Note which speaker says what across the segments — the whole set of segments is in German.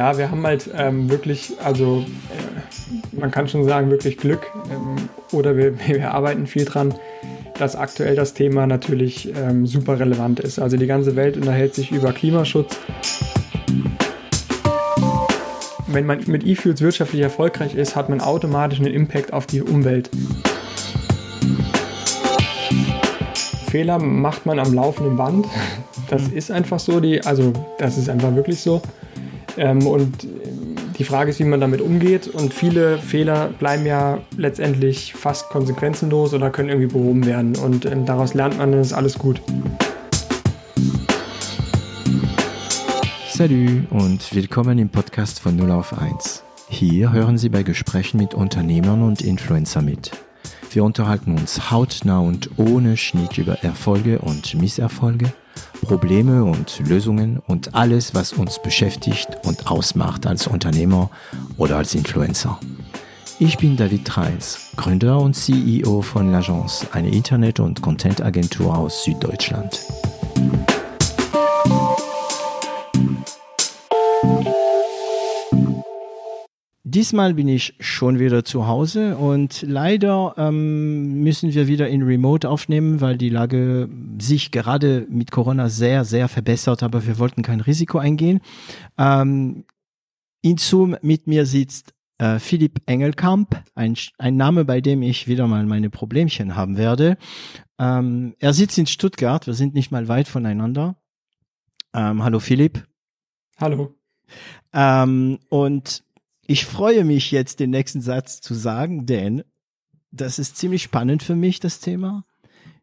Speaker 1: Ja, wir haben halt ähm, wirklich, also äh, man kann schon sagen, wirklich Glück ähm, oder wir, wir arbeiten viel dran, dass aktuell das Thema natürlich ähm, super relevant ist. Also die ganze Welt unterhält sich über Klimaschutz. Wenn man mit E-Fuels wirtschaftlich erfolgreich ist, hat man automatisch einen Impact auf die Umwelt. Fehler macht man am laufenden Band. Das ist einfach so, die, also das ist einfach wirklich so. Ähm, und die Frage ist, wie man damit umgeht. Und viele Fehler bleiben ja letztendlich fast konsequenzenlos oder können irgendwie behoben werden. Und ähm, daraus lernt man, dann ist alles gut.
Speaker 2: Salut und willkommen im Podcast von 0 auf 1. Hier hören Sie bei Gesprächen mit Unternehmern und Influencer mit. Wir unterhalten uns hautnah und ohne Schnitt über Erfolge und Misserfolge Probleme und Lösungen und alles, was uns beschäftigt und ausmacht als Unternehmer oder als Influencer. Ich bin David Treis, Gründer und CEO von L'Agence, eine Internet- und Content-Agentur aus Süddeutschland. Diesmal bin ich schon wieder zu Hause und leider ähm, müssen wir wieder in Remote aufnehmen, weil die Lage sich gerade mit Corona sehr, sehr verbessert, aber wir wollten kein Risiko eingehen. Ähm, in Zoom mit mir sitzt äh, Philipp Engelkamp, ein, ein Name, bei dem ich wieder mal meine Problemchen haben werde. Ähm, er sitzt in Stuttgart, wir sind nicht mal weit voneinander. Ähm, hallo Philipp.
Speaker 1: Hallo.
Speaker 2: Ähm, und ich freue mich jetzt, den nächsten Satz zu sagen, denn das ist ziemlich spannend für mich, das Thema.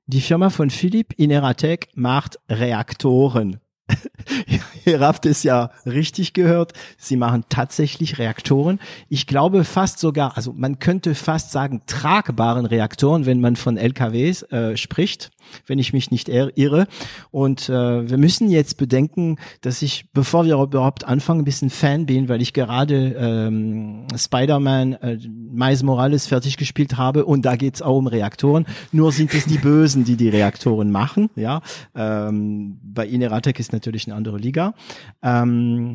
Speaker 2: Die Firma von Philipp Ineratec macht Reaktoren. Ihr habt es ja richtig gehört. Sie machen tatsächlich Reaktoren. Ich glaube fast sogar, also man könnte fast sagen tragbaren Reaktoren, wenn man von LKWs äh, spricht wenn ich mich nicht irre. Und äh, wir müssen jetzt bedenken, dass ich, bevor wir überhaupt anfangen, ein bisschen Fan bin, weil ich gerade ähm, Spider-Man äh, Miles Morales fertig gespielt habe und da geht's auch um Reaktoren. Nur sind es die Bösen, die die Reaktoren machen. Ja, ähm, bei Ineratec ist natürlich eine andere Liga. Ähm,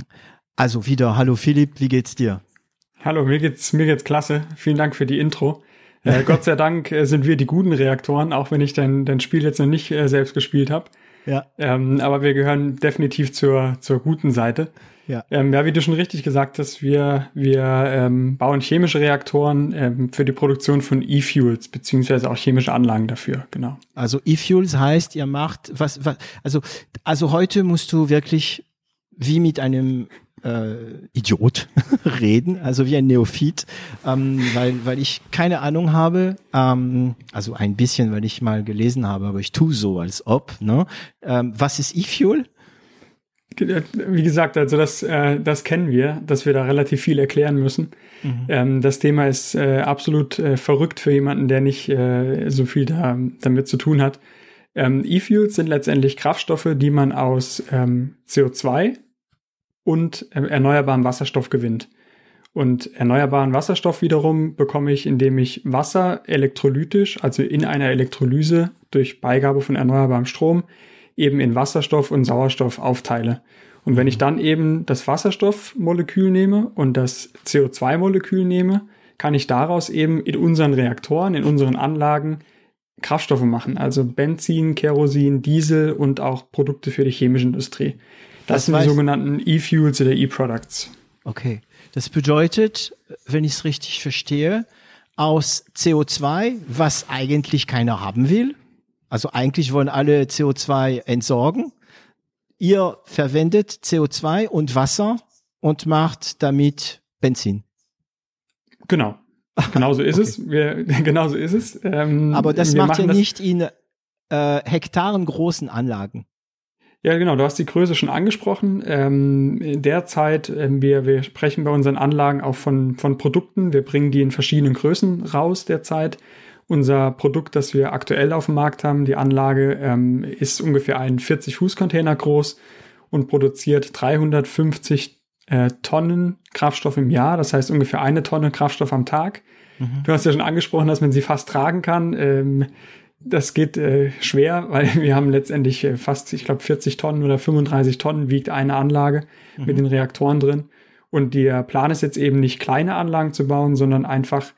Speaker 2: also wieder, hallo Philipp, wie geht's dir?
Speaker 1: Hallo, mir geht's mir geht's klasse. Vielen Dank für die Intro. Äh, Gott sei Dank äh, sind wir die guten Reaktoren, auch wenn ich dein, dein Spiel jetzt noch nicht äh, selbst gespielt habe. Ja. Ähm, aber wir gehören definitiv zur, zur guten Seite. Ja. Ähm, ja, wie du schon richtig gesagt hast, wir, wir ähm, bauen chemische Reaktoren ähm, für die Produktion von E-Fuels, beziehungsweise auch chemische Anlagen dafür, genau.
Speaker 2: Also E-Fuels heißt, ihr macht, was, was, also, also heute musst du wirklich wie mit einem äh, Idiot reden, also wie ein Neophyt, ähm, weil, weil ich keine Ahnung habe, ähm, also ein bisschen, weil ich mal gelesen habe, aber ich tue so, als ob. Ne? Ähm, was ist E-Fuel?
Speaker 1: Wie gesagt, also das, äh, das kennen wir, dass wir da relativ viel erklären müssen. Mhm. Ähm, das Thema ist äh, absolut äh, verrückt für jemanden, der nicht äh, so viel da, damit zu tun hat. Ähm, E-Fuels sind letztendlich Kraftstoffe, die man aus ähm, CO2 und äh, erneuerbaren Wasserstoff gewinnt. Und erneuerbaren Wasserstoff wiederum bekomme ich, indem ich Wasser elektrolytisch, also in einer Elektrolyse durch Beigabe von erneuerbarem Strom, eben in Wasserstoff und Sauerstoff aufteile. Und wenn ich dann eben das Wasserstoffmolekül nehme und das CO2-Molekül nehme, kann ich daraus eben in unseren Reaktoren, in unseren Anlagen Kraftstoffe machen, also Benzin, Kerosin, Diesel und auch Produkte für die chemische Industrie. Das, das sind die sogenannten E-Fuels oder E-Products.
Speaker 2: Okay. Das bedeutet, wenn ich es richtig verstehe, aus CO2, was eigentlich keiner haben will, also eigentlich wollen alle CO2 entsorgen, ihr verwendet CO2 und Wasser und macht damit Benzin.
Speaker 1: Genau. Genauso ist okay. es. Wir, genauso ist es.
Speaker 2: Ähm, Aber das macht ihr nicht in äh, Hektaren großen Anlagen.
Speaker 1: Ja, genau, du hast die Größe schon angesprochen. Ähm, derzeit, ähm, wir, wir sprechen bei unseren Anlagen auch von, von Produkten. Wir bringen die in verschiedenen Größen raus derzeit. Unser Produkt, das wir aktuell auf dem Markt haben, die Anlage, ähm, ist ungefähr ein 40-Fuß-Container groß und produziert 350 äh, Tonnen Kraftstoff im Jahr. Das heißt ungefähr eine Tonne Kraftstoff am Tag. Mhm. Du hast ja schon angesprochen, dass man sie fast tragen kann. Ähm, das geht äh, schwer, weil wir haben letztendlich äh, fast, ich glaube, 40 Tonnen oder 35 Tonnen wiegt eine Anlage mhm. mit den Reaktoren drin. Und der Plan ist jetzt eben nicht kleine Anlagen zu bauen, sondern einfach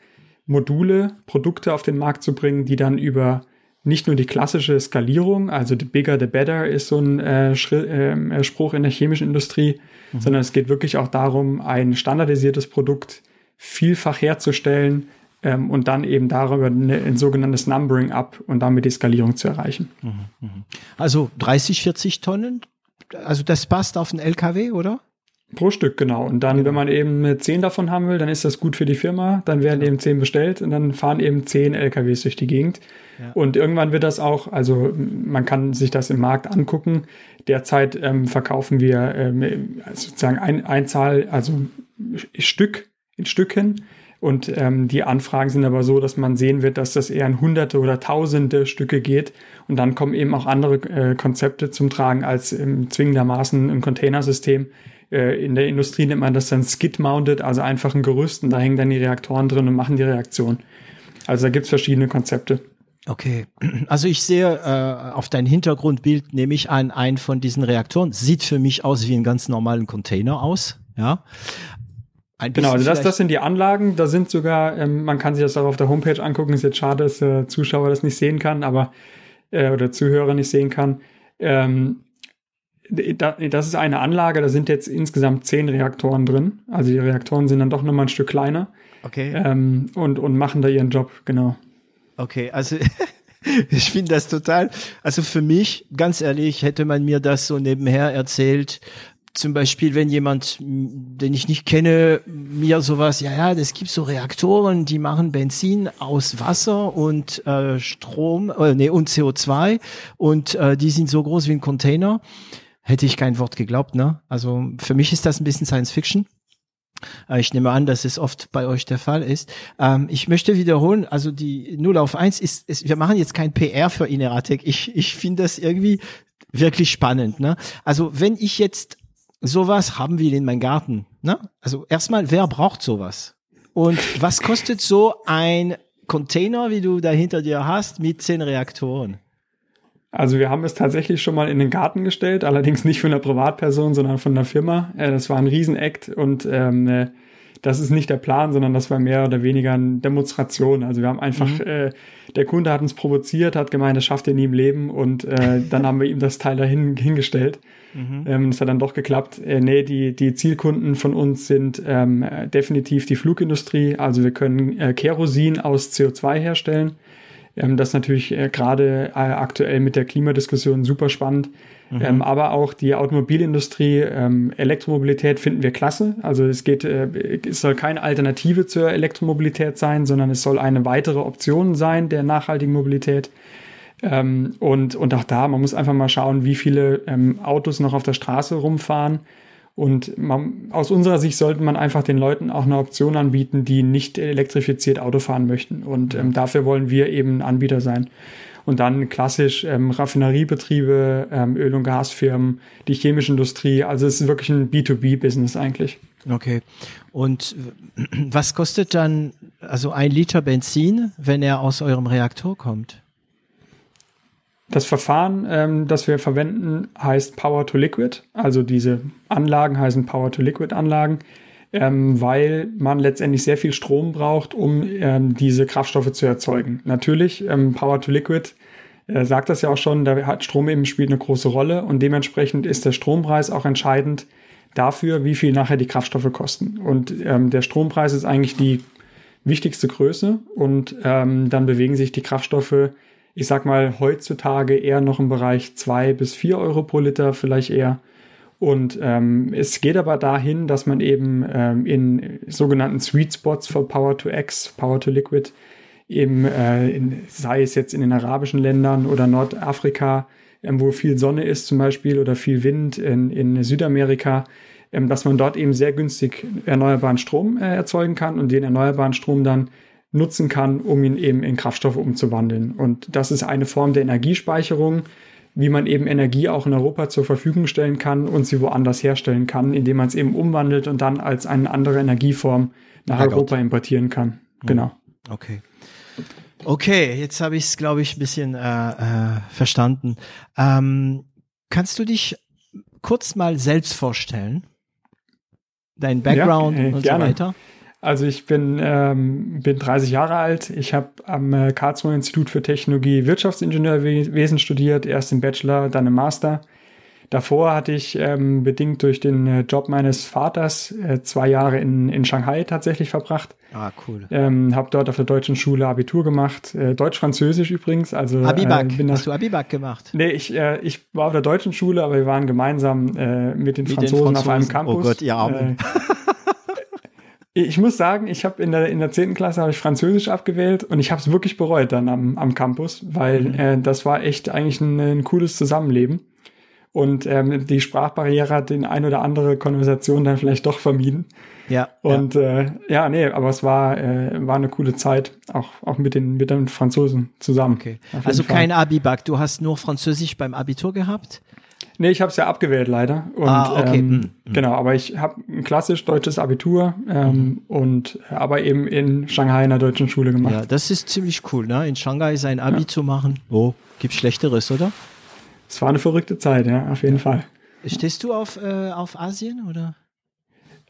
Speaker 1: Module, Produkte auf den Markt zu bringen, die dann über nicht nur die klassische Skalierung, also the bigger the better ist so ein äh, äh, Spruch in der chemischen Industrie, mhm. sondern es geht wirklich auch darum, ein standardisiertes Produkt vielfach herzustellen ähm, und dann eben darüber eine, ein sogenanntes Numbering up und damit die Skalierung zu erreichen. Mhm,
Speaker 2: mhm. Also 30, 40 Tonnen, also das passt auf einen LKW, oder?
Speaker 1: Pro Stück, genau. Und dann, genau. wenn man eben zehn davon haben will, dann ist das gut für die Firma. Dann werden genau. eben zehn bestellt und dann fahren eben zehn LKWs durch die Gegend. Ja. Und irgendwann wird das auch, also man kann sich das im Markt angucken. Derzeit ähm, verkaufen wir ähm, sozusagen ein, Einzahl, also Stück in Stücken. Und ähm, die Anfragen sind aber so, dass man sehen wird, dass das eher in Hunderte oder Tausende Stücke geht. Und dann kommen eben auch andere äh, Konzepte zum Tragen als ähm, zwingendermaßen im Containersystem äh, in der Industrie nennt man das dann Skid-Mounted, also einfach ein Gerüst und da hängen dann die Reaktoren drin und machen die Reaktion. Also da gibt's verschiedene Konzepte.
Speaker 2: Okay, also ich sehe äh, auf dein Hintergrundbild nehme ich an, einen von diesen Reaktoren sieht für mich aus wie einen ganz normalen Container aus, ja.
Speaker 1: Genau, also das, das sind die Anlagen. Da sind sogar, ähm, man kann sich das auch auf der Homepage angucken. Ist jetzt schade, dass der Zuschauer das nicht sehen kann, aber äh, oder Zuhörer nicht sehen kann. Ähm, das ist eine Anlage, da sind jetzt insgesamt zehn Reaktoren drin. Also die Reaktoren sind dann doch nochmal ein Stück kleiner.
Speaker 2: Okay.
Speaker 1: Ähm, und, und machen da ihren Job, genau.
Speaker 2: Okay, also ich finde das total, also für mich, ganz ehrlich, hätte man mir das so nebenher erzählt, zum Beispiel, wenn jemand, den ich nicht kenne, mir sowas, ja, ja, das gibt so Reaktoren, die machen Benzin aus Wasser und äh, Strom, äh, nee, und CO2 und äh, die sind so groß wie ein Container hätte ich kein Wort geglaubt. Ne? Also für mich ist das ein bisschen Science Fiction. Äh, ich nehme an, dass es oft bei euch der Fall ist. Ähm, ich möchte wiederholen, also die 0 auf 1 ist, ist wir machen jetzt kein PR für Ineratec. Ich, ich finde das irgendwie wirklich spannend. Ne? Also wenn ich jetzt sowas haben will in meinem Garten, ne? also erstmal, wer braucht sowas? Und was kostet so ein Container, wie du da hinter dir hast, mit zehn Reaktoren?
Speaker 1: Also wir haben es tatsächlich schon mal in den Garten gestellt, allerdings nicht von einer Privatperson, sondern von einer Firma. Äh, das war ein Riesenakt und ähm, äh, das ist nicht der Plan, sondern das war mehr oder weniger eine Demonstration. Also wir haben einfach, mhm. äh, der Kunde hat uns provoziert, hat gemeint, das schafft er nie im Leben und äh, dann haben wir ihm das Teil dahin hingestellt. Mhm. Ähm, das hat dann doch geklappt. Äh, nee, die, die Zielkunden von uns sind ähm, definitiv die Flugindustrie. Also wir können äh, Kerosin aus CO2 herstellen. Ähm, das ist natürlich äh, gerade äh, aktuell mit der Klimadiskussion super spannend. Mhm. Ähm, aber auch die Automobilindustrie, ähm, Elektromobilität finden wir klasse. Also es geht, äh, es soll keine Alternative zur Elektromobilität sein, sondern es soll eine weitere Option sein der nachhaltigen Mobilität. Ähm, und, und auch da, man muss einfach mal schauen, wie viele ähm, Autos noch auf der Straße rumfahren und man, aus unserer Sicht sollte man einfach den Leuten auch eine Option anbieten, die nicht elektrifiziert Auto fahren möchten. Und ähm, dafür wollen wir eben ein Anbieter sein. Und dann klassisch ähm, Raffineriebetriebe, ähm, Öl- und Gasfirmen, die chemische Industrie. Also es ist wirklich ein B2B-Business eigentlich.
Speaker 2: Okay. Und was kostet dann also ein Liter Benzin, wenn er aus eurem Reaktor kommt?
Speaker 1: Das Verfahren, ähm, das wir verwenden, heißt Power to Liquid. Also diese Anlagen heißen Power to Liquid Anlagen, ähm, weil man letztendlich sehr viel Strom braucht, um ähm, diese Kraftstoffe zu erzeugen. Natürlich, ähm, Power to Liquid äh, sagt das ja auch schon, da hat Strom eben spielt eine große Rolle und dementsprechend ist der Strompreis auch entscheidend dafür, wie viel nachher die Kraftstoffe kosten. Und ähm, der Strompreis ist eigentlich die wichtigste Größe und ähm, dann bewegen sich die Kraftstoffe ich sag mal, heutzutage eher noch im Bereich zwei bis vier Euro pro Liter, vielleicht eher. Und ähm, es geht aber dahin, dass man eben ähm, in sogenannten Sweet Spots für Power to X, Power to Liquid, eben, äh, in, sei es jetzt in den arabischen Ländern oder Nordafrika, ähm, wo viel Sonne ist zum Beispiel oder viel Wind in, in Südamerika, ähm, dass man dort eben sehr günstig erneuerbaren Strom äh, erzeugen kann und den erneuerbaren Strom dann nutzen kann, um ihn eben in Kraftstoffe umzuwandeln. Und das ist eine Form der Energiespeicherung, wie man eben Energie auch in Europa zur Verfügung stellen kann und sie woanders herstellen kann, indem man es eben umwandelt und dann als eine andere Energieform nach ja, Europa Gott. importieren kann. Mhm. Genau.
Speaker 2: Okay. Okay, jetzt habe ich es, glaube ich, ein bisschen äh, äh, verstanden. Ähm, kannst du dich kurz mal selbst vorstellen? dein Background ja, äh, und gerne. so weiter?
Speaker 1: Also ich bin, ähm, bin 30 Jahre alt. Ich habe am äh, Karlsruher Institut für Technologie Wirtschaftsingenieurwesen studiert, erst im Bachelor, dann im Master. Davor hatte ich ähm, bedingt durch den äh, Job meines Vaters äh, zwei Jahre in, in Shanghai tatsächlich verbracht.
Speaker 2: Ah, cool.
Speaker 1: Ähm, habe dort auf der deutschen Schule Abitur gemacht, äh, Deutsch-Französisch übrigens. Also
Speaker 2: Abibak. Äh, bin Hast du Abibak gemacht?
Speaker 1: Nee, ich, äh, ich war auf der deutschen Schule, aber wir waren gemeinsam äh, mit den, mit Franzosen, den Franzosen auf einem Campus.
Speaker 2: Oh Gott, ihr Armen. Äh,
Speaker 1: ich muss sagen, ich habe in der in der zehnten Klasse habe ich Französisch abgewählt und ich habe es wirklich bereut dann am, am Campus, weil mhm. äh, das war echt eigentlich ein, ein cooles Zusammenleben und ähm, die Sprachbarriere hat den ein oder andere Konversation dann vielleicht doch vermieden.
Speaker 2: Ja.
Speaker 1: Und ja, äh, ja nee, aber es war äh, war eine coole Zeit, auch auch mit den mit den Franzosen zusammen.
Speaker 2: Okay. Also Fall. kein Abibak, du hast nur Französisch beim Abitur gehabt?
Speaker 1: Nee, ich habe es ja abgewählt leider. Und,
Speaker 2: ah, okay. Ähm,
Speaker 1: mhm. Genau, aber ich habe ein klassisch deutsches Abitur ähm, mhm. und aber eben in Shanghai in der deutschen Schule gemacht.
Speaker 2: Ja, das ist ziemlich cool, ne? In Shanghai sein Abi ja. zu machen. Oh, gibt's Schlechteres, oder?
Speaker 1: Es war eine verrückte Zeit, ja, auf jeden Fall.
Speaker 2: Stehst du auf, äh, auf Asien oder?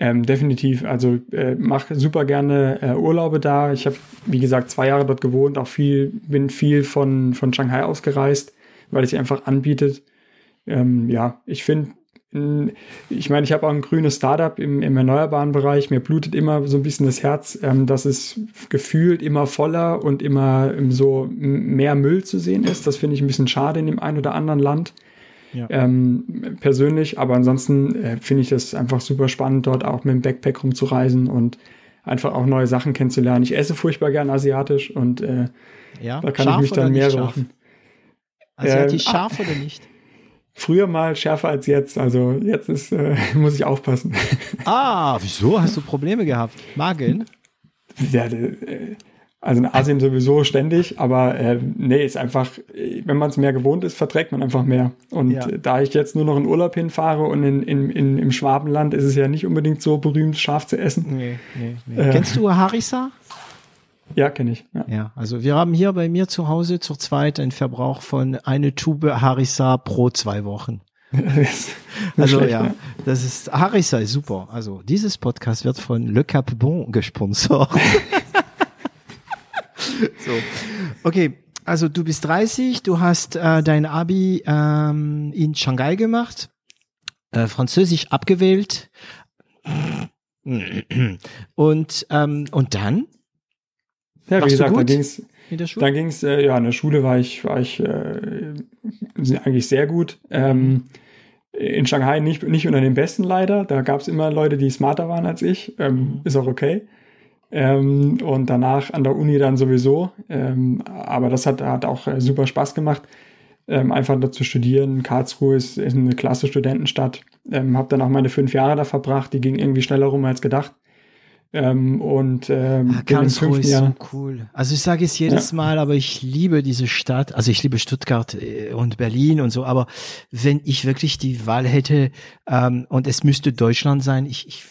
Speaker 1: Ähm, definitiv. Also äh, mache super gerne äh, Urlaube da. Ich habe, wie gesagt, zwei Jahre dort gewohnt, auch viel, bin viel von, von Shanghai ausgereist, weil es sich einfach anbietet ähm, ja, ich finde, ich meine, ich habe auch ein grünes Startup im, im erneuerbaren Bereich. Mir blutet immer so ein bisschen das Herz, ähm, dass es gefühlt immer voller und immer so mehr Müll zu sehen ist. Das finde ich ein bisschen schade in dem einen oder anderen Land. Ja. Ähm, persönlich, aber ansonsten äh, finde ich das einfach super spannend, dort auch mit dem Backpack rumzureisen und einfach auch neue Sachen kennenzulernen. Ich esse furchtbar gern asiatisch und äh, ja? da kann scharf ich mich dann mehr rauchen.
Speaker 2: Asiatisch äh, scharf oder nicht?
Speaker 1: Früher mal schärfer als jetzt. Also jetzt ist, äh, muss ich aufpassen.
Speaker 2: Ah, wieso? Hast du Probleme gehabt? Magen?
Speaker 1: Ja, äh, also in Asien sowieso ständig, aber äh, nee, ist einfach, wenn man es mehr gewohnt ist, verträgt man einfach mehr. Und ja. da ich jetzt nur noch in Urlaub hinfahre und in, in, in, im Schwabenland ist es ja nicht unbedingt so berühmt, scharf zu essen. Nee,
Speaker 2: nee, nee. Äh, Kennst du Harissa?
Speaker 1: Ja, kenne ich.
Speaker 2: Ja. ja. also wir haben hier bei mir zu Hause zur zweit einen Verbrauch von eine Tube Harissa pro zwei Wochen. also schlecht, ja, ne? das ist Harissa ist super. Also dieses Podcast wird von Le Cap Bon gesponsert. so, okay. Also du bist 30, du hast äh, dein Abi ähm, in Shanghai gemacht, äh, Französisch abgewählt und ähm, und dann
Speaker 1: ja, Warst wie gesagt, da der Schule? Da ging's, äh, ja, in der Schule war ich, war ich äh, eigentlich sehr gut. Ähm, in Shanghai nicht, nicht unter den Besten leider. Da gab es immer Leute, die smarter waren als ich. Ähm, mhm. Ist auch okay. Ähm, und danach an der Uni dann sowieso. Ähm, aber das hat, hat auch äh, super Spaß gemacht, ähm, einfach da zu studieren. Karlsruhe ist, ist eine klasse Studentenstadt. Ähm, habe dann auch meine fünf Jahre da verbracht. Die ging irgendwie schneller rum als gedacht. Ähm, und ähm,
Speaker 2: ah, Karlsruhe ist so cool. Also ich sage es jedes ja. Mal, aber ich liebe diese Stadt. Also ich liebe Stuttgart äh, und Berlin und so. Aber wenn ich wirklich die Wahl hätte ähm, und es müsste Deutschland sein, ich, ich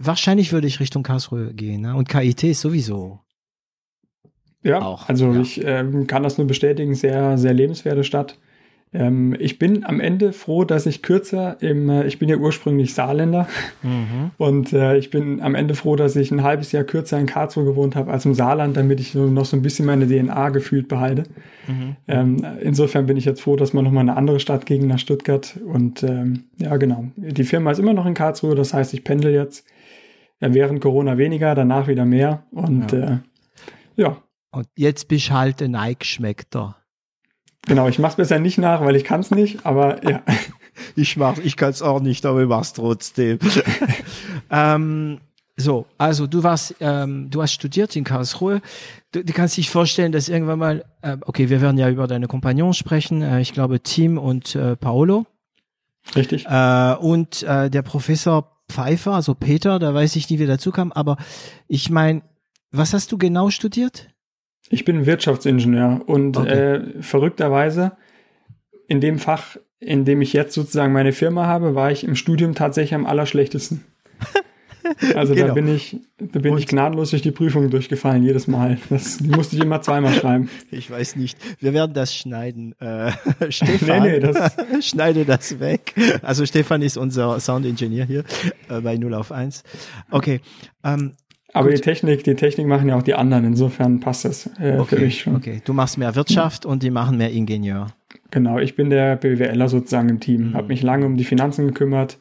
Speaker 2: wahrscheinlich würde ich Richtung Karlsruhe gehen. Ne? Und KIT ist sowieso.
Speaker 1: Ja, auch. also ja. ich ähm, kann das nur bestätigen. Sehr, sehr lebenswerte Stadt. Ähm, ich bin am Ende froh, dass ich kürzer im, äh, ich bin ja ursprünglich Saarländer mhm. und äh, ich bin am Ende froh, dass ich ein halbes Jahr kürzer in Karlsruhe gewohnt habe als im Saarland, damit ich so, noch so ein bisschen meine DNA gefühlt behalte. Mhm. Ähm, insofern bin ich jetzt froh, dass man nochmal eine andere Stadt gegen nach Stuttgart und ähm, ja genau. Die Firma ist immer noch in Karlsruhe, das heißt, ich pendel jetzt ja, während Corona weniger, danach wieder mehr und ja. Äh, ja.
Speaker 2: Und jetzt bist halt ein Eichschmeckter.
Speaker 1: Genau, ich mach's besser nicht nach, weil ich kann's nicht, aber ja.
Speaker 2: ich mach, ich kann's auch nicht, aber ich mach's trotzdem. ähm, so, also du warst, ähm, du hast studiert in Karlsruhe. Du, du kannst dich vorstellen, dass irgendwann mal, äh, okay, wir werden ja über deine Kompagnons sprechen. Äh, ich glaube Tim und äh, Paolo.
Speaker 1: Richtig.
Speaker 2: Äh, und äh, der Professor Pfeiffer, also Peter, da weiß ich nie, wie dazu kam. Aber ich meine, was hast du genau studiert?
Speaker 1: Ich bin Wirtschaftsingenieur und okay. äh, verrückterweise in dem Fach, in dem ich jetzt sozusagen meine Firma habe, war ich im Studium tatsächlich am allerschlechtesten. Also genau. da bin ich, da bin und ich gnadenlos durch die Prüfung durchgefallen jedes Mal. Das musste ich immer zweimal schreiben.
Speaker 2: Ich weiß nicht. Wir werden das schneiden. Äh, Stefan, nee, nee, das schneide das weg. Also Stefan ist unser Sound Engineer hier äh, bei 0 auf 1. Okay. Ähm,
Speaker 1: aber Gut. die Technik, die Technik machen ja auch die anderen. Insofern passt das
Speaker 2: äh, okay, für mich schon. Okay, du machst mehr Wirtschaft und die machen mehr Ingenieur.
Speaker 1: Genau, ich bin der BWLer sozusagen im Team. Mhm. Habe mich lange um die Finanzen gekümmert.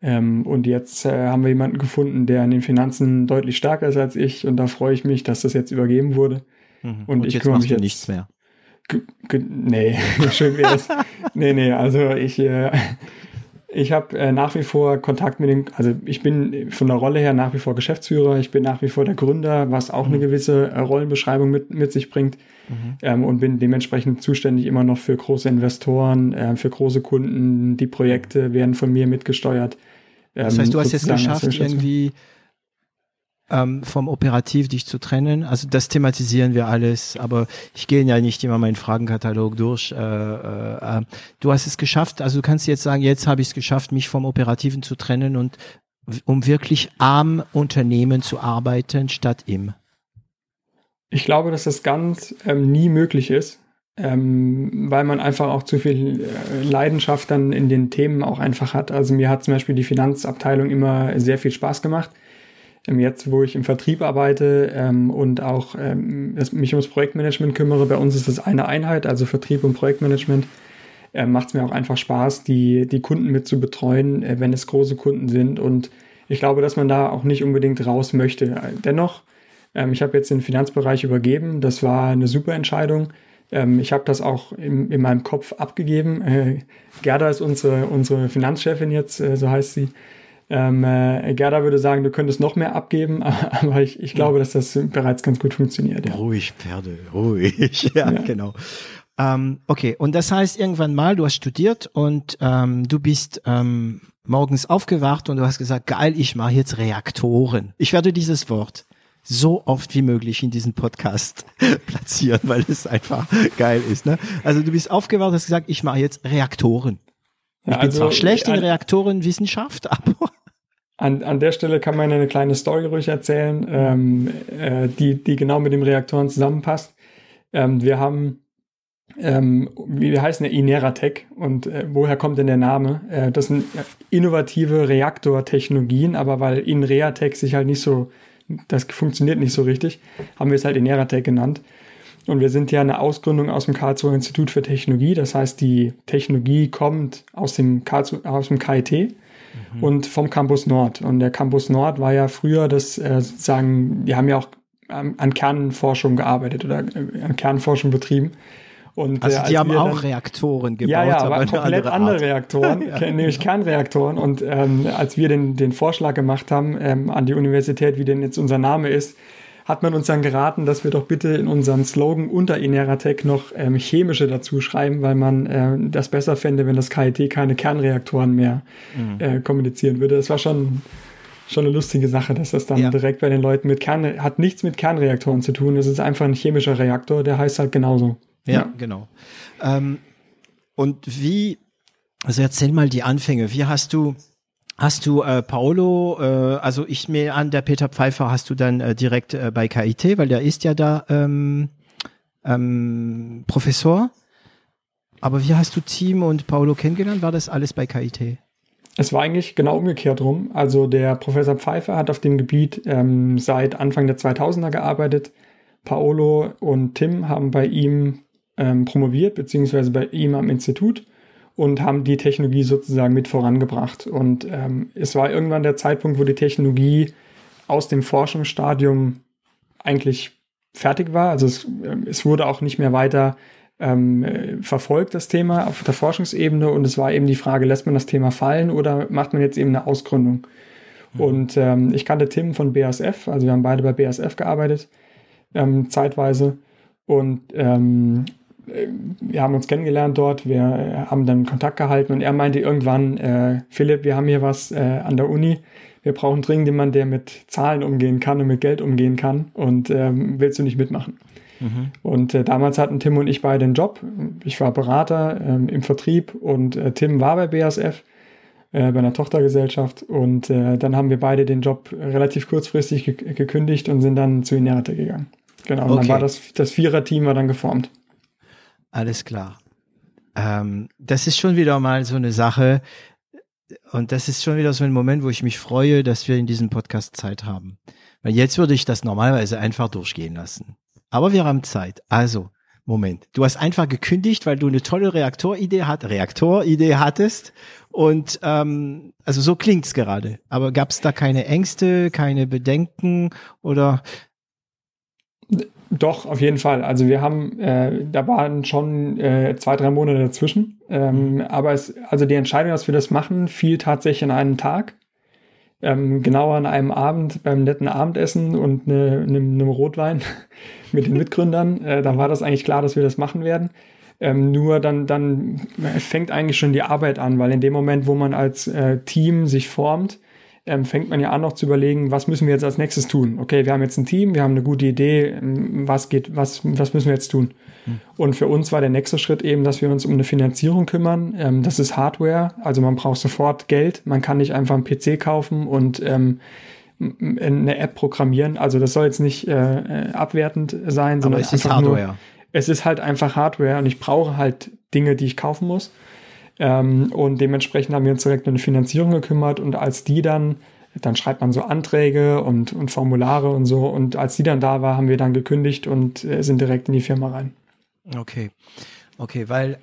Speaker 1: Ähm, und jetzt äh, haben wir jemanden gefunden, der in den Finanzen deutlich stärker ist als ich. Und da freue ich mich, dass das jetzt übergeben wurde.
Speaker 2: Mhm. Und, und, ich jetzt kümmere mich jetzt nichts mehr.
Speaker 1: Nee, schön wär's. nee, nee, also ich, äh, ich habe äh, nach wie vor Kontakt mit den, also ich bin von der Rolle her nach wie vor Geschäftsführer, ich bin nach wie vor der Gründer, was auch mhm. eine gewisse äh, Rollenbeschreibung mit, mit sich bringt mhm. ähm, und bin dementsprechend zuständig immer noch für große Investoren, äh, für große Kunden. Die Projekte werden von mir mitgesteuert.
Speaker 2: Ähm, das heißt, du hast jetzt geschafft, irgendwie ähm, vom Operativ dich zu trennen. Also das thematisieren wir alles, aber ich gehe ja nicht immer meinen Fragenkatalog durch. Äh, äh, äh, du hast es geschafft, also du kannst jetzt sagen, jetzt habe ich es geschafft, mich vom Operativen zu trennen und um wirklich am Unternehmen zu arbeiten statt im.
Speaker 1: Ich glaube, dass das ganz ähm, nie möglich ist, ähm, weil man einfach auch zu viel äh, Leidenschaft dann in den Themen auch einfach hat. Also mir hat zum Beispiel die Finanzabteilung immer sehr viel Spaß gemacht. Ähm, jetzt, wo ich im Vertrieb arbeite ähm, und auch ähm, mich ums Projektmanagement kümmere, bei uns ist das eine Einheit, also Vertrieb und Projektmanagement, äh, macht es mir auch einfach Spaß, die, die Kunden mit zu betreuen, äh, wenn es große Kunden sind. Und ich glaube, dass man da auch nicht unbedingt raus möchte. Dennoch, ähm, ich habe jetzt den Finanzbereich übergeben, das war eine super Entscheidung. Ähm, ich habe das auch in, in meinem Kopf abgegeben. Äh, Gerda ist unsere, unsere Finanzchefin jetzt, äh, so heißt sie. Ähm, äh, Gerda würde sagen, du könntest noch mehr abgeben, aber ich, ich glaube, dass das bereits ganz gut funktioniert.
Speaker 2: Ja. Ruhig, Pferde, ruhig. ja, ja. genau. Ähm, okay, und das heißt irgendwann mal, du hast studiert und ähm, du bist ähm, morgens aufgewacht und du hast gesagt, geil, ich mache jetzt Reaktoren. Ich werde dieses Wort so oft wie möglich in diesen Podcast platzieren, weil es einfach geil ist. Ne? Also du bist aufgewacht, hast gesagt, ich mache jetzt Reaktoren. Ich ja, bin also, zwar schlecht in Reaktorenwissenschaft, aber
Speaker 1: an, an der Stelle kann man eine kleine Story ruhig erzählen, ähm, äh, die, die genau mit dem Reaktoren zusammenpasst. Ähm, wir haben, ähm, wir heißen ja Ineratec und äh, woher kommt denn der Name? Äh, das sind innovative Reaktortechnologien, aber weil Inreatec sich halt nicht so, das funktioniert nicht so richtig, haben wir es halt Ineratec genannt. Und wir sind ja eine Ausgründung aus dem Karlsruher Institut für Technologie. Das heißt, die Technologie kommt aus dem, Karlsruhe, aus dem KIT mhm. und vom Campus Nord. Und der Campus Nord war ja früher das äh, sozusagen, die haben ja auch ähm, an Kernforschung gearbeitet oder äh, an Kernforschung betrieben.
Speaker 2: Und, also äh, die haben auch dann, Reaktoren gebaut,
Speaker 1: ja, ja, aber, aber komplett andere, andere Reaktoren, ja, nämlich genau. Kernreaktoren. Und ähm, als wir den, den Vorschlag gemacht haben ähm, an die Universität, wie denn jetzt unser Name ist, hat man uns dann geraten, dass wir doch bitte in unserem Slogan unter Ineratec noch ähm, chemische dazu schreiben, weil man äh, das besser fände, wenn das KIT keine Kernreaktoren mehr mhm. äh, kommunizieren würde. Das war schon schon eine lustige Sache, dass das dann ja. direkt bei den Leuten mit Kern hat nichts mit Kernreaktoren zu tun. Es ist einfach ein chemischer Reaktor, der heißt halt genauso.
Speaker 2: Ja, ja. genau. Ähm, und wie, also erzähl mal die Anfänge. Wie hast du Hast du äh, Paolo, äh, also ich mir an, der Peter Pfeiffer hast du dann äh, direkt äh, bei KIT, weil der ist ja da ähm, ähm, Professor. Aber wie hast du Team und Paolo kennengelernt? War das alles bei KIT?
Speaker 1: Es war eigentlich genau umgekehrt rum. Also der Professor Pfeiffer hat auf dem Gebiet ähm, seit Anfang der 2000er gearbeitet. Paolo und Tim haben bei ihm ähm, promoviert, beziehungsweise bei ihm am Institut und haben die Technologie sozusagen mit vorangebracht. Und ähm, es war irgendwann der Zeitpunkt, wo die Technologie aus dem Forschungsstadium eigentlich fertig war. Also es, äh, es wurde auch nicht mehr weiter ähm, verfolgt, das Thema auf der Forschungsebene. Und es war eben die Frage, lässt man das Thema fallen oder macht man jetzt eben eine Ausgründung? Mhm. Und ähm, ich kannte Tim von BASF, also wir haben beide bei BASF gearbeitet, ähm, zeitweise. Und ähm, wir haben uns kennengelernt dort, wir äh, haben dann Kontakt gehalten und er meinte irgendwann, äh, Philipp, wir haben hier was äh, an der Uni, wir brauchen dringend jemanden, der mit Zahlen umgehen kann und mit Geld umgehen kann und ähm, willst du nicht mitmachen? Mhm. Und äh, damals hatten Tim und ich beide einen Job. Ich war Berater ähm, im Vertrieb und äh, Tim war bei BASF äh, bei einer Tochtergesellschaft. Und äh, dann haben wir beide den Job relativ kurzfristig ge gekündigt und sind dann zu Inerate gegangen. Genau, und okay. dann war das, das Vierer-Team war dann geformt.
Speaker 2: Alles klar. Ähm, das ist schon wieder mal so eine Sache. Und das ist schon wieder so ein Moment, wo ich mich freue, dass wir in diesem Podcast Zeit haben. Weil jetzt würde ich das normalerweise einfach durchgehen lassen. Aber wir haben Zeit. Also, Moment. Du hast einfach gekündigt, weil du eine tolle Reaktoridee hat, Reaktoridee hattest. Und ähm, also so klingt's gerade. Aber gab es da keine Ängste, keine Bedenken oder?
Speaker 1: Doch, auf jeden Fall. Also wir haben, äh, da waren schon äh, zwei, drei Monate dazwischen. Ähm, mhm. aber es, also die Entscheidung, dass wir das machen, fiel tatsächlich an einem Tag. Ähm, genau an einem Abend beim netten Abendessen und einem ne, ne Rotwein mit den Mitgründern. Äh, da war das eigentlich klar, dass wir das machen werden. Ähm, nur dann, dann fängt eigentlich schon die Arbeit an, weil in dem Moment, wo man als äh, Team sich formt, ähm, fängt man ja an noch zu überlegen, was müssen wir jetzt als nächstes tun? Okay, wir haben jetzt ein Team, wir haben eine gute Idee, ähm, was geht, was, was müssen wir jetzt tun? Hm. Und für uns war der nächste Schritt eben, dass wir uns um eine Finanzierung kümmern. Ähm, das ist Hardware, also man braucht sofort Geld. Man kann nicht einfach einen PC kaufen und ähm, eine App programmieren. Also das soll jetzt nicht äh, äh abwertend sein, sondern
Speaker 2: Aber es ist Hardware.
Speaker 1: Nur, es ist halt einfach Hardware und ich brauche halt Dinge, die ich kaufen muss. Ähm, und dementsprechend haben wir uns direkt um eine Finanzierung gekümmert und als die dann, dann schreibt man so Anträge und, und Formulare und so und als die dann da war, haben wir dann gekündigt und äh, sind direkt in die Firma rein.
Speaker 2: Okay, okay, weil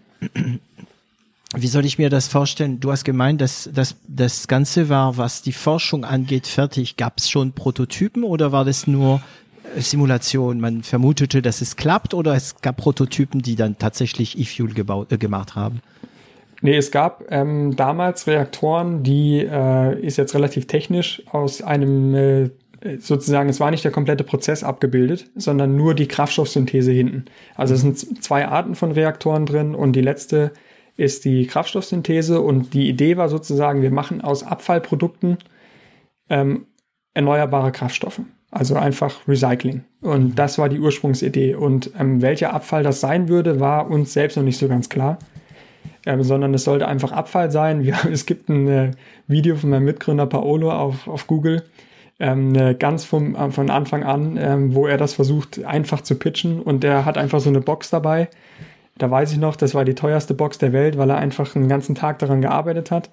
Speaker 2: wie soll ich mir das vorstellen? Du hast gemeint, dass, dass das Ganze war, was die Forschung angeht, fertig. Gab es schon Prototypen oder war das nur Simulation? Man vermutete, dass es klappt oder es gab Prototypen, die dann tatsächlich E-Fuel äh, gemacht haben?
Speaker 1: Nee, es gab ähm, damals Reaktoren, die äh, ist jetzt relativ technisch aus einem äh, sozusagen, es war nicht der komplette Prozess abgebildet, sondern nur die Kraftstoffsynthese hinten. Also es sind zwei Arten von Reaktoren drin und die letzte ist die Kraftstoffsynthese und die Idee war sozusagen, wir machen aus Abfallprodukten ähm, erneuerbare Kraftstoffe. Also einfach Recycling. Und das war die Ursprungsidee. Und ähm, welcher Abfall das sein würde, war uns selbst noch nicht so ganz klar ähm, sondern es sollte einfach Abfall sein. Wir, es gibt ein äh, Video von meinem Mitgründer Paolo auf, auf Google, ähm, äh, ganz vom, äh, von Anfang an, ähm, wo er das versucht einfach zu pitchen und er hat einfach so eine Box dabei. Da weiß ich noch, das war die teuerste Box der Welt, weil er einfach einen ganzen Tag daran gearbeitet hat.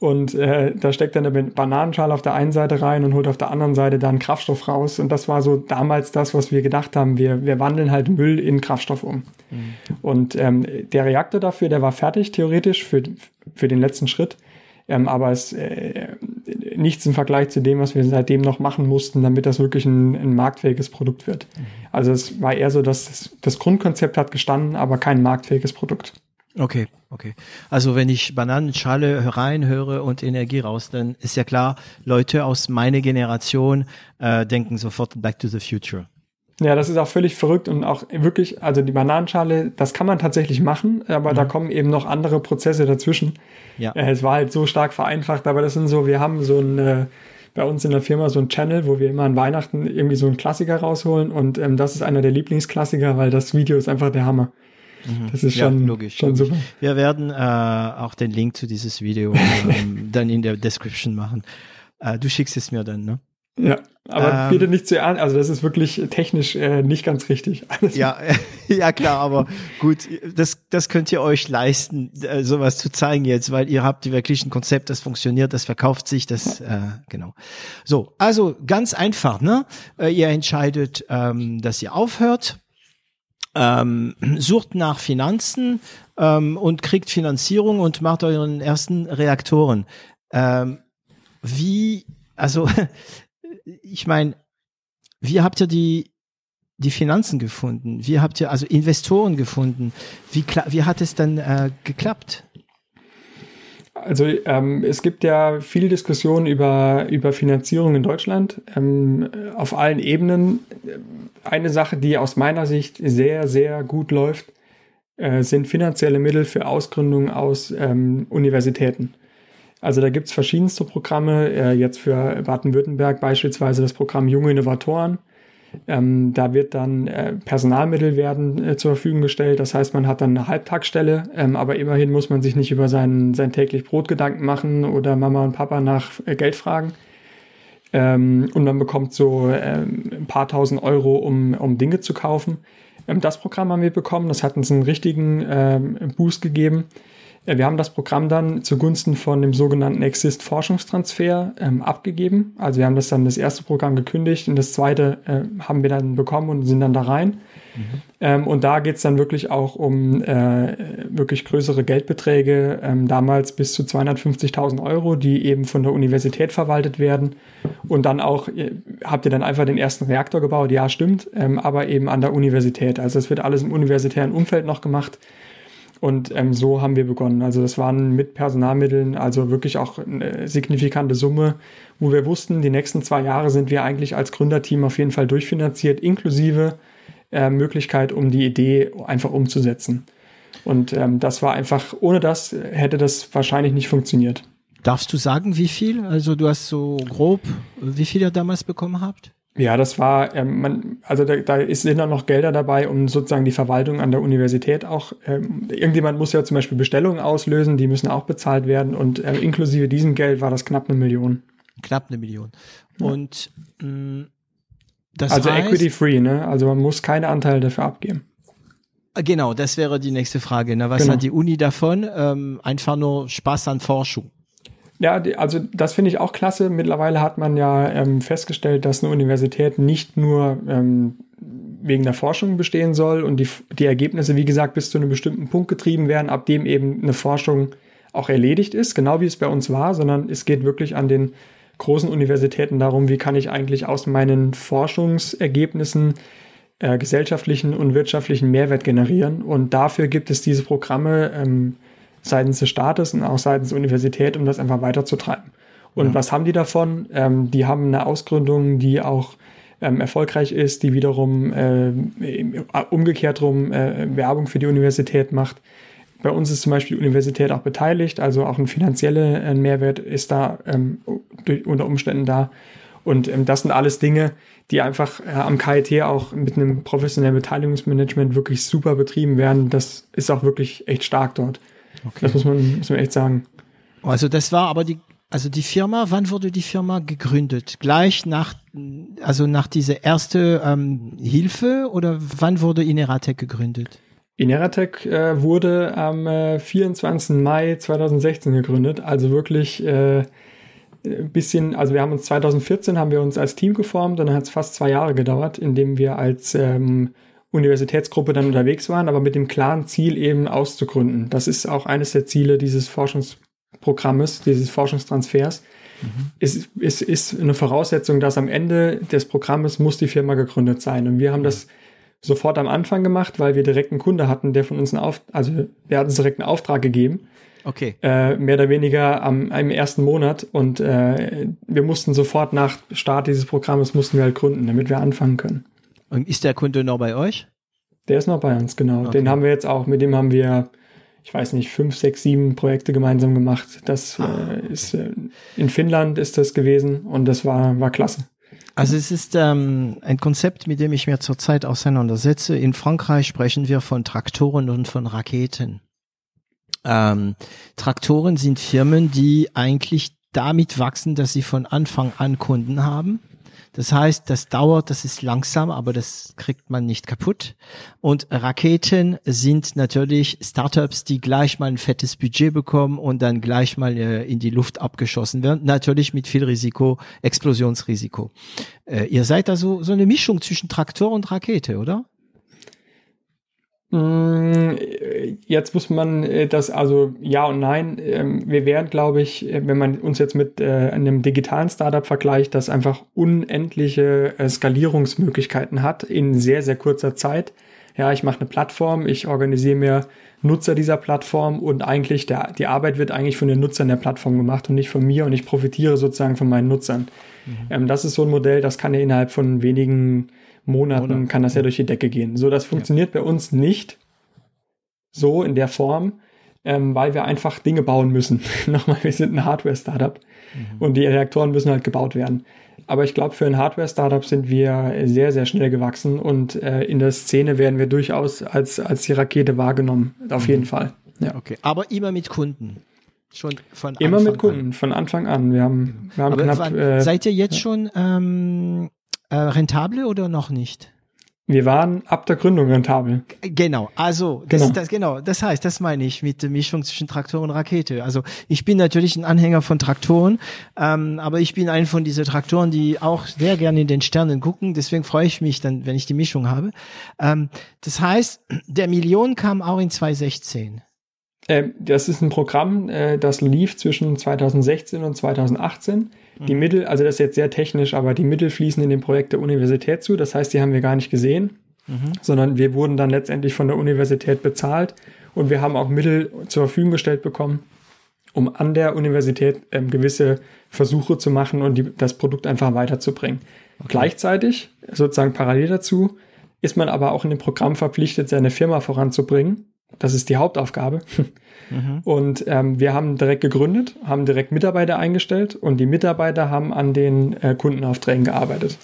Speaker 1: Und äh, da steckt er eine Bananenschale auf der einen Seite rein und holt auf der anderen Seite dann Kraftstoff raus. Und das war so damals das, was wir gedacht haben. Wir, wir wandeln halt Müll in Kraftstoff um. Mhm. Und ähm, der Reaktor dafür, der war fertig, theoretisch, für, für den letzten Schritt. Ähm, aber es äh, nichts im Vergleich zu dem, was wir seitdem noch machen mussten, damit das wirklich ein, ein marktfähiges Produkt wird. Mhm. Also es war eher so, dass das, das Grundkonzept hat gestanden, aber kein marktfähiges Produkt.
Speaker 2: Okay, okay. Also wenn ich Bananenschale reinhöre und Energie raus, dann ist ja klar, Leute aus meiner Generation äh, denken sofort Back to the Future.
Speaker 1: Ja, das ist auch völlig verrückt und auch wirklich, also die Bananenschale, das kann man tatsächlich machen, aber mhm. da kommen eben noch andere Prozesse dazwischen. Ja. Äh, es war halt so stark vereinfacht, aber das sind so, wir haben so ein, äh, bei uns in der Firma so ein Channel, wo wir immer an Weihnachten irgendwie so einen Klassiker rausholen und ähm, das ist einer der Lieblingsklassiker, weil das Video ist einfach der Hammer. Mhm. Das ist schon, ja, logisch, schon logisch. super.
Speaker 2: Wir werden äh, auch den Link zu dieses Video ähm, dann in der Description machen. Äh, du schickst es mir dann, ne?
Speaker 1: Ja, aber ähm, bitte nicht zu ernst. Also das ist wirklich technisch äh, nicht ganz richtig.
Speaker 2: ja, ja klar, aber gut, das, das könnt ihr euch leisten, äh, sowas zu zeigen jetzt, weil ihr habt wirklich ein Konzept, das funktioniert, das verkauft sich, das äh, genau. So, also ganz einfach, ne? Äh, ihr entscheidet, ähm, dass ihr aufhört ähm, sucht nach Finanzen ähm, und kriegt Finanzierung und macht euren ersten Reaktoren. Ähm, wie, also ich meine, wie habt ihr die die Finanzen gefunden? Wie habt ihr also Investoren gefunden? Wie, wie hat es dann äh, geklappt?
Speaker 1: Also ähm, es gibt ja viel Diskussion über, über Finanzierung in Deutschland ähm, auf allen Ebenen. Eine Sache, die aus meiner Sicht sehr, sehr gut läuft, äh, sind finanzielle Mittel für Ausgründungen aus ähm, Universitäten. Also da gibt es verschiedenste Programme, äh, jetzt für Baden-Württemberg beispielsweise das Programm Junge Innovatoren. Ähm, da wird dann äh, Personalmittel werden äh, zur Verfügung gestellt. Das heißt, man hat dann eine Halbtagsstelle, ähm, aber immerhin muss man sich nicht über sein, sein täglich Brot Gedanken machen oder Mama und Papa nach äh, Geld fragen. Ähm, und man bekommt so ähm, ein paar tausend Euro, um, um Dinge zu kaufen. Ähm, das Programm haben wir bekommen. Das hat uns einen richtigen ähm, Boost gegeben. Wir haben das Programm dann zugunsten von dem sogenannten Exist Forschungstransfer ähm, abgegeben. Also wir haben das dann das erste Programm gekündigt und das zweite äh, haben wir dann bekommen und sind dann da rein. Mhm. Ähm, und da geht's dann wirklich auch um äh, wirklich größere Geldbeträge, ähm, damals bis zu 250.000 Euro, die eben von der Universität verwaltet werden. Und dann auch, äh, habt ihr dann einfach den ersten Reaktor gebaut? Ja, stimmt, ähm, aber eben an der Universität. Also es wird alles im universitären Umfeld noch gemacht. Und ähm, so haben wir begonnen. Also das waren mit Personalmitteln, also wirklich auch eine signifikante Summe, wo wir wussten, die nächsten zwei Jahre sind wir eigentlich als Gründerteam auf jeden Fall durchfinanziert, inklusive äh, Möglichkeit, um die Idee einfach umzusetzen. Und ähm, das war einfach, ohne das hätte das wahrscheinlich nicht funktioniert.
Speaker 2: Darfst du sagen, wie viel? Also du hast so grob, wie viel ihr damals bekommen habt?
Speaker 1: Ja, das war, ähm, man, also da, da ist, sind dann noch Gelder dabei, um sozusagen die Verwaltung an der Universität auch, ähm, irgendjemand muss ja zum Beispiel Bestellungen auslösen, die müssen auch bezahlt werden und äh, inklusive diesem Geld war das knapp eine Million.
Speaker 2: Knapp eine Million. Und mh, mm,
Speaker 1: das Also heißt, Equity Free, ne? Also man muss keine Anteile dafür abgeben.
Speaker 2: Genau, das wäre die nächste Frage. Ne? Was genau. hat die Uni davon? Ähm, einfach nur Spaß an Forschung.
Speaker 1: Ja, also das finde ich auch klasse. Mittlerweile hat man ja ähm, festgestellt, dass eine Universität nicht nur ähm, wegen der Forschung bestehen soll und die, die Ergebnisse, wie gesagt, bis zu einem bestimmten Punkt getrieben werden, ab dem eben eine Forschung auch erledigt ist, genau wie es bei uns war, sondern es geht wirklich an den großen Universitäten darum, wie kann ich eigentlich aus meinen Forschungsergebnissen äh, gesellschaftlichen und wirtschaftlichen Mehrwert generieren. Und dafür gibt es diese Programme, ähm, seitens des Staates und auch seitens der Universität, um das einfach weiterzutreiben. Und ja. was haben die davon? Ähm, die haben eine Ausgründung, die auch ähm, erfolgreich ist, die wiederum äh, umgekehrt rum äh, Werbung für die Universität macht. Bei uns ist zum Beispiel die Universität auch beteiligt, also auch ein finanzieller äh, Mehrwert ist da ähm, durch, unter Umständen da. Und ähm, das sind alles Dinge, die einfach äh, am KIT auch mit einem professionellen Beteiligungsmanagement wirklich super betrieben werden. Das ist auch wirklich echt stark dort. Okay. Das muss man, muss man echt sagen.
Speaker 2: Also das war aber die, also die Firma, wann wurde die Firma gegründet? Gleich nach, also nach dieser erste ähm, Hilfe oder wann wurde Ineratec gegründet?
Speaker 1: Ineratec äh, wurde am äh, 24. Mai 2016 gegründet, also wirklich äh, ein bisschen, also wir haben uns 2014 haben wir uns als Team geformt und dann hat es fast zwei Jahre gedauert, indem wir als ähm, Universitätsgruppe dann unterwegs waren, aber mit dem klaren Ziel eben auszugründen. Das ist auch eines der Ziele dieses Forschungsprogrammes, dieses Forschungstransfers. Mhm. Es ist, ist, ist eine Voraussetzung, dass am Ende des Programmes muss die Firma gegründet sein. Und wir haben das sofort am Anfang gemacht, weil wir direkt einen Kunde hatten, der von uns einen Auftrag, also der hat uns direkt einen Auftrag gegeben.
Speaker 2: Okay.
Speaker 1: Äh, mehr oder weniger am, am ersten Monat und äh, wir mussten sofort nach Start dieses Programmes mussten wir halt gründen, damit wir anfangen können.
Speaker 2: Und ist der Kunde noch bei euch?
Speaker 1: Der ist noch bei uns, genau. Okay. Den haben wir jetzt auch, mit dem haben wir, ich weiß nicht, fünf, sechs, sieben Projekte gemeinsam gemacht. Das ah, äh, ist äh, in Finnland ist das gewesen und das war, war klasse.
Speaker 2: Also es ist ähm, ein Konzept, mit dem ich mir zurzeit auseinandersetze. In Frankreich sprechen wir von Traktoren und von Raketen. Ähm, Traktoren sind Firmen, die eigentlich damit wachsen, dass sie von Anfang an Kunden haben das heißt, das dauert, das ist langsam, aber das kriegt man nicht kaputt. Und Raketen sind natürlich Startups, die gleich mal ein fettes Budget bekommen und dann gleich mal äh, in die Luft abgeschossen werden. Natürlich mit viel Risiko, Explosionsrisiko. Äh, ihr seid also so eine Mischung zwischen Traktor und Rakete, oder?
Speaker 1: Mm, jetzt muss man äh, das, also ja und nein. Ähm, wir wären, glaube ich, äh, wenn man uns jetzt mit äh, einem digitalen Startup vergleicht, das einfach unendliche Skalierungsmöglichkeiten hat in sehr, sehr kurzer Zeit. Ja, ich mache eine Plattform, ich organisiere mir Nutzer dieser Plattform und eigentlich der, die Arbeit wird eigentlich von den Nutzern der Plattform gemacht und nicht von mir und ich profitiere sozusagen von meinen Nutzern. Mhm. Ähm, das ist so ein Modell, das kann ja innerhalb von wenigen Monaten Monat. kann das ja durch die Decke gehen. So, das funktioniert ja. bei uns nicht so in der Form. ähm, weil wir einfach Dinge bauen müssen. Nochmal, wir sind ein Hardware-Startup mhm. und die Reaktoren müssen halt gebaut werden. Aber ich glaube, für ein Hardware-Startup sind wir sehr, sehr schnell gewachsen und äh, in der Szene werden wir durchaus als, als die Rakete wahrgenommen. Auf mhm. jeden Fall.
Speaker 2: Ja. Okay. Aber immer mit Kunden.
Speaker 1: Schon von Immer Anfang mit Kunden, an. von Anfang an. Wir haben, wir haben
Speaker 2: knapp. Wann, äh, seid ihr jetzt ja. schon ähm, äh, rentable oder noch nicht?
Speaker 1: Wir waren ab der Gründung rentabel.
Speaker 2: Genau, also das, genau. Das, genau, das heißt, das meine ich mit der Mischung zwischen Traktor und Rakete. Also ich bin natürlich ein Anhänger von Traktoren, ähm, aber ich bin ein von diesen Traktoren, die auch sehr gerne in den Sternen gucken. Deswegen freue ich mich dann, wenn ich die Mischung habe. Ähm, das heißt, der Million kam auch in 2016.
Speaker 1: Ähm, das ist ein Programm, äh, das lief zwischen 2016 und 2018. Die mhm. Mittel, also das ist jetzt sehr technisch, aber die Mittel fließen in dem Projekt der Universität zu. Das heißt, die haben wir gar nicht gesehen, mhm. sondern wir wurden dann letztendlich von der Universität bezahlt und wir haben auch Mittel zur Verfügung gestellt bekommen, um an der Universität ähm, gewisse Versuche zu machen und die, das Produkt einfach weiterzubringen. Okay. Gleichzeitig, sozusagen parallel dazu, ist man aber auch in dem Programm verpflichtet, seine Firma voranzubringen das ist die Hauptaufgabe. Mhm. Und ähm, wir haben direkt gegründet, haben direkt Mitarbeiter eingestellt und die Mitarbeiter haben an den äh, Kundenaufträgen gearbeitet.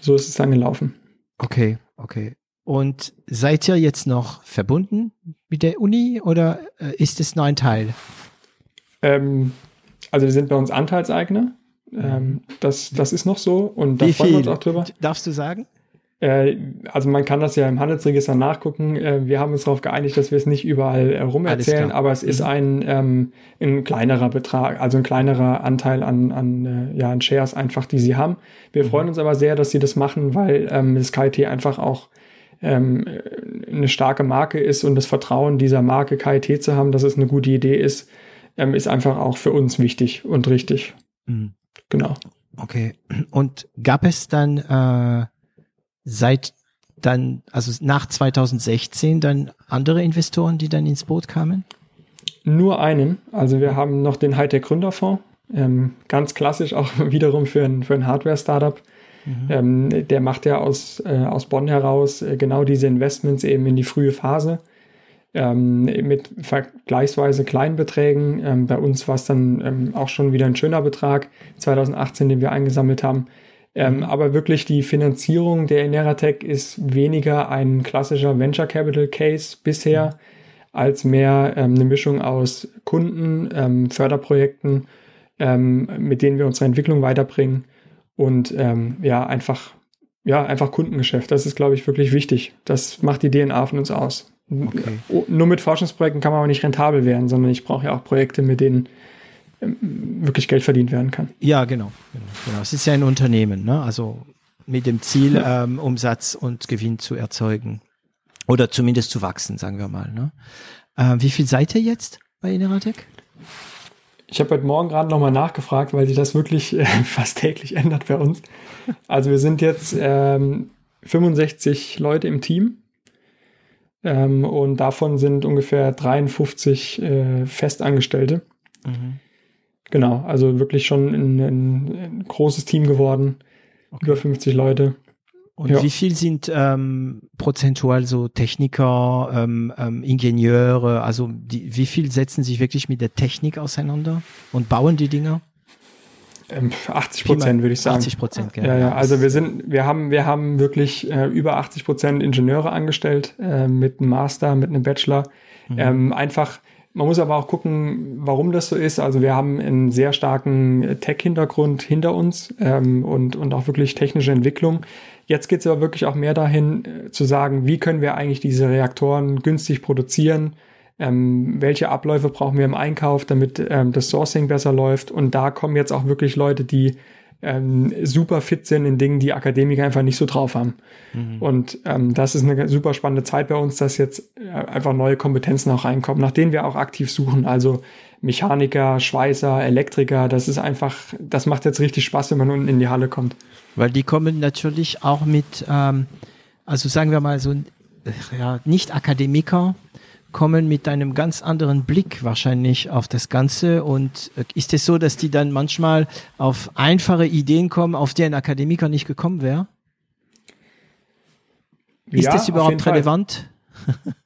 Speaker 1: So ist es dann gelaufen.
Speaker 2: Okay, okay. Und seid ihr jetzt noch verbunden mit der Uni oder äh, ist es nur ein Teil?
Speaker 1: Ähm, also wir sind bei uns Anteilseigner. Ähm, das, das ist noch so und da freuen wir uns auch drüber.
Speaker 2: Darfst du sagen?
Speaker 1: Äh, also man kann das ja im Handelsregister nachgucken. Äh, wir haben uns darauf geeinigt, dass wir es nicht überall äh, rum erzählen, aber es ist mhm. ein, ähm, ein kleinerer Betrag, also ein kleinerer Anteil an, an, ja, an Shares einfach, die sie haben. Wir mhm. freuen uns aber sehr, dass sie das machen, weil ähm, das KIT einfach auch ähm, eine starke Marke ist und das Vertrauen dieser Marke KIT zu haben, dass es eine gute Idee ist, ähm, ist einfach auch für uns wichtig und richtig. Mhm. Genau.
Speaker 2: Okay. Und gab es dann äh seit dann, also nach 2016 dann andere Investoren, die dann ins Boot kamen?
Speaker 1: Nur einen. Also wir haben noch den Hightech Gründerfonds, ähm, ganz klassisch auch wiederum für ein, für ein Hardware-Startup. Mhm. Ähm, der macht ja aus, äh, aus Bonn heraus äh, genau diese Investments eben in die frühe Phase ähm, mit vergleichsweise kleinen Beträgen. Ähm, bei uns war es dann ähm, auch schon wieder ein schöner Betrag, 2018, den wir eingesammelt haben. Ähm, mhm. aber wirklich die Finanzierung der Eneratech ist weniger ein klassischer Venture Capital Case bisher, mhm. als mehr ähm, eine Mischung aus Kunden, ähm, Förderprojekten, ähm, mit denen wir unsere Entwicklung weiterbringen und ähm, ja, einfach, ja, einfach Kundengeschäft. Das ist, glaube ich, wirklich wichtig. Das macht die DNA von uns aus. Okay. Nur mit Forschungsprojekten kann man aber nicht rentabel werden, sondern ich brauche ja auch Projekte, mit denen wirklich Geld verdient werden kann.
Speaker 2: Ja, genau. genau, genau. Es ist ja ein Unternehmen, ne? also mit dem Ziel, ja. ähm, Umsatz und Gewinn zu erzeugen. Oder zumindest zu wachsen, sagen wir mal. Ne? Äh, wie viel seid ihr jetzt bei Ineratec?
Speaker 1: Ich habe heute Morgen gerade nochmal nachgefragt, weil sich das wirklich äh, fast täglich ändert bei uns. Also wir sind jetzt ähm, 65 Leute im Team ähm, und davon sind ungefähr 53 äh, Festangestellte. Mhm. Genau, also wirklich schon ein, ein, ein großes Team geworden. Okay. Über 50 Leute.
Speaker 2: Und ja. wie viel sind ähm, prozentual so Techniker, ähm, ähm, Ingenieure, also die, wie viel setzen sich wirklich mit der Technik auseinander und bauen die Dinger?
Speaker 1: 80 ähm, Prozent würde ich sagen.
Speaker 2: 80 Prozent,
Speaker 1: genau. Ja, ja, also wir sind, wir haben, wir haben wirklich äh, über 80 Prozent Ingenieure angestellt, äh, mit einem Master, mit einem Bachelor. Mhm. Ähm, einfach, man muss aber auch gucken, warum das so ist. Also wir haben einen sehr starken Tech-Hintergrund hinter uns ähm, und, und auch wirklich technische Entwicklung. Jetzt geht es aber wirklich auch mehr dahin äh, zu sagen, wie können wir eigentlich diese Reaktoren günstig produzieren, ähm, welche Abläufe brauchen wir im Einkauf, damit ähm, das Sourcing besser läuft. Und da kommen jetzt auch wirklich Leute, die ähm, super fit sind in Dingen, die Akademiker einfach nicht so drauf haben. Mhm. Und ähm, das ist eine super spannende Zeit bei uns, dass jetzt äh, einfach neue Kompetenzen auch reinkommen, nach denen wir auch aktiv suchen. Also Mechaniker, Schweißer, Elektriker, das ist einfach, das macht jetzt richtig Spaß, wenn man unten in die Halle kommt.
Speaker 2: Weil die kommen natürlich auch mit, ähm, also sagen wir mal so, ja, nicht Akademiker, kommen mit einem ganz anderen Blick wahrscheinlich auf das Ganze. Und äh, ist es so, dass die dann manchmal auf einfache Ideen kommen, auf die ein Akademiker nicht gekommen wäre? Ist ja, das überhaupt relevant?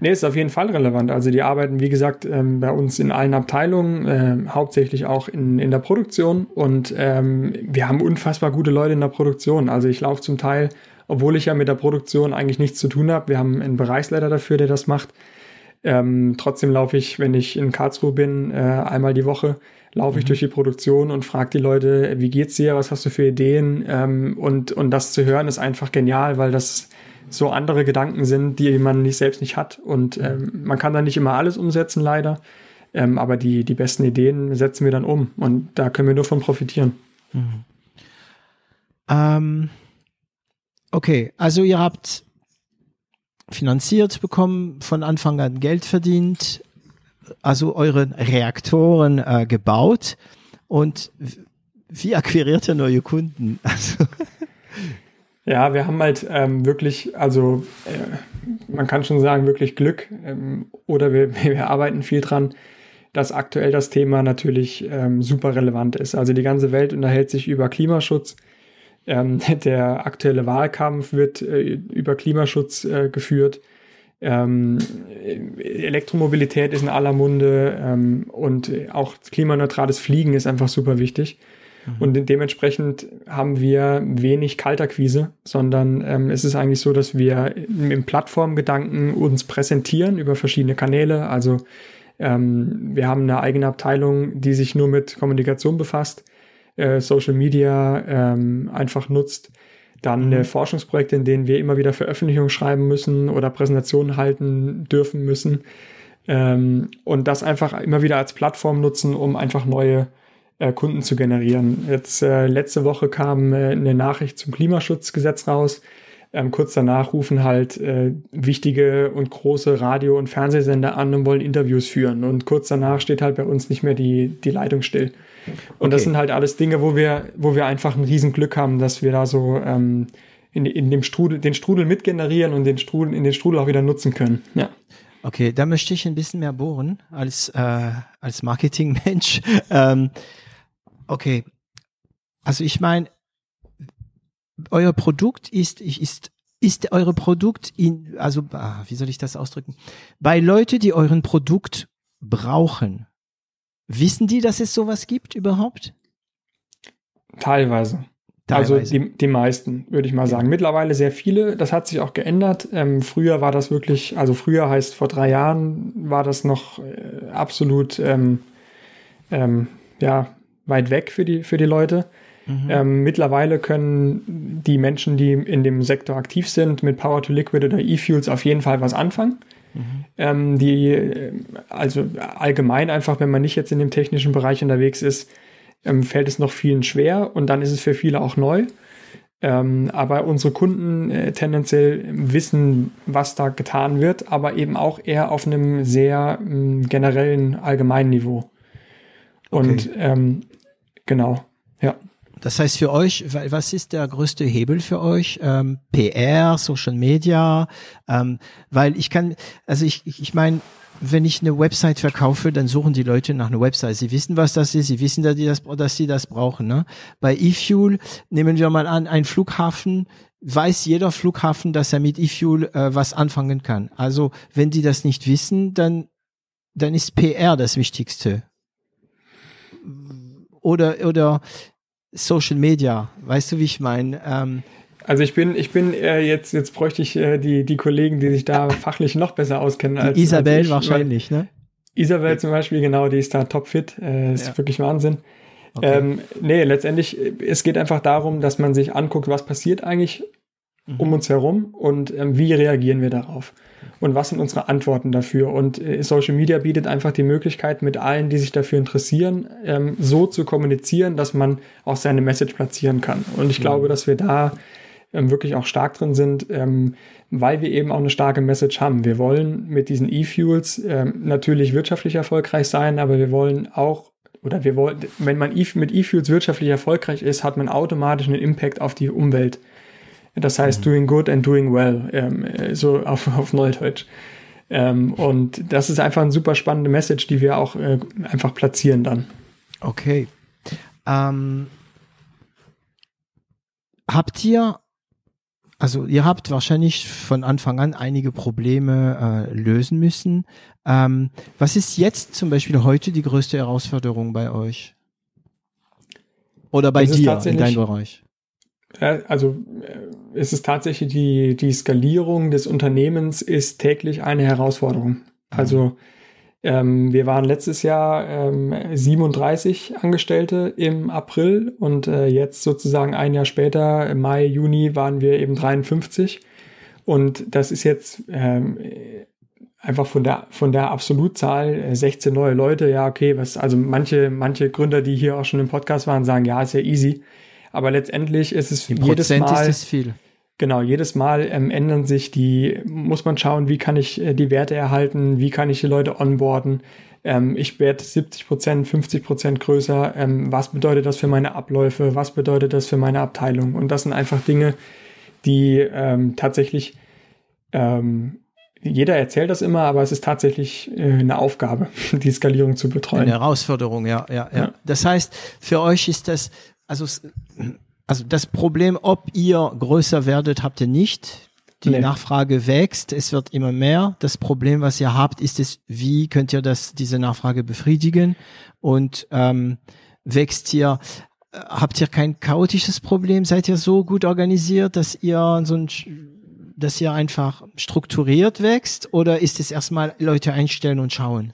Speaker 1: Nee, ist auf jeden Fall relevant. Also die arbeiten, wie gesagt, ähm, bei uns in allen Abteilungen, äh, hauptsächlich auch in, in der Produktion. Und ähm, wir haben unfassbar gute Leute in der Produktion. Also ich laufe zum Teil, obwohl ich ja mit der Produktion eigentlich nichts zu tun habe. Wir haben einen Bereichsleiter dafür, der das macht. Ähm, trotzdem laufe ich, wenn ich in Karlsruhe bin, äh, einmal die Woche, laufe ich mhm. durch die Produktion und frage die Leute, wie geht's dir, was hast du für Ideen? Ähm, und, und das zu hören ist einfach genial, weil das so andere Gedanken sind, die man nicht selbst nicht hat. Und ähm, man kann da nicht immer alles umsetzen, leider. Ähm, aber die, die besten Ideen setzen wir dann um. Und da können wir nur von profitieren. Mhm.
Speaker 2: Ähm, okay, also ihr habt finanziert bekommen, von Anfang an Geld verdient, also eure Reaktoren äh, gebaut und wie akquiriert ihr neue Kunden? Also
Speaker 1: ja, wir haben halt ähm, wirklich, also äh, man kann schon sagen, wirklich Glück ähm, oder wir, wir arbeiten viel dran, dass aktuell das Thema natürlich ähm, super relevant ist. Also die ganze Welt unterhält sich über Klimaschutz. Ähm, der aktuelle Wahlkampf wird äh, über Klimaschutz äh, geführt. Ähm, Elektromobilität ist in aller Munde ähm, und auch klimaneutrales Fliegen ist einfach super wichtig. Mhm. Und dementsprechend haben wir wenig Kaltakquise, sondern ähm, es ist eigentlich so, dass wir im Plattformgedanken uns präsentieren über verschiedene Kanäle. Also ähm, wir haben eine eigene Abteilung, die sich nur mit Kommunikation befasst, äh, Social Media ähm, einfach nutzt. Dann äh, Forschungsprojekte, in denen wir immer wieder Veröffentlichungen schreiben müssen oder Präsentationen halten dürfen müssen. Ähm, und das einfach immer wieder als Plattform nutzen, um einfach neue äh, Kunden zu generieren. Jetzt äh, letzte Woche kam äh, eine Nachricht zum Klimaschutzgesetz raus. Ähm, kurz danach rufen halt äh, wichtige und große Radio- und Fernsehsender an und wollen Interviews führen. Und kurz danach steht halt bei uns nicht mehr die, die Leitung still. Und okay. das sind halt alles Dinge, wo wir, wo wir einfach ein Riesenglück haben, dass wir da so ähm, in, in dem Strudel, den Strudel mitgenerieren und den Strudel, in den Strudel auch wieder nutzen können. Ja.
Speaker 2: Okay, da möchte ich ein bisschen mehr bohren als, äh, als Marketingmensch. ähm, Okay. Also ich meine, euer Produkt ist, ist, ist eure Produkt in, also, ah, wie soll ich das ausdrücken? Bei Leute, die euren Produkt brauchen, wissen die, dass es sowas gibt überhaupt?
Speaker 1: Teilweise. Also Teilweise. Also die, die meisten, würde ich mal sagen. Mittlerweile sehr viele. Das hat sich auch geändert. Ähm, früher war das wirklich, also früher heißt vor drei Jahren war das noch äh, absolut, ähm, ähm, ja, weit weg für die, für die Leute. Mhm. Ähm, mittlerweile können die Menschen, die in dem Sektor aktiv sind, mit Power to Liquid oder E-Fuels auf jeden Fall was anfangen. Mhm. Ähm, die, äh, also allgemein einfach, wenn man nicht jetzt in dem technischen Bereich unterwegs ist, ähm, fällt es noch vielen schwer und dann ist es für viele auch neu. Ähm, aber unsere Kunden äh, tendenziell wissen, was da getan wird, aber eben auch eher auf einem sehr äh, generellen, allgemeinen Niveau. Okay. Und ähm, Genau, ja.
Speaker 2: Das heißt für euch, was ist der größte Hebel für euch? Ähm, PR, Social Media, ähm, weil ich kann, also ich, ich, meine, wenn ich eine Website verkaufe, dann suchen die Leute nach einer Website. Sie wissen, was das ist. Sie wissen, dass, die das, dass sie das brauchen. Ne? Bei eFuel nehmen wir mal an, ein Flughafen weiß jeder Flughafen, dass er mit eFuel äh, was anfangen kann. Also wenn die das nicht wissen, dann dann ist PR das Wichtigste oder, oder Social Media. Weißt du, wie ich meine? Ähm,
Speaker 1: also ich bin, ich bin äh, jetzt, jetzt bräuchte ich äh, die, die Kollegen, die sich da fachlich noch besser auskennen
Speaker 2: als Isabel als ich, wahrscheinlich, ne?
Speaker 1: Isabel zum Beispiel, genau, die ist da topfit. Äh, ist ja. wirklich Wahnsinn. Okay. Ähm, nee, letztendlich, es geht einfach darum, dass man sich anguckt, was passiert eigentlich mhm. um uns herum und ähm, wie reagieren wir darauf und was sind unsere Antworten dafür. Und äh, Social Media bietet einfach die Möglichkeit, mit allen, die sich dafür interessieren, ähm, so zu kommunizieren, dass man auch seine Message platzieren kann. Und ich mhm. glaube, dass wir da ähm, wirklich auch stark drin sind, ähm, weil wir eben auch eine starke Message haben. Wir wollen mit diesen E-Fuels ähm, natürlich wirtschaftlich erfolgreich sein, aber wir wollen auch oder wir wollen, wenn man e mit E-Fuels wirtschaftlich erfolgreich ist, hat man automatisch einen Impact auf die Umwelt. Das heißt, mhm. doing good and doing well, ähm, so auf, auf Neudeutsch. Ähm, und das ist einfach eine super spannende Message, die wir auch äh, einfach platzieren dann.
Speaker 2: Okay. Ähm, habt ihr Also ihr habt wahrscheinlich von Anfang an einige Probleme äh, lösen müssen. Ähm, was ist jetzt zum Beispiel heute die größte Herausforderung bei euch? Oder bei dir in deinem Bereich?
Speaker 1: Also äh, es ist tatsächlich die, die Skalierung des Unternehmens ist täglich eine Herausforderung. Also ähm, wir waren letztes Jahr ähm, 37 Angestellte im April und äh, jetzt sozusagen ein Jahr später, im Mai, Juni, waren wir eben 53. Und das ist jetzt ähm, einfach von der, von der Absolutzahl 16 äh, neue Leute. Ja, okay, was, also manche, manche Gründer, die hier auch schon im Podcast waren, sagen, ja, ist ja easy. Aber letztendlich ist es
Speaker 2: Im jedes Prozent Mal. Ist es viel.
Speaker 1: Genau, jedes Mal ähm, ändern sich die, muss man schauen, wie kann ich äh, die Werte erhalten, wie kann ich die Leute onboarden. Ähm, ich werde 70 Prozent, 50 Prozent größer. Ähm, was bedeutet das für meine Abläufe? Was bedeutet das für meine Abteilung? Und das sind einfach Dinge, die ähm, tatsächlich, ähm, jeder erzählt das immer, aber es ist tatsächlich äh, eine Aufgabe, die Skalierung zu betreuen.
Speaker 2: Eine Herausforderung, ja, ja, ja. ja. Das heißt, für euch ist das, also also das Problem, ob ihr größer werdet, habt ihr nicht. Die nee. Nachfrage wächst, es wird immer mehr. Das Problem, was ihr habt, ist es, wie könnt ihr das, diese Nachfrage befriedigen? Und ähm, wächst ihr, äh, habt ihr kein chaotisches Problem? Seid ihr so gut organisiert, dass ihr so ein dass ihr einfach strukturiert wächst oder ist es erstmal Leute einstellen und schauen?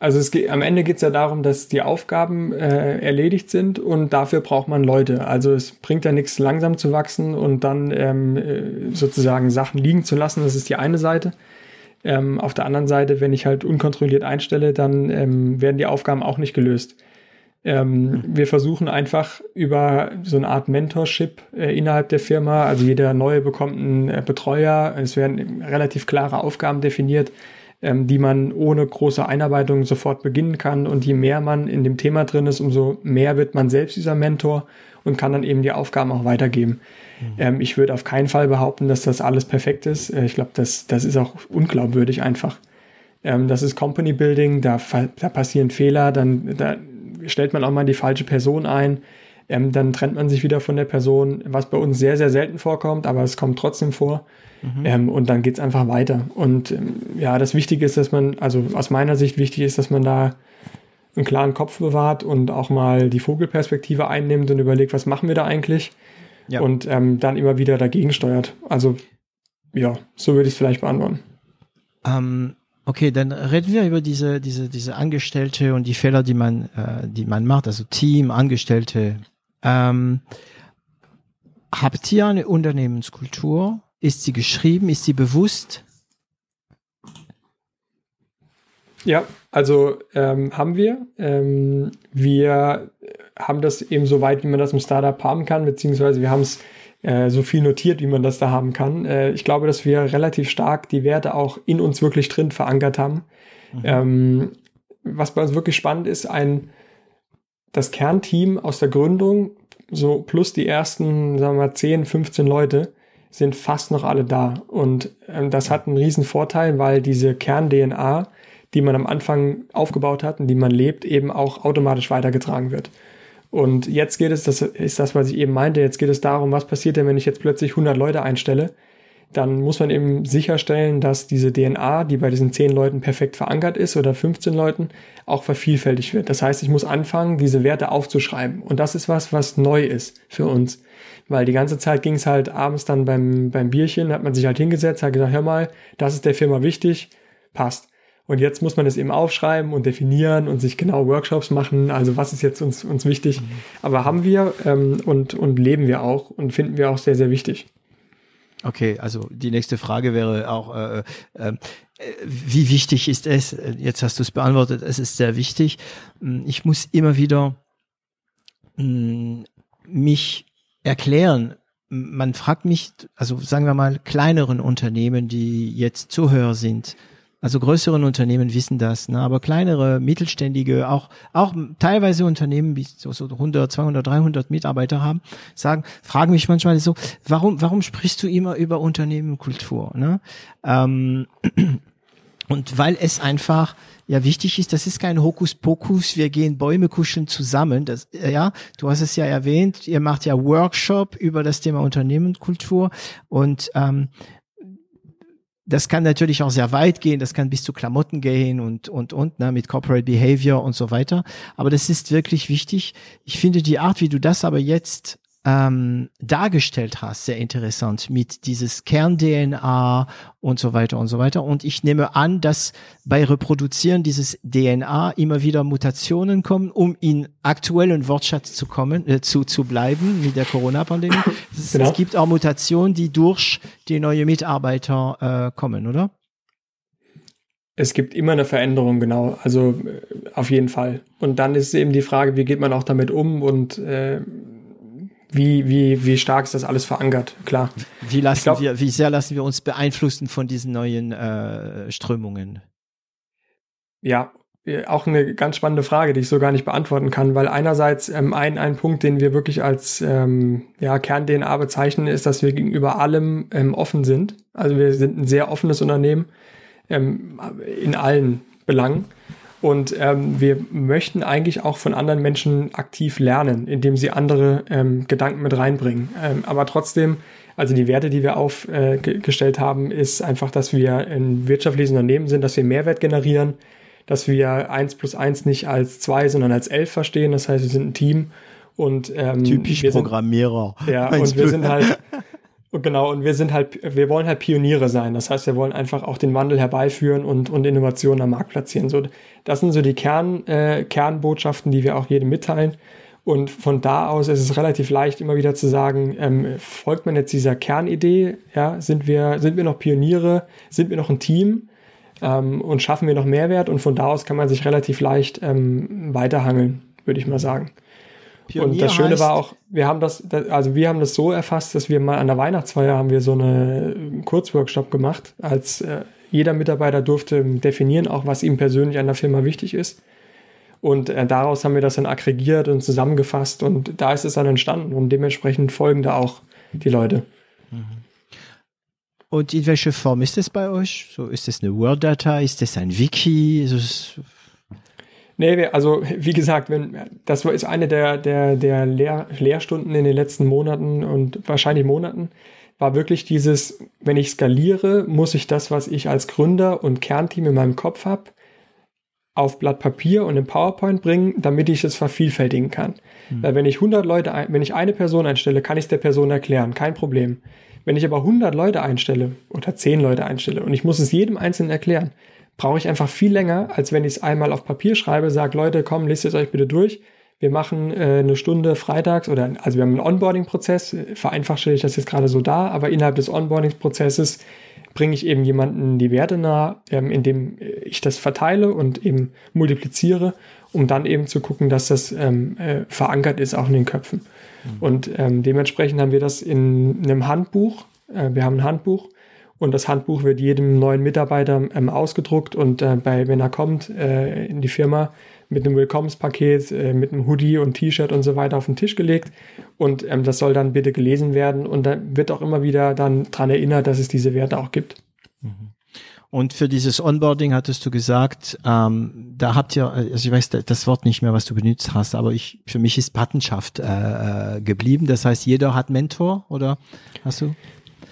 Speaker 1: Also es geht, am Ende geht es ja darum, dass die Aufgaben äh, erledigt sind und dafür braucht man Leute. Also es bringt ja nichts, langsam zu wachsen und dann ähm, äh, sozusagen Sachen liegen zu lassen. Das ist die eine Seite. Ähm, auf der anderen Seite, wenn ich halt unkontrolliert einstelle, dann ähm, werden die Aufgaben auch nicht gelöst. Ähm, wir versuchen einfach über so eine Art Mentorship äh, innerhalb der Firma, also jeder Neue bekommt einen äh, Betreuer, es werden relativ klare Aufgaben definiert ähm, die man ohne große Einarbeitung sofort beginnen kann. Und je mehr man in dem Thema drin ist, umso mehr wird man selbst dieser Mentor und kann dann eben die Aufgaben auch weitergeben. Mhm. Ähm, ich würde auf keinen Fall behaupten, dass das alles perfekt ist. Äh, ich glaube, das, das ist auch unglaubwürdig einfach. Ähm, das ist Company Building, da, da passieren Fehler, dann da stellt man auch mal die falsche Person ein. Ähm, dann trennt man sich wieder von der Person, was bei uns sehr, sehr selten vorkommt, aber es kommt trotzdem vor. Mhm. Ähm, und dann geht's einfach weiter. Und ähm, ja, das Wichtige ist, dass man, also aus meiner Sicht wichtig ist, dass man da einen klaren Kopf bewahrt und auch mal die Vogelperspektive einnimmt und überlegt, was machen wir da eigentlich? Ja. Und ähm, dann immer wieder dagegen steuert. Also ja, so würde ich es vielleicht beantworten.
Speaker 2: Ähm, okay, dann reden wir über diese, diese, diese Angestellte und die Fehler, die man, äh, die man macht, also Team, Angestellte. Ähm, habt ihr eine Unternehmenskultur? Ist sie geschrieben? Ist sie bewusst?
Speaker 1: Ja, also ähm, haben wir. Ähm, wir haben das eben so weit, wie man das im Startup haben kann, beziehungsweise wir haben es äh, so viel notiert, wie man das da haben kann. Äh, ich glaube, dass wir relativ stark die Werte auch in uns wirklich drin verankert haben. Mhm. Ähm, was bei uns wirklich spannend ist, ein das Kernteam aus der Gründung, so plus die ersten, sagen wir mal, 10, 15 Leute, sind fast noch alle da. Und ähm, das hat einen riesen Vorteil, weil diese Kern-DNA, die man am Anfang aufgebaut hat und die man lebt, eben auch automatisch weitergetragen wird. Und jetzt geht es, das ist das, was ich eben meinte, jetzt geht es darum, was passiert denn, wenn ich jetzt plötzlich 100 Leute einstelle? Dann muss man eben sicherstellen, dass diese DNA, die bei diesen 10 Leuten perfekt verankert ist oder 15 Leuten, auch vervielfältigt wird. Das heißt, ich muss anfangen, diese Werte aufzuschreiben. Und das ist was, was neu ist für uns. Weil die ganze Zeit ging es halt abends dann beim, beim Bierchen, hat man sich halt hingesetzt, hat gesagt, hör mal, das ist der Firma wichtig, passt. Und jetzt muss man es eben aufschreiben und definieren und sich genau Workshops machen. Also was ist jetzt uns, uns wichtig? Mhm. Aber haben wir ähm, und, und leben wir auch und finden wir auch sehr, sehr wichtig.
Speaker 2: Okay, also die nächste Frage wäre auch, äh, äh, wie wichtig ist es? Jetzt hast du es beantwortet, es ist sehr wichtig. Ich muss immer wieder mh, mm, mich erklären. Man fragt mich, also sagen wir mal, kleineren Unternehmen, die jetzt Zuhörer sind, also größeren Unternehmen wissen das, ne? aber kleinere, mittelständige, auch, auch teilweise Unternehmen, die so, so 100, 200, 300 Mitarbeiter haben, sagen, fragen mich manchmal so, warum, warum sprichst du immer über Unternehmenkultur? Ne? Ähm, Und weil es einfach ja wichtig ist, das ist kein Hokuspokus, wir gehen Bäume kuscheln zusammen. Das, äh, ja, du hast es ja erwähnt, ihr macht ja Workshop über das Thema Unternehmenskultur und ähm, das kann natürlich auch sehr weit gehen, das kann bis zu Klamotten gehen und, und, und, ne, mit Corporate Behavior und so weiter. Aber das ist wirklich wichtig. Ich finde die Art, wie du das aber jetzt ähm, dargestellt hast, sehr interessant mit dieses Kern-DNA und so weiter und so weiter. Und ich nehme an, dass bei Reproduzieren dieses DNA immer wieder Mutationen kommen, um in aktuellen Wortschatz zu kommen, äh, zu, zu bleiben mit der Corona-Pandemie. Es, genau. es, gibt auch Mutationen, die durch die neue Mitarbeiter äh, kommen, oder?
Speaker 1: Es gibt immer eine Veränderung, genau. Also äh, auf jeden Fall. Und dann ist eben die Frage, wie geht man auch damit um und äh, wie, wie, wie stark ist das alles verankert, klar.
Speaker 2: Wie lassen glaub, wir, wie sehr lassen wir uns beeinflussen von diesen neuen äh, Strömungen?
Speaker 1: Ja, auch eine ganz spannende Frage, die ich so gar nicht beantworten kann, weil einerseits ähm, ein, ein Punkt, den wir wirklich als ähm, ja, Kern-DNA bezeichnen, ist, dass wir gegenüber allem ähm, offen sind. Also wir sind ein sehr offenes Unternehmen ähm, in allen Belangen. Und ähm, wir möchten eigentlich auch von anderen Menschen aktiv lernen, indem sie andere ähm, Gedanken mit reinbringen. Ähm, aber trotzdem, also die Werte, die wir aufgestellt äh, haben, ist einfach, dass wir ein wirtschaftliches Unternehmen sind, dass wir Mehrwert generieren, dass wir eins plus eins nicht als zwei, sondern als elf verstehen. Das heißt, wir sind ein Team. Und, ähm,
Speaker 2: Typisch Programmierer.
Speaker 1: ja, und wir sind halt, genau, und wir sind halt, wir wollen halt Pioniere sein. Das heißt, wir wollen einfach auch den Wandel herbeiführen und, und Innovationen am Markt platzieren. So, das sind so die Kern, äh, Kernbotschaften, die wir auch jedem mitteilen. Und von da aus ist es relativ leicht, immer wieder zu sagen, ähm, folgt man jetzt dieser Kernidee? Ja, sind wir, sind wir noch Pioniere? Sind wir noch ein Team? Ähm, und schaffen wir noch Mehrwert? Und von da aus kann man sich relativ leicht ähm, weiterhangeln, würde ich mal sagen. Pionier und das Schöne war auch, wir haben das, also wir haben das so erfasst, dass wir mal an der Weihnachtsfeier haben wir so eine Kurzworkshop gemacht, als äh, jeder Mitarbeiter durfte definieren, auch was ihm persönlich an der Firma wichtig ist. Und äh, daraus haben wir das dann aggregiert und zusammengefasst und da ist es dann entstanden und dementsprechend folgen da auch die Leute. Mhm.
Speaker 2: Und in welcher Form ist es bei euch? So ist es eine Word-Datei? Ist es ein Wiki? Ist es
Speaker 1: Nee, also wie gesagt, wenn, das ist eine der, der, der Lehr Lehrstunden in den letzten Monaten und wahrscheinlich Monaten, war wirklich dieses, wenn ich skaliere, muss ich das, was ich als Gründer und Kernteam in meinem Kopf habe, auf Blatt Papier und in PowerPoint bringen, damit ich es vervielfältigen kann. Mhm. Weil wenn ich 100 Leute, wenn ich eine Person einstelle, kann ich es der Person erklären, kein Problem. Wenn ich aber 100 Leute einstelle oder 10 Leute einstelle und ich muss es jedem Einzelnen erklären, brauche ich einfach viel länger, als wenn ich es einmal auf Papier schreibe, sage, Leute, komm, lest es euch bitte durch. Wir machen äh, eine Stunde freitags oder also wir haben einen Onboarding-Prozess, vereinfacht stelle ich das jetzt gerade so dar, aber innerhalb des Onboarding-Prozesses bringe ich eben jemanden die Werte nahe, ähm, indem ich das verteile und eben multipliziere, um dann eben zu gucken, dass das ähm, äh, verankert ist auch in den Köpfen. Mhm. Und ähm, dementsprechend haben wir das in einem Handbuch. Äh, wir haben ein Handbuch, und das Handbuch wird jedem neuen Mitarbeiter ähm, ausgedruckt und äh, bei, wenn er kommt äh, in die Firma mit einem Willkommenspaket, äh, mit einem Hoodie und T-Shirt und so weiter auf den Tisch gelegt. Und ähm, das soll dann bitte gelesen werden. Und da wird auch immer wieder dann dran erinnert, dass es diese Werte auch gibt.
Speaker 2: Mhm. Und für dieses Onboarding hattest du gesagt, ähm, da habt ihr, also ich weiß das Wort nicht mehr, was du benutzt hast, aber ich, für mich ist Patenschaft äh, äh geblieben. Das heißt, jeder hat Mentor oder hast du?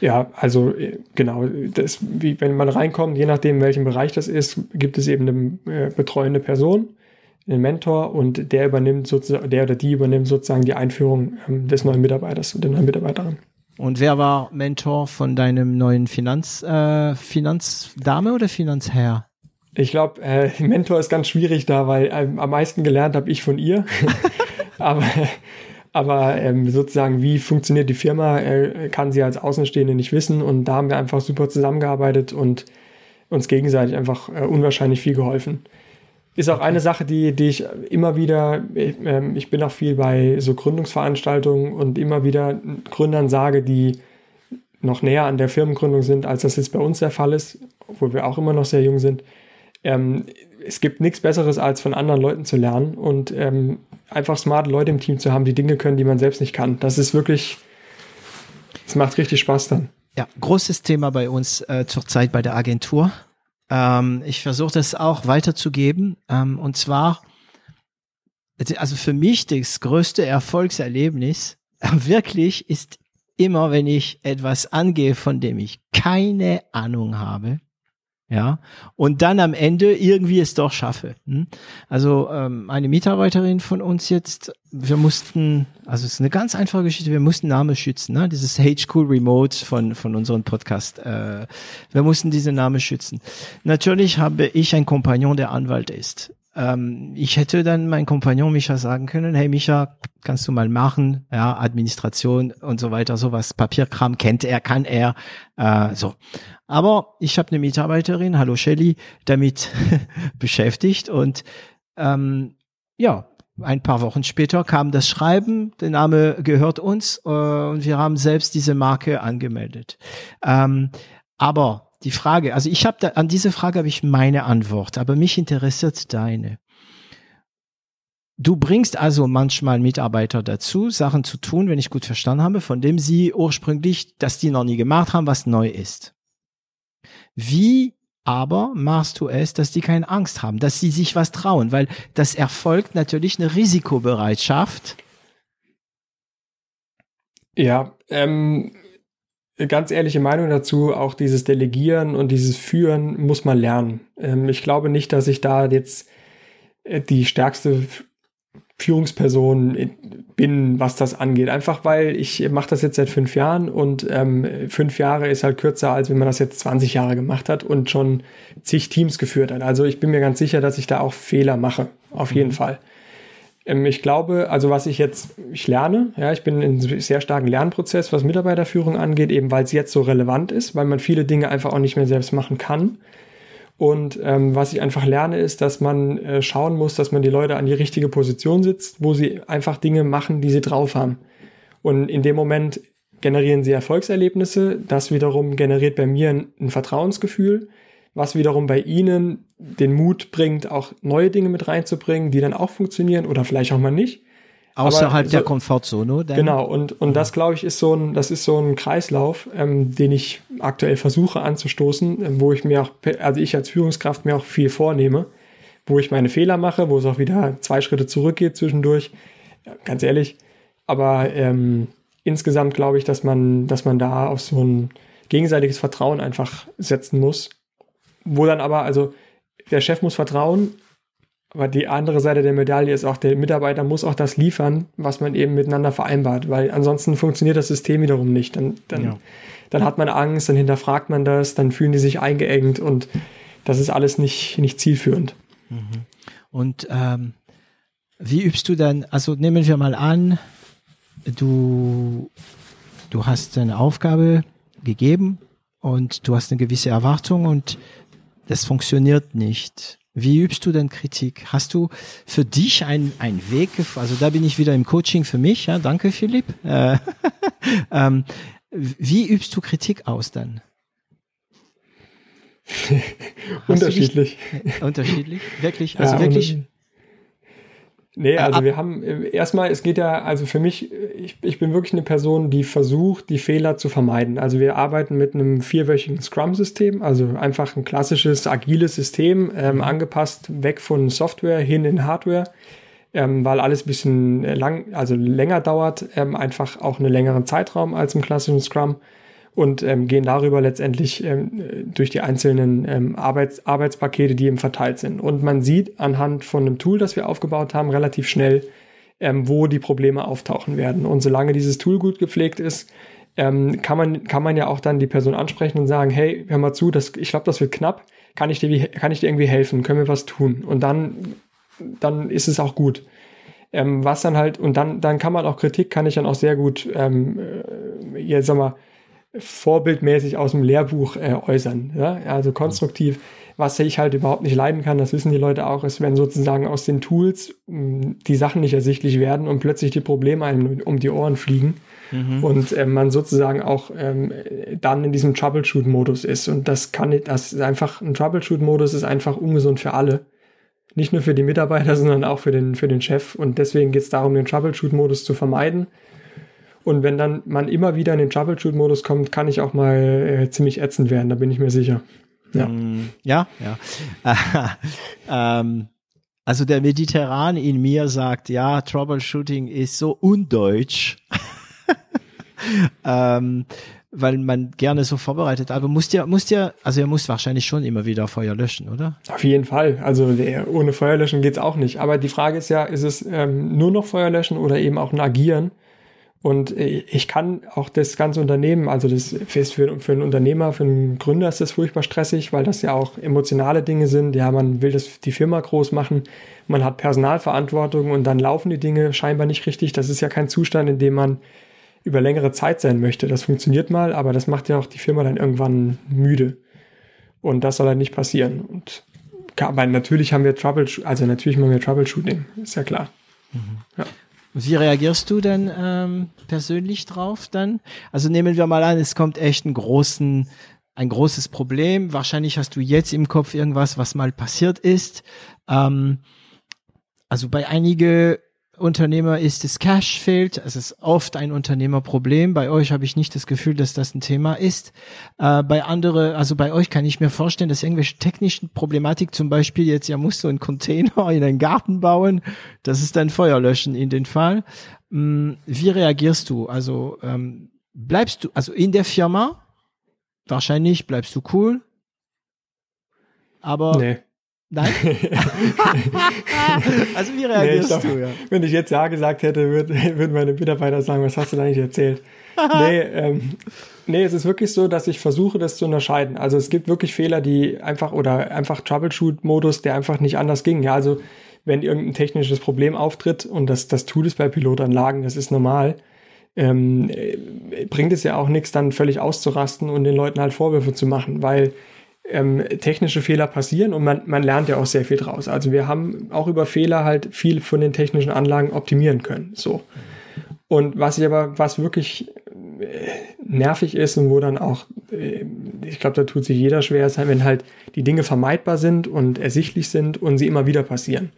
Speaker 1: Ja, also äh, genau, das, wie, wenn man reinkommt, je nachdem, welchem Bereich das ist, gibt es eben eine äh, betreuende Person, einen Mentor und der übernimmt sozusagen, der oder die übernimmt sozusagen die Einführung ähm, des neuen Mitarbeiters und der neuen Mitarbeiterin.
Speaker 2: Und wer war Mentor von deinem neuen Finanz, äh, Finanzdame oder Finanzherr?
Speaker 1: Ich glaube, äh, Mentor ist ganz schwierig da, weil äh, am meisten gelernt habe ich von ihr. Aber aber ähm, sozusagen, wie funktioniert die Firma, äh, kann sie als Außenstehende nicht wissen. Und da haben wir einfach super zusammengearbeitet und uns gegenseitig einfach äh, unwahrscheinlich viel geholfen. Ist auch eine Sache, die, die ich immer wieder, ich, äh, ich bin auch viel bei so Gründungsveranstaltungen und immer wieder Gründern sage, die noch näher an der Firmengründung sind, als das jetzt bei uns der Fall ist, obwohl wir auch immer noch sehr jung sind. Ähm, es gibt nichts Besseres, als von anderen Leuten zu lernen und ähm, einfach smarte Leute im Team zu haben, die Dinge können, die man selbst nicht kann. Das ist wirklich, es macht richtig Spaß dann.
Speaker 2: Ja, großes Thema bei uns äh, zurzeit bei der Agentur. Ähm, ich versuche das auch weiterzugeben. Ähm, und zwar, also für mich das größte Erfolgserlebnis wirklich ist immer, wenn ich etwas angehe, von dem ich keine Ahnung habe, ja, und dann am Ende irgendwie es doch schaffe. Hm? Also ähm, eine Mitarbeiterin von uns jetzt, wir mussten, also es ist eine ganz einfache Geschichte, wir mussten Namen schützen, ne? dieses H Cool Remote von von unserem Podcast. Äh, wir mussten diese Namen schützen. Natürlich habe ich einen Kompagnon, der Anwalt ist. Ähm, ich hätte dann mein Kompagnon Micha sagen können, hey Micha, kannst du mal machen, ja, Administration und so weiter, sowas, Papierkram kennt er, kann er, äh, so. Aber ich habe eine Mitarbeiterin, hallo Shelly, damit beschäftigt und ähm, ja, ein paar Wochen später kam das Schreiben, der Name gehört uns äh, und wir haben selbst diese Marke angemeldet. Ähm, aber die Frage, also ich habe an diese Frage habe ich meine Antwort, aber mich interessiert deine. Du bringst also manchmal Mitarbeiter dazu, Sachen zu tun, wenn ich gut verstanden habe, von dem sie ursprünglich, dass die noch nie gemacht haben, was neu ist. Wie aber machst du es, dass die keine Angst haben, dass sie sich was trauen, weil das erfolgt natürlich eine Risikobereitschaft.
Speaker 1: Ja, ähm, ganz ehrliche Meinung dazu, auch dieses Delegieren und dieses Führen muss man lernen. Ähm, ich glaube nicht, dass ich da jetzt äh, die stärkste Führungsperson bin, was das angeht. Einfach weil ich mache das jetzt seit fünf Jahren und ähm, fünf Jahre ist halt kürzer, als wenn man das jetzt 20 Jahre gemacht hat und schon zig Teams geführt hat. Also ich bin mir ganz sicher, dass ich da auch Fehler mache. Auf jeden mhm. Fall. Ähm, ich glaube, also was ich jetzt, ich lerne, ja, ich bin in einem sehr starken Lernprozess, was Mitarbeiterführung angeht, eben weil es jetzt so relevant ist, weil man viele Dinge einfach auch nicht mehr selbst machen kann. Und ähm, was ich einfach lerne, ist, dass man äh, schauen muss, dass man die Leute an die richtige Position sitzt, wo sie einfach Dinge machen, die sie drauf haben. Und in dem Moment generieren sie Erfolgserlebnisse. Das wiederum generiert bei mir ein, ein Vertrauensgefühl, was wiederum bei ihnen den Mut bringt, auch neue Dinge mit reinzubringen, die dann auch funktionieren oder vielleicht auch mal nicht.
Speaker 2: Außerhalb so, der Komfortzone.
Speaker 1: Denn? Genau, und, und das glaube ich ist so ein, das ist so ein Kreislauf, ähm, den ich aktuell versuche anzustoßen, ähm, wo ich mir auch, also ich als Führungskraft mir auch viel vornehme, wo ich meine Fehler mache, wo es auch wieder zwei Schritte zurückgeht zwischendurch. Ganz ehrlich. Aber ähm, insgesamt glaube ich, dass man, dass man da auf so ein gegenseitiges Vertrauen einfach setzen muss. Wo dann aber, also der Chef muss vertrauen, aber die andere Seite der Medaille ist auch, der Mitarbeiter muss auch das liefern, was man eben miteinander vereinbart, weil ansonsten funktioniert das System wiederum nicht. Dann, dann, ja. dann hat man Angst, dann hinterfragt man das, dann fühlen die sich eingeengt und das ist alles nicht, nicht zielführend.
Speaker 2: Mhm. Und ähm, wie übst du dann, also nehmen wir mal an, du, du hast eine Aufgabe gegeben und du hast eine gewisse Erwartung und das funktioniert nicht. Wie übst du denn Kritik? Hast du für dich einen, einen Weg, also da bin ich wieder im Coaching für mich, ja, danke Philipp. Äh, ähm, wie übst du Kritik aus dann?
Speaker 1: unterschiedlich.
Speaker 2: Dich, unterschiedlich? Wirklich? Also ja, wirklich?
Speaker 1: Nee, also wir haben äh, erstmal, es geht ja, also für mich, ich, ich bin wirklich eine Person, die versucht, die Fehler zu vermeiden. Also wir arbeiten mit einem vierwöchigen Scrum-System, also einfach ein klassisches, agiles System, ähm, angepasst weg von Software hin in Hardware, ähm, weil alles ein bisschen lang, also länger dauert, ähm, einfach auch einen längeren Zeitraum als im klassischen Scrum und ähm, gehen darüber letztendlich ähm, durch die einzelnen ähm, Arbeits Arbeitspakete, die eben verteilt sind. Und man sieht anhand von einem Tool, das wir aufgebaut haben, relativ schnell, ähm, wo die Probleme auftauchen werden. Und solange dieses Tool gut gepflegt ist, ähm, kann, man, kann man ja auch dann die Person ansprechen und sagen, hey, hör mal zu, das, ich glaube, das wird knapp, kann ich, dir, kann ich dir irgendwie helfen, können wir was tun? Und dann, dann ist es auch gut. Ähm, was dann halt, und dann, dann kann man auch Kritik, kann ich dann auch sehr gut, ähm, äh, jetzt sag mal, vorbildmäßig aus dem Lehrbuch äh, äußern. Ja? Also konstruktiv. Was ich halt überhaupt nicht leiden kann, das wissen die Leute auch, ist, wenn sozusagen aus den Tools mh, hm, die Sachen nicht ersichtlich werden und plötzlich die Probleme einem um die Ohren fliegen mhm. und äh, man sozusagen auch ähm, dann in diesem Troubleshoot-Modus ist. Und das kann nicht, das ist einfach, ein Troubleshoot-Modus ist einfach ungesund für alle. Nicht nur für die Mitarbeiter, sondern auch für den, für den Chef. Und deswegen geht es darum, den Troubleshoot-Modus zu vermeiden und wenn dann man immer wieder in den Troubleshoot-Modus kommt, kann ich auch mal äh, ziemlich ätzend werden, da bin ich mir sicher.
Speaker 2: Ja, mm, ja. ja. ähm, also der Mediterran in mir sagt, ja, Troubleshooting ist so undeutsch. ähm, weil man gerne so vorbereitet. Aber musst ja, musst ja, also ihr müsst wahrscheinlich schon immer wieder Feuer löschen, oder?
Speaker 1: Auf jeden Fall. Also der, ohne Feuer löschen geht's auch nicht. Aber die Frage ist ja, ist es ähm, nur noch Feuer löschen oder eben auch ein Agieren? Und äh, ich kann auch das ganze Unternehmen, also das ist für, für einen Unternehmer, für einen Gründer ist das furchtbar stressig, weil das ja auch emotionale Dinge sind. Ja, man will das die Firma groß machen, man hat Personalverantwortung und dann laufen die Dinge scheinbar nicht richtig. Das ist ja kein Zustand, in dem man über längere Zeit sein möchte. Das funktioniert mal, aber das macht ja auch die Firma dann irgendwann müde. Und das soll halt nicht passieren. Und aber natürlich haben wir Troubleshooting, also natürlich machen wir Troubleshooting, ist ja klar. Mhm.
Speaker 2: Ja. Wie reagierst du denn ähm, persönlich drauf dann? Also nehmen wir mal an, es kommt echt einen großen, ein großes Problem. Wahrscheinlich hast du jetzt im Kopf irgendwas, was mal passiert ist. Ähm, also bei einige Unternehmer ist es Cash fehlt. Es ist oft ein Unternehmerproblem. Bei euch habe ich nicht das Gefühl, dass das ein Thema ist. Äh, bei andere, also bei euch kann ich mir vorstellen, dass irgendwelche technischen Problematik, zum Beispiel jetzt, ja, musst du einen Container in einen Garten bauen. Das ist ein Feuerlöschen in den Fall. Hm, wie reagierst du? Also ähm, bleibst du, also in der Firma, wahrscheinlich bleibst du cool. Aber nee. Nein?
Speaker 1: also wie reagierst nee, du? Ja? Wenn ich jetzt Ja gesagt hätte, würden würd meine Mitarbeiter sagen, was hast du da nicht erzählt? nee, ähm, nee, es ist wirklich so, dass ich versuche, das zu unterscheiden. Also es gibt wirklich Fehler, die einfach oder einfach Troubleshoot-Modus, der einfach nicht anders ging. Ja, also wenn irgendein technisches Problem auftritt und das, das tut es bei Pilotanlagen, das ist normal, ähm, bringt es ja auch nichts, dann völlig auszurasten und den Leuten halt Vorwürfe zu machen, weil ähm, technische Fehler passieren und man, man lernt ja auch sehr viel draus. Also wir haben auch über Fehler halt viel von den technischen Anlagen optimieren können. So. Und was ich aber, was wirklich äh, nervig ist und wo dann auch, äh, ich glaube, da tut sich jeder schwer, ist halt, wenn halt die Dinge vermeidbar sind und ersichtlich sind und sie immer wieder passieren.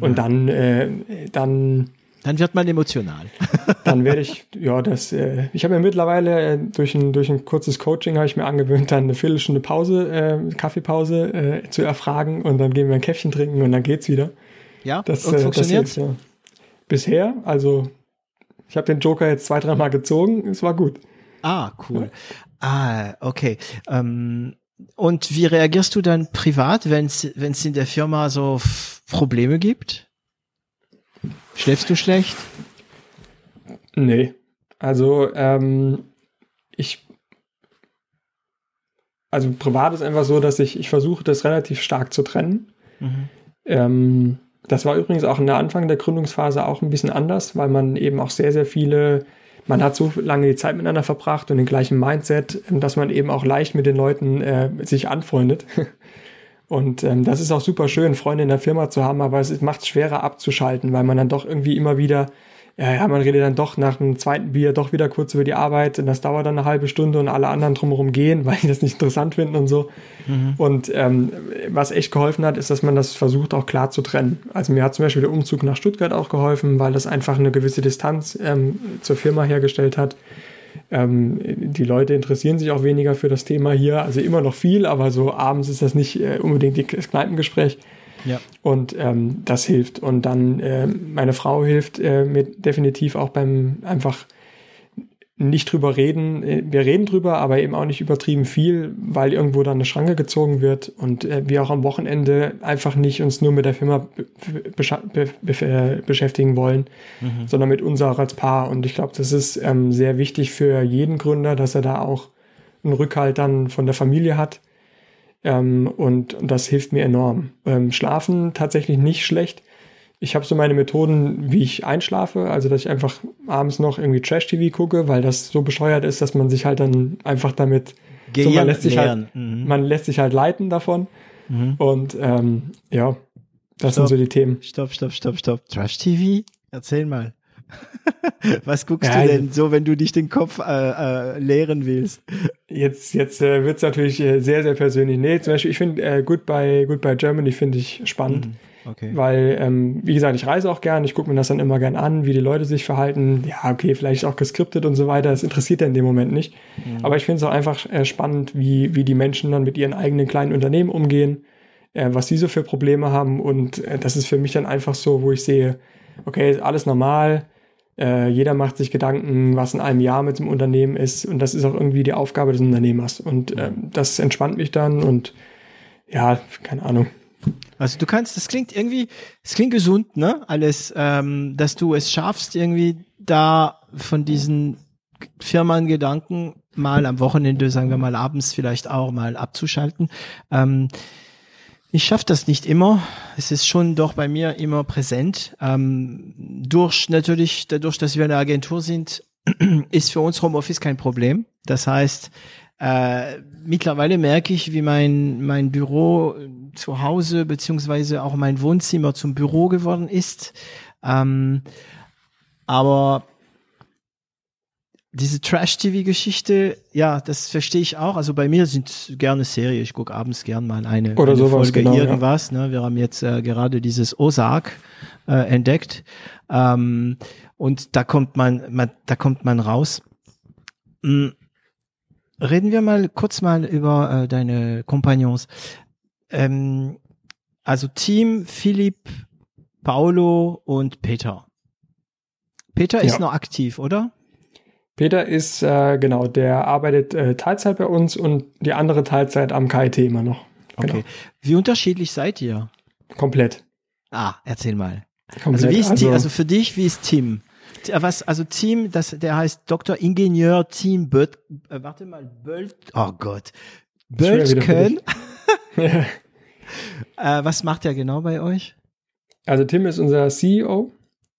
Speaker 1: Und ja. dann, äh, dann
Speaker 2: dann wird man emotional.
Speaker 1: dann werde ich, ja, das, äh, ich habe mir mittlerweile äh, durch, ein, durch ein kurzes Coaching habe ich mir angewöhnt, dann eine Viertelstunde Pause, äh, Kaffeepause äh, zu erfragen und dann gehen wir ein Käffchen trinken und dann geht's wieder.
Speaker 2: Ja, das, und äh, funktioniert das ja.
Speaker 1: Bisher, also ich habe den Joker jetzt zwei, dreimal gezogen, es war gut.
Speaker 2: Ah, cool. Ja. Ah, okay. Ähm, und wie reagierst du dann privat, wenn es in der Firma so Probleme gibt? Schläfst du schlecht?
Speaker 1: Nee. Also, ähm, ich. Also, privat ist einfach so, dass ich, ich versuche, das relativ stark zu trennen. Mhm. Ähm, das war übrigens auch in der Anfang der Gründungsphase auch ein bisschen anders, weil man eben auch sehr, sehr viele, man hat so lange die Zeit miteinander verbracht und den gleichen Mindset, dass man eben auch leicht mit den Leuten äh, sich anfreundet. Und ähm, das ist auch super schön, Freunde in der Firma zu haben, aber es macht es schwerer abzuschalten, weil man dann doch irgendwie immer wieder, ja, ja, man redet dann doch nach dem zweiten Bier doch wieder kurz über die Arbeit und das dauert dann eine halbe Stunde und alle anderen drumherum gehen, weil die das nicht interessant finden und so. Mhm. Und ähm, was echt geholfen hat, ist, dass man das versucht auch klar zu trennen. Also mir hat zum Beispiel der Umzug nach Stuttgart auch geholfen, weil das einfach eine gewisse Distanz ähm, zur Firma hergestellt hat. Ähm, die Leute interessieren sich auch weniger für das Thema hier, also immer noch viel, aber so abends ist das nicht äh, unbedingt das Kneipengespräch. Ja. Und ähm, das hilft. Und dann äh, meine Frau hilft äh, mir definitiv auch beim einfach nicht drüber reden. Wir reden drüber, aber eben auch nicht übertrieben viel, weil irgendwo dann eine Schranke gezogen wird und äh, wir auch am Wochenende einfach nicht uns nur mit der Firma be be beschäftigen wollen, mhm. sondern mit uns auch als Paar. Und ich glaube, das ist ähm, sehr wichtig für jeden Gründer, dass er da auch einen Rückhalt dann von der Familie hat. Ähm, und, und das hilft mir enorm. Ähm, schlafen tatsächlich nicht schlecht ich habe so meine Methoden, wie ich einschlafe, also dass ich einfach abends noch irgendwie Trash-TV gucke, weil das so bescheuert ist, dass man sich halt dann einfach damit so, man lässt sich halt, mhm. man lässt sich halt leiten davon. Mhm. Und ähm, ja, das stopp, sind so die Themen.
Speaker 2: Stopp, stopp, stopp, stopp. Trash-TV? Erzähl mal. Was guckst ja, du denn so, wenn du dich den Kopf äh, äh, leeren willst?
Speaker 1: Jetzt, jetzt äh, wird's natürlich äh, sehr, sehr persönlich. Nee, zum Beispiel, ich finde äh, Goodbye, Goodbye Germany finde ich spannend. Mhm. Okay. Weil, ähm, wie gesagt, ich reise auch gern, ich gucke mir das dann immer gern an, wie die Leute sich verhalten. Ja, okay, vielleicht auch geskriptet und so weiter. Das interessiert ja in dem Moment nicht. Mhm. Aber ich finde es auch einfach äh, spannend, wie, wie die Menschen dann mit ihren eigenen kleinen Unternehmen umgehen, äh, was sie so für Probleme haben. Und äh, das ist für mich dann einfach so, wo ich sehe, okay, alles normal. Äh, jeder macht sich Gedanken, was in einem Jahr mit dem Unternehmen ist. Und das ist auch irgendwie die Aufgabe des Unternehmers. Und äh, das entspannt mich dann und ja, keine Ahnung.
Speaker 2: Also du kannst, das klingt irgendwie, es klingt gesund, ne? Alles, ähm, dass du es schaffst, irgendwie da von diesen Firmengedanken mal am Wochenende, sagen wir mal abends vielleicht auch mal abzuschalten. Ähm, ich schaffe das nicht immer. Es ist schon doch bei mir immer präsent. Ähm, durch natürlich, dadurch, dass wir eine Agentur sind, ist für uns Homeoffice kein Problem. Das heißt, äh, mittlerweile merke ich, wie mein, mein Büro zu Hause beziehungsweise auch mein Wohnzimmer zum Büro geworden ist. Ähm, aber diese Trash-TV-Geschichte, ja, das verstehe ich auch. Also bei mir sind gerne Serie. Ich gucke abends gern mal eine,
Speaker 1: Oder
Speaker 2: eine
Speaker 1: sowas,
Speaker 2: Folge
Speaker 1: genau,
Speaker 2: irgendwas. Ja. Ne? Wir haben jetzt äh, gerade dieses Ozark äh, entdeckt. Ähm, und da kommt man, man, da kommt man raus. Mhm. Reden wir mal kurz mal über äh, deine Kompagnons. Ähm, also Team Philipp, Paolo und Peter. Peter ist ja. noch aktiv, oder?
Speaker 1: Peter ist, äh, genau, der arbeitet äh, Teilzeit bei uns und die andere Teilzeit am KIT immer noch.
Speaker 2: Genau. Okay. Wie unterschiedlich seid ihr?
Speaker 1: Komplett.
Speaker 2: Ah, erzähl mal. Komplett. Also wie ist also, also für dich, wie ist Tim? Äh, was, also Team, das, der heißt Dr. Ingenieur Team Böt, äh, warte mal, Bölt, oh Gott, Böltken. äh, was macht er genau bei euch?
Speaker 1: Also Tim ist unser CEO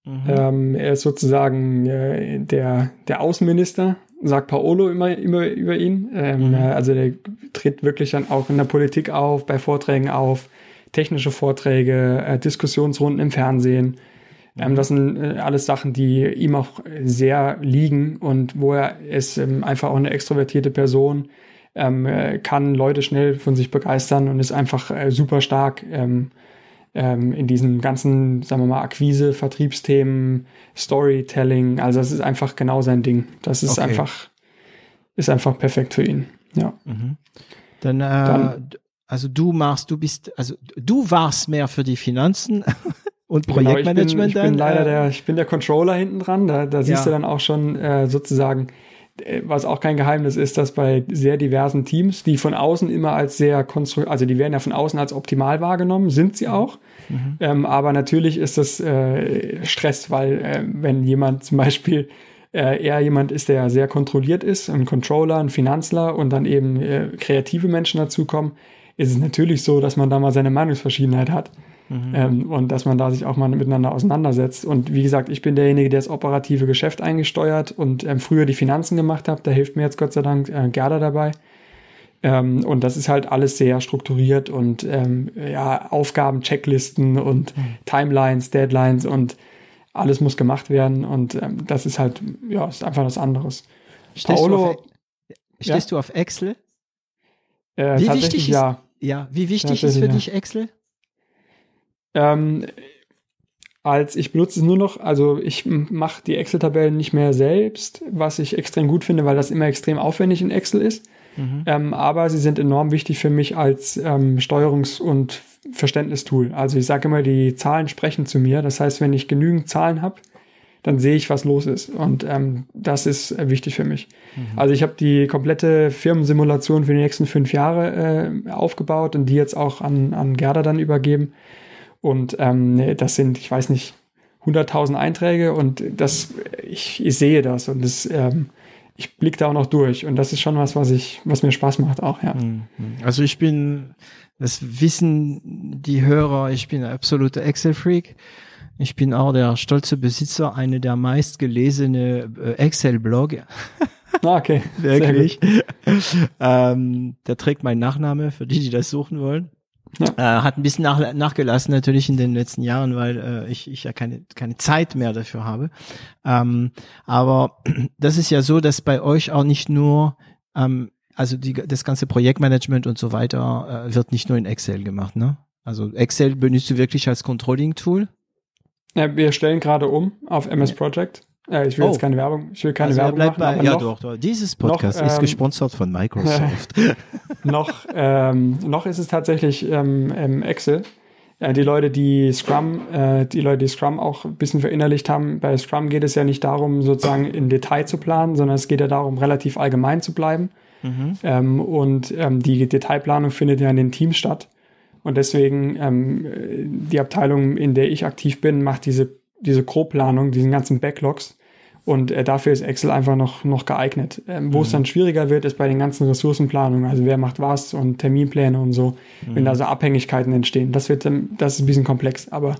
Speaker 1: Mhm. Ähm, er ist sozusagen äh, der, der Außenminister, sagt Paolo immer, immer über ihn. Ähm, mhm. Äh, also der tritt wirklich dann auch in der Politik auf, bei Vorträgen auf, technische Vorträge, äh, Diskussionsrunden im Fernsehen. Ähm, mhm. das sind äh, alles Sachen, die ihm auch sehr liegen und wo er ist ähm, einfach auch eine extrovertierte Person, ähm, äh, kann Leute schnell von sich begeistern und ist einfach äh, super stark. Ähm, ähm, in diesen ganzen, sagen wir mal, Akquise, Vertriebsthemen, Storytelling. Also das ist einfach genau sein Ding. Das ist okay. einfach, ist einfach perfekt für ihn. Ja. Mhm.
Speaker 2: Dann, äh, Dann, also du machst, du bist, also du warst mehr für die Finanzen. Und Projektmanagement
Speaker 1: genau, ich bin, ich bin leider äh, der, ich bin der Controller hinten dran. Da, da siehst ja. du dann auch schon äh, sozusagen, was auch kein Geheimnis ist, dass bei sehr diversen Teams, die von außen immer als sehr konstruiert, also die werden ja von außen als optimal wahrgenommen, sind sie auch. Mhm. Ähm, aber natürlich ist das äh, Stress, weil äh, wenn jemand zum Beispiel äh, eher jemand ist, der sehr kontrolliert ist, ein Controller, ein Finanzler und dann eben äh, kreative Menschen dazukommen, ist es natürlich so, dass man da mal seine Meinungsverschiedenheit hat. Mhm. Ähm, und dass man da sich auch mal miteinander auseinandersetzt. Und wie gesagt, ich bin derjenige, der das operative Geschäft eingesteuert und ähm, früher die Finanzen gemacht hat. Da hilft mir jetzt Gott sei Dank äh, Gerda dabei. Ähm, und das ist halt alles sehr strukturiert und ähm, ja, Aufgaben, Checklisten und mhm. Timelines, Deadlines und alles muss gemacht werden. Und ähm, das ist halt, ja, ist einfach was anderes.
Speaker 2: Stehst Paolo, du auf, stehst ja? du auf Excel?
Speaker 1: Äh, wie wichtig ist, ja.
Speaker 2: ja, wie wichtig ist für ja. dich Excel?
Speaker 1: Ähm, als ich benutze es nur noch, also ich mache die Excel-Tabellen nicht mehr selbst, was ich extrem gut finde, weil das immer extrem aufwendig in Excel ist. Mhm. Ähm, aber sie sind enorm wichtig für mich als ähm, Steuerungs- und Verständnistool. Also ich sage immer, die Zahlen sprechen zu mir. Das heißt, wenn ich genügend Zahlen habe, dann sehe ich, was los ist. Und ähm, das ist äh, wichtig für mich. Mhm. Also ich habe die komplette Firmensimulation für die nächsten fünf Jahre äh, aufgebaut und die jetzt auch an, an Gerda dann übergeben. Und ähm, das sind, ich weiß nicht, 100.000 Einträge und das, ich, ich sehe das und das, ähm, ich blicke da auch noch durch und das ist schon was, was ich, was mir Spaß macht auch, ja. Mhm.
Speaker 2: Also ich bin, das wissen die Hörer, ich bin ein absoluter Excel-Freak. Ich bin auch der stolze Besitzer einer der meistgelesene äh, Excel-Blog.
Speaker 1: Ah, okay.
Speaker 2: Wirklich. ähm, der trägt meinen Nachname für die, die das suchen wollen. Ja. Äh, hat ein bisschen nach, nachgelassen natürlich in den letzten Jahren, weil äh, ich, ich ja keine, keine Zeit mehr dafür habe. Ähm, aber das ist ja so, dass bei euch auch nicht nur, ähm, also die, das ganze Projektmanagement und so weiter äh, wird nicht nur in Excel gemacht, ne? Also Excel benutzt du wirklich als Controlling-Tool?
Speaker 1: Ja, wir stellen gerade um auf MS Project. Äh, ich will oh. jetzt keine Werbung, ich will keine also Werbung machen.
Speaker 2: Bei, ja, noch, doch, doch. Dieses Podcast noch, ähm, ist gesponsert von Microsoft.
Speaker 1: noch, ähm, noch ist es tatsächlich ähm, Excel. Äh, die Leute, die Scrum, äh, die Leute, die Scrum auch ein bisschen verinnerlicht haben, bei Scrum geht es ja nicht darum, sozusagen im Detail zu planen, sondern es geht ja darum, relativ allgemein zu bleiben. Mhm. Ähm, und ähm, die Detailplanung findet ja in den Teams statt. Und deswegen ähm, die Abteilung, in der ich aktiv bin, macht diese diese Grobplanung, diesen ganzen Backlogs. Und äh, dafür ist Excel einfach noch, noch geeignet. Ähm, wo mhm. es dann schwieriger wird, ist bei den ganzen Ressourcenplanungen, also wer macht was und Terminpläne und so, mhm. wenn da so Abhängigkeiten entstehen. Das wird das ist ein bisschen komplex, aber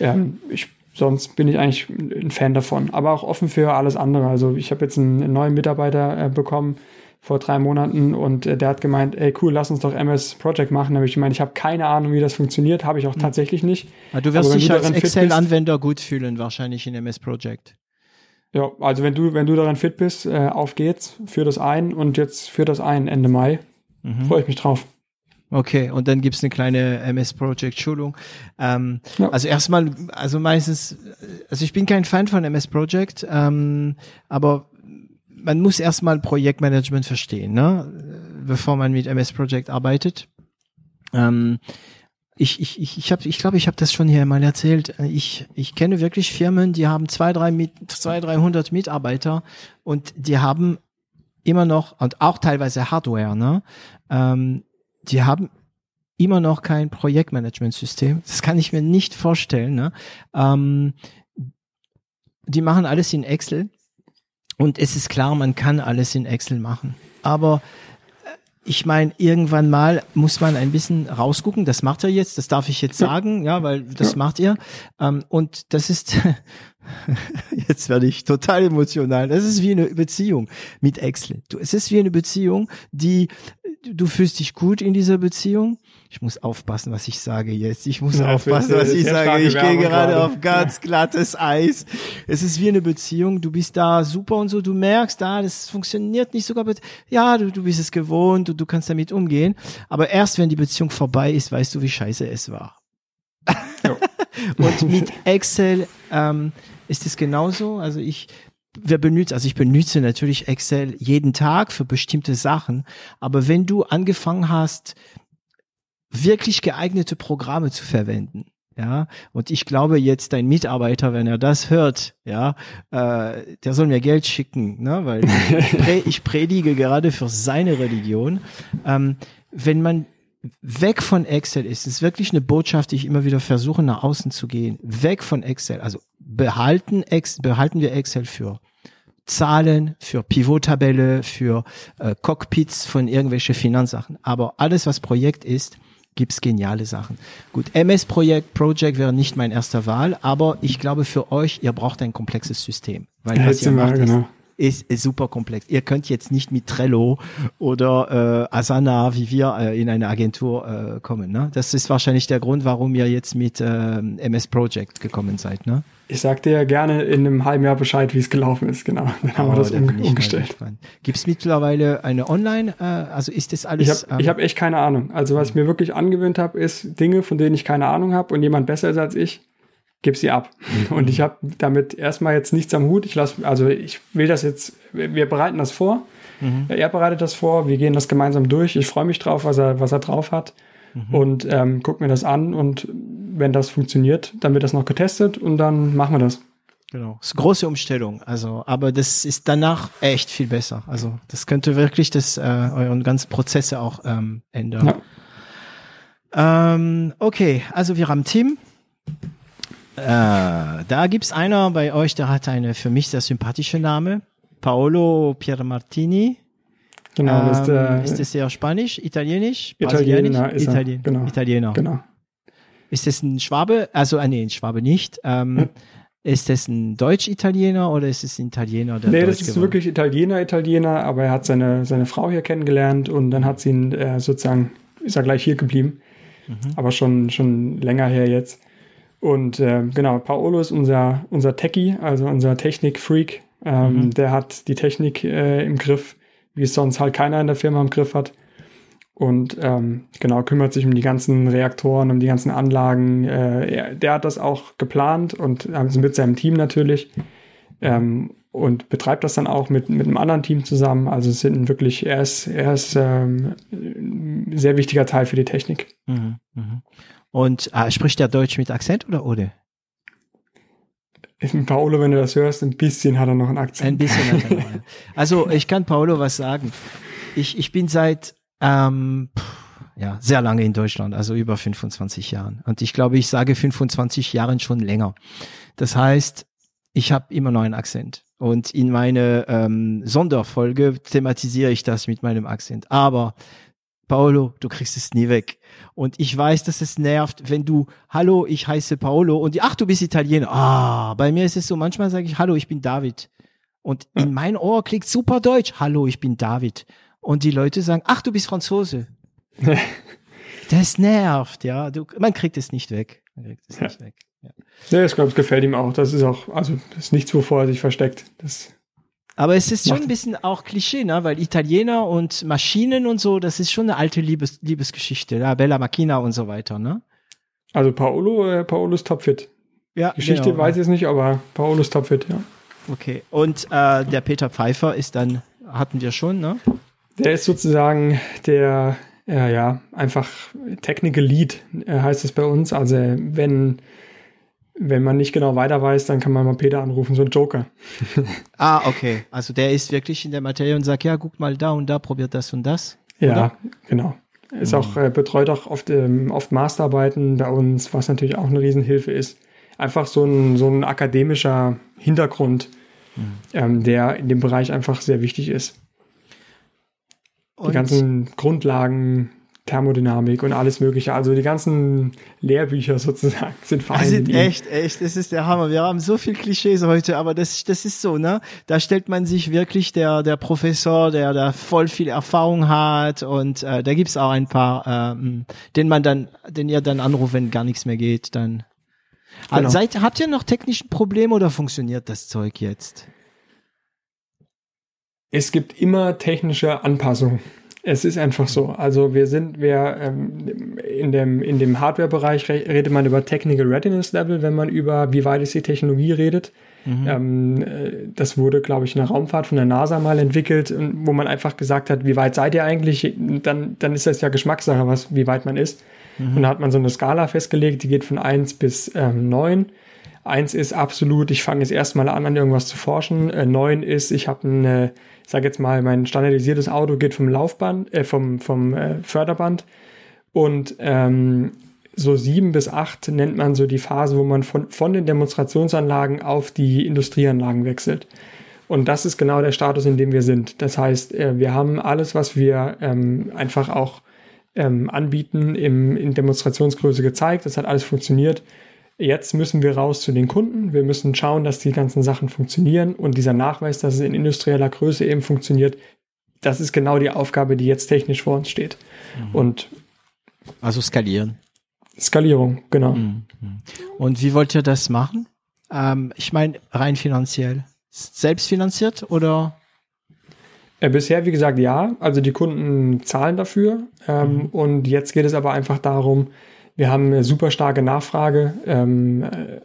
Speaker 1: ähm, ich, sonst bin ich eigentlich ein Fan davon. Aber auch offen für alles andere. Also ich habe jetzt einen, einen neuen Mitarbeiter äh, bekommen, vor drei Monaten und äh, der hat gemeint, ey cool, lass uns doch MS Project machen. Da habe ich gemeint, ich habe keine Ahnung, wie das funktioniert, habe ich auch hm. tatsächlich nicht.
Speaker 2: Aber du wirst dich als Excel-Anwender gut fühlen, wahrscheinlich in MS Project.
Speaker 1: Ja, also wenn du, wenn du daran fit bist, äh, auf geht's, führ das ein und jetzt führ das ein Ende Mai. Mhm. Freue ich mich drauf.
Speaker 2: Okay, und dann gibt's eine kleine MS Project Schulung. Ähm, ja. Also erstmal, also meistens, also ich bin kein Fan von MS Project, ähm, aber man muss erstmal Projektmanagement verstehen, ne? bevor man mit MS Project arbeitet. Ähm, ich ich ich ich habe ich glaube ich habe das schon hier mal erzählt. Ich ich kenne wirklich Firmen, die haben zwei drei mit zwei dreihundert Mitarbeiter und die haben immer noch und auch teilweise Hardware, ne? Ähm, die haben immer noch kein Projektmanagementsystem. Das kann ich mir nicht vorstellen. Ne? Ähm, die machen alles in Excel und es ist klar, man kann alles in Excel machen. Aber ich meine, irgendwann mal muss man ein bisschen rausgucken. Das macht er jetzt, das darf ich jetzt sagen, ja, weil das ja. macht ihr. Ähm, und das ist, jetzt werde ich total emotional. Das ist wie eine Beziehung mit Excel. Du, es ist wie eine Beziehung, die, du fühlst dich gut in dieser Beziehung ich muss aufpassen, was ich sage jetzt. Ich muss ja, aufpassen, was ich sage. Ich gehe gerade auf ganz glattes Eis. Es ist wie eine Beziehung. Du bist da super und so. Du merkst, da, ah, das funktioniert nicht sogar. Ja, du, du bist es gewohnt und du kannst damit umgehen. Aber erst wenn die Beziehung vorbei ist, weißt du, wie scheiße es war. und mit Excel ähm, ist es genauso. Also ich, wir benutzen, also ich benutze natürlich Excel jeden Tag für bestimmte Sachen. Aber wenn du angefangen hast, wirklich geeignete Programme zu verwenden. Ja, und ich glaube jetzt dein Mitarbeiter, wenn er das hört, ja, äh, der soll mir Geld schicken, ne, weil ich, pre ich predige gerade für seine Religion. Ähm, wenn man weg von Excel ist, ist wirklich eine Botschaft, die ich immer wieder versuche nach außen zu gehen. Weg von Excel. Also behalten, Ex behalten wir Excel für Zahlen, für Pivot-Tabelle, für äh, Cockpits von irgendwelche Finanzsachen. Aber alles, was Projekt ist, gibt's geniale Sachen. Gut, MS Projekt Project wäre nicht mein erster Wahl, aber ich glaube für euch, ihr braucht ein komplexes System, weil ja, was ihr macht, genau. ist, ist, super komplex. Ihr könnt jetzt nicht mit Trello oder äh, Asana, wie wir äh, in eine Agentur äh, kommen. Ne? Das ist wahrscheinlich der Grund, warum ihr jetzt mit äh, MS Project gekommen seid. Ne?
Speaker 1: Ich sag dir gerne in einem halben Jahr Bescheid, wie es gelaufen ist, genau. Dann haben oh, wir das um, umgestellt.
Speaker 2: Gibt es mittlerweile eine Online, äh, also ist das alles?
Speaker 1: Ich habe ähm, hab echt keine Ahnung. Also was ich mir wirklich angewöhnt habe, ist Dinge, von denen ich keine Ahnung habe und jemand besser ist als ich, gib sie ab. Mhm. Und ich habe damit erstmal jetzt nichts am Hut. Ich lasse, also ich will das jetzt, wir bereiten das vor. Mhm. Er bereitet das vor, wir gehen das gemeinsam durch. Ich freue mich drauf, was er, was er drauf hat. Mhm. Und ähm, guck mir das an und wenn das funktioniert, dann wird das noch getestet und dann machen wir das.
Speaker 2: Genau. Das ist eine große Umstellung. Also, aber das ist danach echt viel besser. Also, das könnte wirklich das, äh, euren ganzen Prozesse auch ähm, ändern. Ja. Ähm, okay, also wir haben Team. Äh, da gibt's einer bei euch, der hat eine für mich sehr sympathische Name. Paolo Piermartini. Genau, ähm, ist, äh, ist das sehr Spanisch, Italienisch,
Speaker 1: Italiener,
Speaker 2: Italien, genau, Italiener. Genau. Ist das ein Schwabe? Also, äh, nee, ein Schwabe nicht. Ähm, hm. Ist das ein Deutsch-Italiener oder ist es ein Italiener?
Speaker 1: Der nee, Deutsch das ist geworden? wirklich Italiener, Italiener, aber er hat seine, seine Frau hier kennengelernt und dann hat sie ihn äh, sozusagen, ist er gleich hier geblieben. mhm. aber schon, schon länger her jetzt. Und äh, genau, Paolo ist unser, unser Techie, also unser Technik-Freak. Ähm, mhm. Der hat die Technik äh, im Griff, wie es sonst halt keiner in der Firma im Griff hat. Und ähm, genau, kümmert sich um die ganzen Reaktoren, um die ganzen Anlagen. Äh, er, der hat das auch geplant und also mit seinem Team natürlich. Ähm, und betreibt das dann auch mit, mit einem anderen Team zusammen. Also es sind wirklich, er ist, er ist ähm, ein sehr wichtiger Teil für die Technik. Mhm,
Speaker 2: mh. Und äh, spricht der Deutsch mit Akzent oder ohne?
Speaker 1: Paolo, wenn du das hörst, ein bisschen hat er noch einen Akzent.
Speaker 2: Ein bisschen hat er noch. Also ich kann Paolo was sagen. Ich, ich bin seit ähm, ja sehr lange in Deutschland, also über 25 Jahren. Und ich glaube, ich sage 25 Jahren schon länger. Das heißt, ich habe immer noch einen Akzent. Und in meine ähm, Sonderfolge thematisiere ich das mit meinem Akzent. Aber Paolo, du kriegst es nie weg. Und ich weiß, dass es nervt, wenn du, hallo, ich heiße Paolo und ach, du bist Italiener. Ah, bei mir ist es so, manchmal sage ich, hallo, ich bin David. Und in mein Ohr klingt super Deutsch, hallo, ich bin David. Und die Leute sagen, ach, du bist Franzose. das nervt, ja. Du, man kriegt es nicht weg. Man kriegt es
Speaker 1: ja. nicht weg. Ja, ja ich glaube, es gefällt ihm auch. Das ist auch, also, das ist nichts, wovor er sich versteckt. Das
Speaker 2: aber es ist schon ein bisschen auch Klischee, ne? weil Italiener und Maschinen und so, das ist schon eine alte Liebes Liebesgeschichte, ja? Bella Macchina und so weiter, ne?
Speaker 1: Also Paolo, äh, Paolo ist topfit. Ja, Geschichte genau, weiß ich es nicht, aber Paolo ist topfit, ja.
Speaker 2: Okay, und äh, der Peter Pfeiffer ist dann, hatten wir schon, ne?
Speaker 1: Der ist sozusagen der, äh, ja, einfach Technical Lead, äh, heißt es bei uns. Also wenn wenn man nicht genau weiter weiß, dann kann man mal Peter anrufen, so ein Joker.
Speaker 2: ah, okay. Also der ist wirklich in der Materie und sagt, ja, guck mal da und da, probiert das und das.
Speaker 1: Ja, oder? genau. Ist mhm. auch, äh, betreut auch oft, ähm, oft Masterarbeiten bei uns, was natürlich auch eine Riesenhilfe ist. Einfach so ein, so ein akademischer Hintergrund, mhm. ähm, der in dem Bereich einfach sehr wichtig ist. Und die ganzen Grundlagen, Thermodynamik und alles Mögliche. Also die ganzen Lehrbücher sozusagen sind
Speaker 2: vereint. sind echt, echt, das ist der Hammer. Wir haben so viel Klischees heute, aber das, das ist so, ne? Da stellt man sich wirklich der, der Professor, der da voll viel Erfahrung hat und äh, da gibt's auch ein paar, ähm, den man dann, den ihr dann anruft, wenn gar nichts mehr geht, dann. Genau. Also seid, habt ihr noch technischen Probleme oder funktioniert das Zeug jetzt?
Speaker 1: Es gibt immer technische Anpassungen. Es ist einfach so. Also wir sind, wir ähm, in dem, in dem Hardware-Bereich redet man über Technical Readiness Level, wenn man über wie weit ist die Technologie redet. Mhm. Ähm, äh, das wurde, glaube ich, in der Raumfahrt von der NASA mal entwickelt, wo man einfach gesagt hat, wie weit seid ihr eigentlich? Dann, dann ist das ja Geschmackssache, was, wie weit man ist. Mhm. Und da hat man so eine Skala festgelegt, die geht von eins bis ähm, 9. Eins ist absolut, ich fange jetzt erstmal an, an irgendwas zu forschen. Äh, neun ist, ich habe eine sage jetzt mal, mein standardisiertes Auto geht vom Laufband, äh, vom, vom äh, Förderband und ähm, so sieben bis acht nennt man so die Phase, wo man von, von den Demonstrationsanlagen auf die Industrieanlagen wechselt. Und das ist genau der Status, in dem wir sind. Das heißt, äh, wir haben alles, was wir ähm, einfach auch ähm, anbieten, im, in Demonstrationsgröße gezeigt. Das hat alles funktioniert. Jetzt müssen wir raus zu den Kunden. Wir müssen schauen, dass die ganzen Sachen funktionieren und dieser Nachweis, dass es in industrieller Größe eben funktioniert, das ist genau die Aufgabe, die jetzt technisch vor uns steht. Mhm. Und
Speaker 2: also skalieren.
Speaker 1: Skalierung, genau. Mhm.
Speaker 2: Und wie wollt ihr das machen? Ähm, ich meine, rein finanziell. Selbstfinanziert oder?
Speaker 1: Äh, bisher, wie gesagt, ja. Also die Kunden zahlen dafür. Ähm, mhm. Und jetzt geht es aber einfach darum, wir haben eine super starke Nachfrage. Ähm, äh,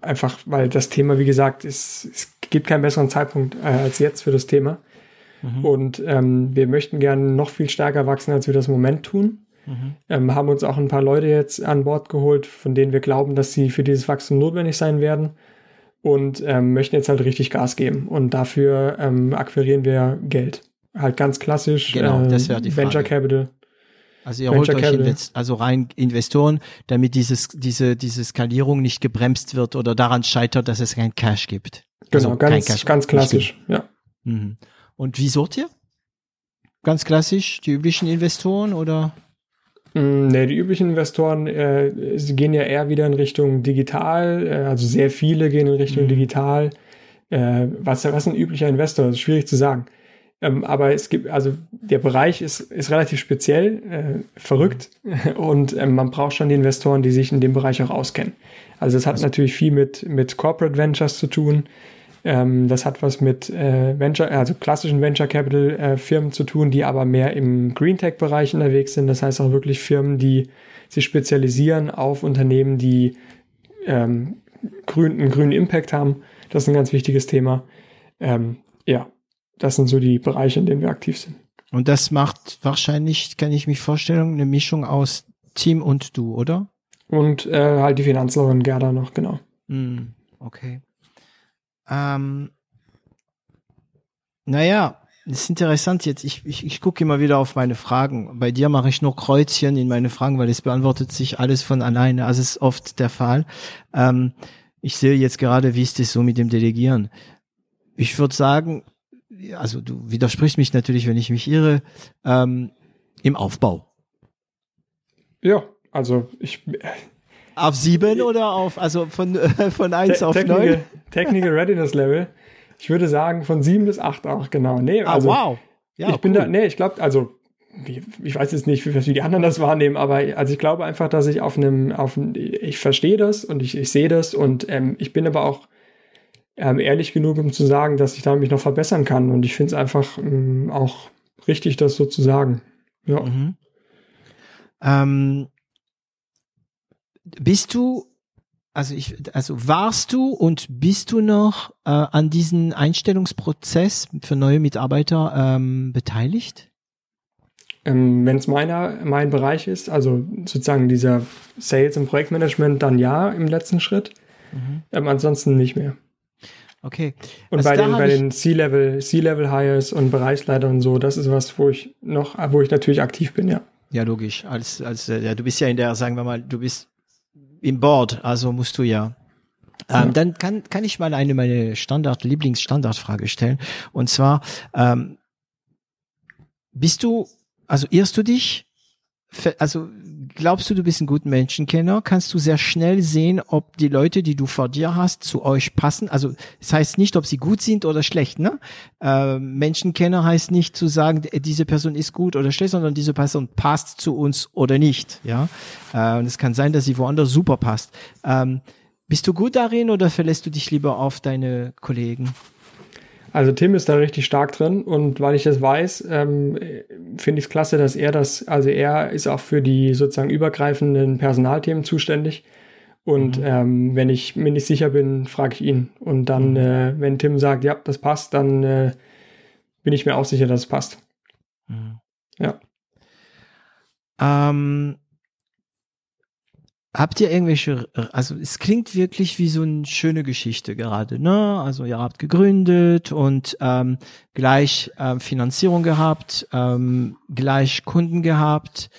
Speaker 1: einfach, weil das Thema, wie gesagt, ist, es gibt keinen besseren Zeitpunkt äh, als jetzt für das Thema. Mhm. Und ähm, wir möchten gerne noch viel stärker wachsen, als wir das im Moment tun. Mhm. Ähm, haben uns auch ein paar Leute jetzt an Bord geholt, von denen wir glauben, dass sie für dieses Wachstum notwendig sein werden. Und ähm, möchten jetzt halt richtig Gas geben. Und dafür ähm, akquirieren wir Geld. Halt ganz klassisch.
Speaker 2: Genau, das wäre die
Speaker 1: Venture
Speaker 2: Frage.
Speaker 1: Capital.
Speaker 2: Also ihr holt euch Invest also rein Investoren, damit dieses, diese, diese Skalierung nicht gebremst wird oder daran scheitert, dass es kein Cash gibt.
Speaker 1: Genau, also ganz, Cash ganz klassisch, ja.
Speaker 2: Mhm. Und wie sucht ihr? Ganz klassisch, die üblichen Investoren oder?
Speaker 1: Nee, die üblichen Investoren, äh, sie gehen ja eher wieder in Richtung digital, äh, also sehr viele gehen in Richtung mhm. digital. Äh, was, was ein üblicher Investor? Das ist schwierig zu sagen. Ähm, aber es gibt, also der Bereich ist, ist relativ speziell, äh, verrückt und ähm, man braucht schon die Investoren, die sich in dem Bereich auch auskennen. Also es hat also, natürlich viel mit, mit Corporate Ventures zu tun. Ähm, das hat was mit äh, Venture, also klassischen Venture Capital äh, Firmen zu tun, die aber mehr im Green Tech Bereich unterwegs sind. Das heißt auch wirklich Firmen, die sich spezialisieren auf Unternehmen, die ähm, grün, einen grünen Impact haben. Das ist ein ganz wichtiges Thema. Ähm, ja, das sind so die Bereiche, in denen wir aktiv sind.
Speaker 2: Und das macht wahrscheinlich, kann ich mich vorstellen, eine Mischung aus Team und du, oder?
Speaker 1: Und äh, halt die Finanzlerin Gerda noch, genau.
Speaker 2: Mm, okay. Ähm, naja, das ist interessant jetzt. Ich, ich, ich gucke immer wieder auf meine Fragen. Bei dir mache ich nur Kreuzchen in meine Fragen, weil es beantwortet sich alles von alleine. Also ist oft der Fall. Ähm, ich sehe jetzt gerade, wie ist das so mit dem Delegieren. Ich würde sagen, also du widersprichst mich natürlich, wenn ich mich irre, ähm, im Aufbau.
Speaker 1: Ja, also ich.
Speaker 2: Auf sieben oder auf, also von, äh, von eins Te auf
Speaker 1: Technical,
Speaker 2: neun?
Speaker 1: Technical Readiness Level. Ich würde sagen von sieben bis acht auch, genau. Nee,
Speaker 2: ah,
Speaker 1: also,
Speaker 2: wow.
Speaker 1: Ja, ich cool. bin da, nee, ich glaube, also ich weiß jetzt nicht, wie, die anderen das wahrnehmen, aber also ich glaube einfach, dass ich auf einem, auf einem, ich verstehe das und ich, ich sehe das und ähm, ich bin aber auch ähm, ehrlich genug, um zu sagen, dass ich da mich noch verbessern kann. Und ich finde es einfach ähm, auch richtig, das so zu sagen. Ja. Mhm.
Speaker 2: Ähm, bist du, also ich, also warst du und bist du noch äh, an diesem Einstellungsprozess für neue Mitarbeiter ähm, beteiligt?
Speaker 1: Ähm, Wenn es meiner mein Bereich ist, also sozusagen dieser Sales und Projektmanagement, dann ja im letzten Schritt. Mhm. Ähm, ansonsten nicht mehr.
Speaker 2: Okay.
Speaker 1: Und also bei den, bei den C-Level, C-Level Hires und Bereichsleitern und so, das ist was, wo ich noch, wo ich natürlich aktiv bin, ja.
Speaker 2: Ja, logisch. Als, als, ja, du bist ja in der, sagen wir mal, du bist im Board, also musst du ja. Ähm, ja. Dann kann, kann ich mal eine meine Standard, Lieblingsstandardfrage stellen. Und zwar, ähm, bist du, also irrst du dich also glaubst du, du bist ein guter Menschenkenner? Kannst du sehr schnell sehen, ob die Leute, die du vor dir hast, zu euch passen? Also das heißt nicht, ob sie gut sind oder schlecht. Ne? Äh, Menschenkenner heißt nicht zu sagen, diese Person ist gut oder schlecht, sondern diese Person passt zu uns oder nicht. Ja, äh, und es kann sein, dass sie woanders super passt. Ähm, bist du gut darin oder verlässt du dich lieber auf deine Kollegen?
Speaker 1: Also Tim ist da richtig stark drin und weil ich das weiß, ähm, finde ich es klasse, dass er das, also er ist auch für die sozusagen übergreifenden Personalthemen zuständig. Und mhm. ähm, wenn ich mir nicht sicher bin, frage ich ihn. Und dann, mhm. äh, wenn Tim sagt, ja, das passt, dann äh, bin ich mir auch sicher, dass es passt. Mhm. Ja.
Speaker 2: Ähm, Habt ihr irgendwelche, also es klingt wirklich wie so eine schöne Geschichte gerade, ne? Also ihr habt gegründet und ähm, gleich ähm, Finanzierung gehabt, ähm, gleich Kunden gehabt,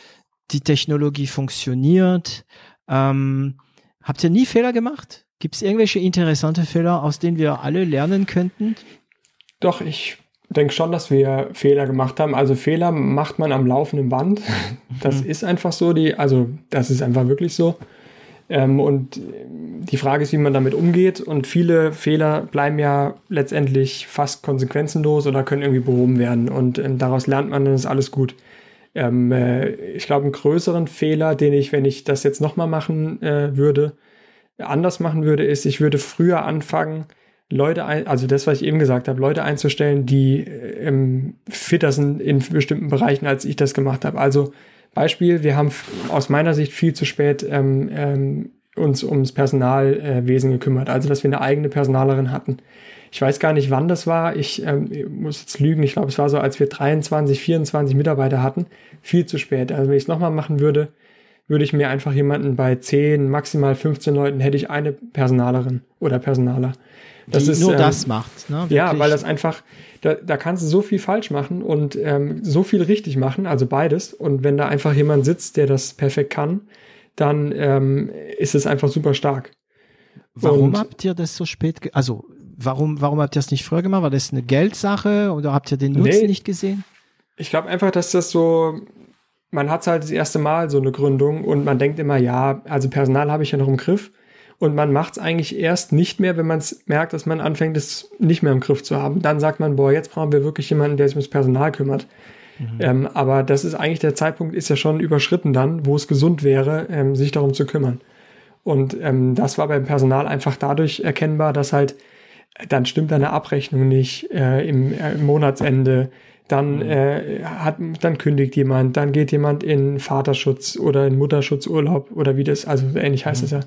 Speaker 2: die Technologie funktioniert. Ähm, habt ihr nie Fehler gemacht? Gibt es irgendwelche interessante Fehler, aus denen wir alle lernen könnten?
Speaker 1: Doch, ich denke schon, dass wir Fehler gemacht haben. Also Fehler macht man am laufenden Band. Das mhm. ist einfach so, die, also das ist einfach wirklich so. Ähm, und die Frage ist, wie man damit umgeht. Und viele Fehler bleiben ja letztendlich fast konsequenzenlos oder können irgendwie behoben werden. Und ähm, daraus lernt man, dann ist alles gut. Ähm, äh, ich glaube, einen größeren Fehler, den ich, wenn ich das jetzt nochmal machen äh, würde, anders machen würde, ist, ich würde früher anfangen, Leute, ein, also das, was ich eben gesagt habe, Leute einzustellen, die ähm, fitter sind in bestimmten Bereichen, als ich das gemacht habe. Also Beispiel, wir haben aus meiner Sicht viel zu spät ähm, ähm, uns ums Personalwesen äh, gekümmert, also dass wir eine eigene Personalerin hatten. Ich weiß gar nicht, wann das war. Ich, ähm, muss jetzt lügen. Ich glaube, es war so, als wir 23, 24 Mitarbeiter hatten. Viel zu spät. Also wenn ich es nochmal machen würde, würde ich mir einfach jemanden bei 10, maximal 15 Leuten hätte ich eine Personalerin oder Personaler.
Speaker 2: Das die ist, nur ähm, das macht. Ne?
Speaker 1: Ja, weil das einfach, da, da kannst du so viel falsch machen und ähm, so viel richtig machen, also beides. Und wenn da einfach jemand sitzt, der das perfekt kann, dann ähm, ist es einfach super stark.
Speaker 2: Warum und, habt ihr das so spät, also warum, warum habt ihr das nicht früher gemacht? War das eine Geldsache oder habt ihr den Nutzen nee, nicht gesehen?
Speaker 1: Ich glaube einfach, dass das so, man hat es halt das erste Mal so eine Gründung und man denkt immer, ja, also Personal habe ich ja noch im Griff. Und man macht es eigentlich erst nicht mehr, wenn man es merkt, dass man anfängt, es nicht mehr im Griff zu haben. Dann sagt man, boah, jetzt brauchen wir wirklich jemanden, der sich ums Personal kümmert. Mhm. Ähm, aber das ist eigentlich der Zeitpunkt, ist ja schon überschritten dann, wo es gesund wäre, ähm, sich darum zu kümmern. Und ähm, das war beim Personal einfach dadurch erkennbar, dass halt dann stimmt eine Abrechnung nicht äh, im, äh, im Monatsende, dann mhm. äh, hat, dann kündigt jemand, dann geht jemand in Vaterschutz oder in Mutterschutzurlaub oder wie das, also ähnlich heißt es mhm. ja.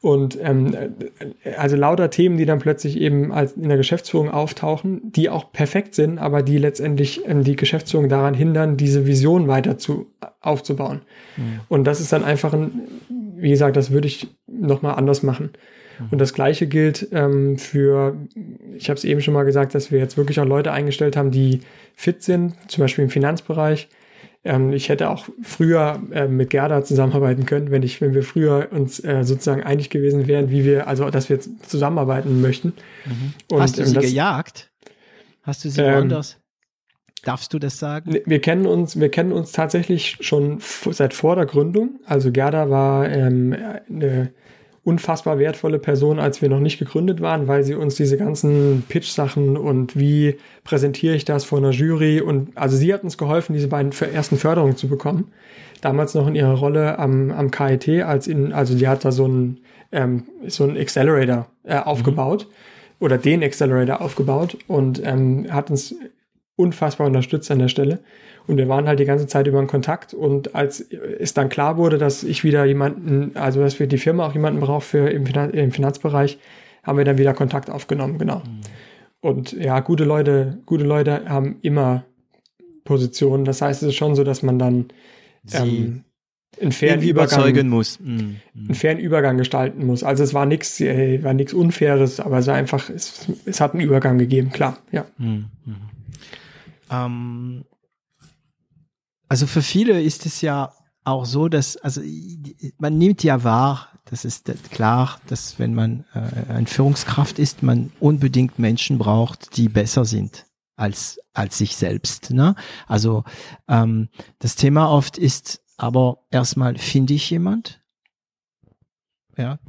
Speaker 1: Und ähm, also lauter Themen, die dann plötzlich eben als in der Geschäftsführung auftauchen, die auch perfekt sind, aber die letztendlich ähm, die Geschäftsführung daran hindern, diese Vision weiter zu aufzubauen. Mhm. Und das ist dann einfach ein, wie gesagt, das würde ich nochmal anders machen. Mhm. Und das gleiche gilt ähm, für, ich habe es eben schon mal gesagt, dass wir jetzt wirklich auch Leute eingestellt haben, die fit sind, zum Beispiel im Finanzbereich, ähm, ich hätte auch früher äh, mit Gerda zusammenarbeiten können, wenn ich, wenn wir früher uns äh, sozusagen einig gewesen wären, wie wir, also dass wir zusammenarbeiten möchten.
Speaker 2: Mhm. Und, Hast du sie das, gejagt? Hast du sie ähm, woanders? Darfst du das sagen?
Speaker 1: Wir kennen uns, wir kennen uns tatsächlich schon seit vor der Gründung. Also Gerda war ähm, eine unfassbar wertvolle Person, als wir noch nicht gegründet waren, weil sie uns diese ganzen Pitch-Sachen und wie präsentiere ich das vor einer Jury und also sie hat uns geholfen, diese beiden ersten Förderungen zu bekommen. Damals noch in ihrer Rolle am, am KIT, als in, also die hat da so ein ähm, so ein Accelerator äh, aufgebaut mhm. oder den Accelerator aufgebaut und ähm, hat uns unfassbar unterstützt an der Stelle. Und wir waren halt die ganze Zeit über in Kontakt. Und als es dann klar wurde, dass ich wieder jemanden, also dass wir die Firma auch jemanden braucht für im, Finan im Finanzbereich, haben wir dann wieder Kontakt aufgenommen, genau. Mhm. Und ja, gute Leute, gute Leute haben immer Positionen. Das heißt, es ist schon so, dass man dann ähm, einen fairen Übergang
Speaker 2: muss.
Speaker 1: Mhm. einen fairen Übergang gestalten muss. Also es war nichts, äh, war nichts Unfaires, aber es war einfach, es, es hat einen Übergang gegeben, klar, ja. Mhm.
Speaker 2: Ähm, also für viele ist es ja auch so, dass, also man nimmt ja wahr, das ist klar, dass wenn man äh, ein Führungskraft ist, man unbedingt Menschen braucht, die besser sind als als sich selbst. Ne? Also ähm, das Thema oft ist aber erstmal finde ich jemand, ja,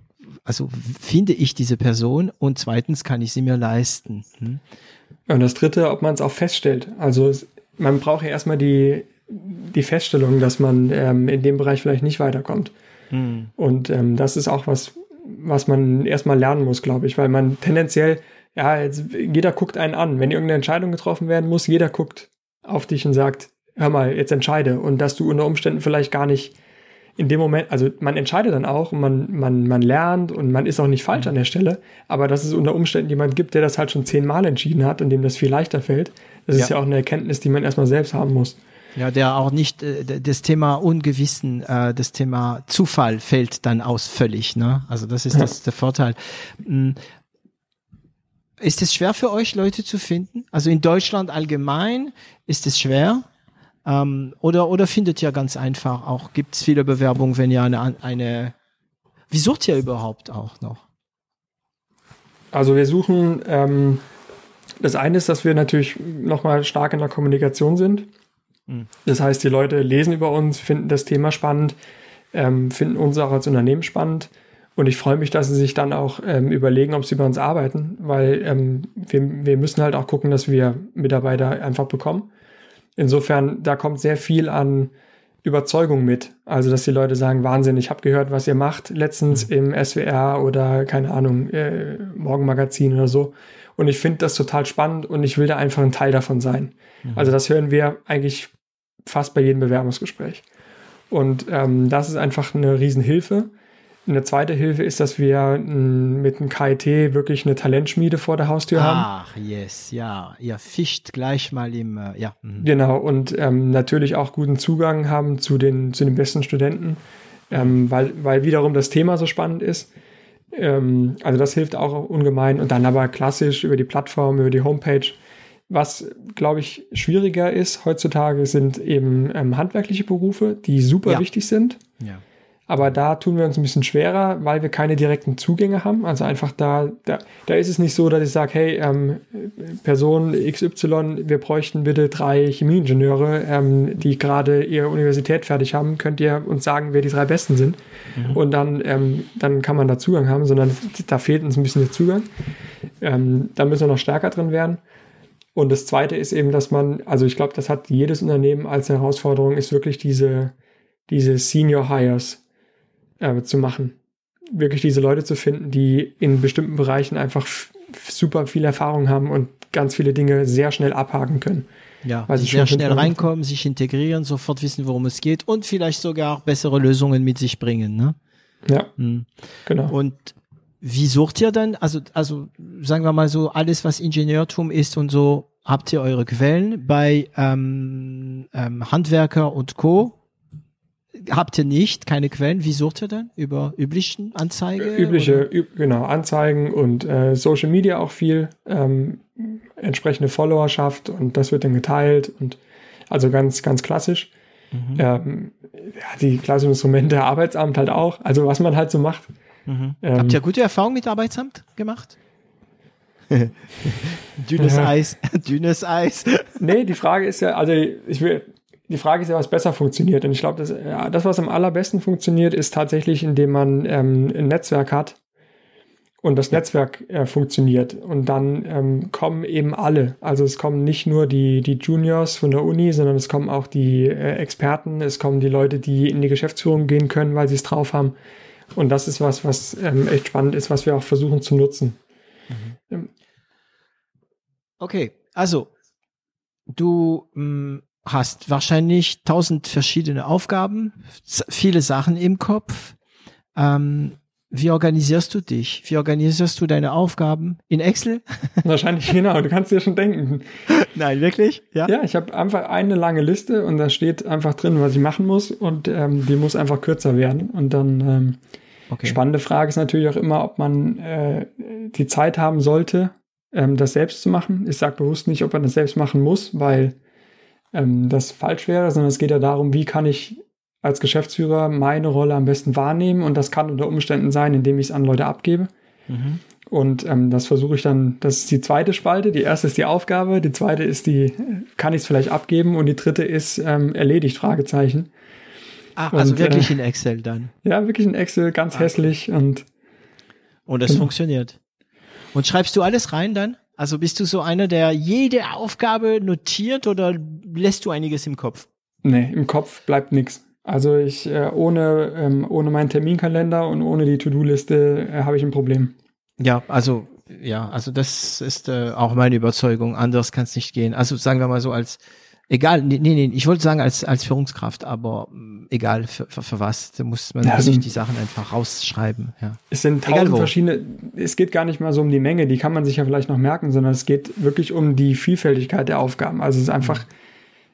Speaker 2: also finde ich diese Person und zweitens kann ich sie mir leisten. Hm?
Speaker 1: Und das dritte, ob man es auch feststellt. Also man braucht ja erstmal die die Feststellung, dass man ähm, in dem Bereich vielleicht nicht weiterkommt. Hm. Und ähm, das ist auch was, was man erstmal lernen muss, glaube ich, weil man tendenziell, ja, jetzt, jeder guckt einen an. Wenn irgendeine Entscheidung getroffen werden muss, jeder guckt auf dich und sagt, hör mal, jetzt entscheide. Und dass du unter Umständen vielleicht gar nicht in dem Moment, also man entscheidet dann auch und man, man, man lernt und man ist auch nicht falsch hm. an der Stelle, aber dass es unter Umständen jemand gibt, der das halt schon zehnmal entschieden hat und dem das viel leichter fällt, das ja. ist ja auch eine Erkenntnis, die man erstmal selbst haben muss.
Speaker 2: Ja, der auch nicht äh, das Thema Ungewissen, äh, das Thema Zufall fällt dann aus völlig. Ne? Also das ist das der Vorteil. Hm. Ist es schwer für euch, Leute zu finden? Also in Deutschland allgemein ist es schwer. Ähm, oder, oder findet ihr ganz einfach auch, gibt es viele Bewerbungen, wenn ihr eine, eine, wie sucht ihr überhaupt auch noch?
Speaker 1: Also wir suchen, ähm, das eine ist, dass wir natürlich nochmal stark in der Kommunikation sind. Das heißt, die Leute lesen über uns, finden das Thema spannend, ähm, finden uns auch als Unternehmen spannend. Und ich freue mich, dass sie sich dann auch ähm, überlegen, ob sie bei uns arbeiten, weil ähm, wir, wir müssen halt auch gucken, dass wir Mitarbeiter einfach bekommen. Insofern, da kommt sehr viel an Überzeugung mit. Also, dass die Leute sagen, Wahnsinn, ich habe gehört, was ihr macht, letztens mhm. im SWR oder keine Ahnung, äh, Morgenmagazin oder so. Und ich finde das total spannend und ich will da einfach ein Teil davon sein. Mhm. Also das hören wir eigentlich fast bei jedem Bewerbungsgespräch. Und ähm, das ist einfach eine Riesenhilfe. Eine zweite Hilfe ist, dass wir m, mit dem KIT wirklich eine Talentschmiede vor der Haustür haben.
Speaker 2: Ach, yes, ja. Ihr fischt gleich mal im, äh, ja.
Speaker 1: Mhm. Genau, und ähm, natürlich auch guten Zugang haben zu den, zu den besten Studenten, ähm, weil, weil wiederum das Thema so spannend ist. Ähm, also das hilft auch ungemein. Und dann aber klassisch über die Plattform, über die Homepage was, glaube ich, schwieriger ist heutzutage, sind eben ähm, handwerkliche Berufe, die super ja. wichtig sind. Ja. Aber da tun wir uns ein bisschen schwerer, weil wir keine direkten Zugänge haben. Also einfach da, da, da ist es nicht so, dass ich sage, hey, ähm, Person XY, wir bräuchten bitte drei Chemieingenieure, ähm, die gerade ihre Universität fertig haben. Könnt ihr uns sagen, wer die drei Besten sind? Mhm. Und dann, ähm, dann kann man da Zugang haben, sondern da fehlt uns ein bisschen der Zugang. Ähm, da müssen wir noch stärker drin werden. Und das Zweite ist eben, dass man, also ich glaube, das hat jedes Unternehmen als Herausforderung, ist wirklich diese, diese Senior Hires äh, zu machen. Wirklich diese Leute zu finden, die in bestimmten Bereichen einfach super viel Erfahrung haben und ganz viele Dinge sehr schnell abhaken können.
Speaker 2: Ja, weil sehr schnell reinkommen, sich integrieren, sofort wissen, worum es geht und vielleicht sogar bessere Lösungen mit sich bringen. Ne?
Speaker 1: Ja, mhm.
Speaker 2: genau. Und wie sucht ihr dann, also, also sagen wir mal so, alles, was Ingenieurtum ist und so, habt ihr eure Quellen bei ähm, ähm, Handwerker und Co habt ihr nicht, keine Quellen. Wie sucht ihr dann? Über üblichen Anzeigen?
Speaker 1: Übliche, üb, genau, Anzeigen und äh, Social Media auch viel. Ähm, entsprechende Followerschaft und das wird dann geteilt und also ganz, ganz klassisch. Mhm. Ähm, ja, die klassischen Instrumente, Arbeitsamt halt auch. Also was man halt so macht.
Speaker 2: Mhm. Ähm, Habt ihr gute Erfahrungen mit Arbeitsamt gemacht? dünnes ja. Eis, dünnes Eis.
Speaker 1: nee, die Frage ist ja, also ich will, die Frage ist ja, was besser funktioniert. Und ich glaube, das, ja, das, was am allerbesten funktioniert, ist tatsächlich, indem man ähm, ein Netzwerk hat und das Netzwerk äh, funktioniert. Und dann ähm, kommen eben alle. Also es kommen nicht nur die, die Juniors von der Uni, sondern es kommen auch die äh, Experten, es kommen die Leute, die in die Geschäftsführung gehen können, weil sie es drauf haben. Und das ist was, was ähm, echt spannend ist, was wir auch versuchen zu nutzen. Mhm.
Speaker 2: Okay, also du mh, mm, hast wahrscheinlich tausend verschiedene Aufgaben, viele Sachen im Kopf. Ähm, wie organisierst du dich? Wie organisierst du deine Aufgaben? In Excel?
Speaker 1: Wahrscheinlich, genau. Du kannst dir schon denken.
Speaker 2: Nein, wirklich?
Speaker 1: Ja. Ja, ich habe einfach eine lange Liste und da steht einfach drin, was ich machen muss und ähm, die muss einfach kürzer werden. Und dann ähm, okay. spannende Frage ist natürlich auch immer, ob man äh, die Zeit haben sollte, ähm, das selbst zu machen. Ich sage bewusst nicht, ob man das selbst machen muss, weil ähm, das falsch wäre, sondern es geht ja darum, wie kann ich als Geschäftsführer meine Rolle am besten wahrnehmen und das kann unter Umständen sein, indem ich es an Leute abgebe. Mhm. Und ähm, das versuche ich dann, das ist die zweite Spalte. Die erste ist die Aufgabe, die zweite ist die, kann ich es vielleicht abgeben und die dritte ist ähm, erledigt, Fragezeichen.
Speaker 2: Ah, also und, wirklich äh, in Excel dann.
Speaker 1: Ja, wirklich in Excel, ganz ah. hässlich und.
Speaker 2: Und es genau. funktioniert. Und schreibst du alles rein dann? Also bist du so einer, der jede Aufgabe notiert oder lässt du einiges im Kopf?
Speaker 1: Nee, im Kopf bleibt nichts. Also ich äh, ohne ähm, ohne meinen Terminkalender und ohne die To-Do-Liste äh, habe ich ein Problem.
Speaker 2: Ja, also ja, also das ist äh, auch meine Überzeugung. Anders kann es nicht gehen. Also sagen wir mal so als Egal, nee, nee, ich wollte sagen als, als Führungskraft, aber mm, egal für, für, für was, da muss man ja, sich die Sachen einfach rausschreiben. Ja.
Speaker 1: Es sind tausend verschiedene, es geht gar nicht mal so um die Menge, die kann man sich ja vielleicht noch merken, sondern es geht wirklich um die Vielfältigkeit der Aufgaben. Also es ist einfach,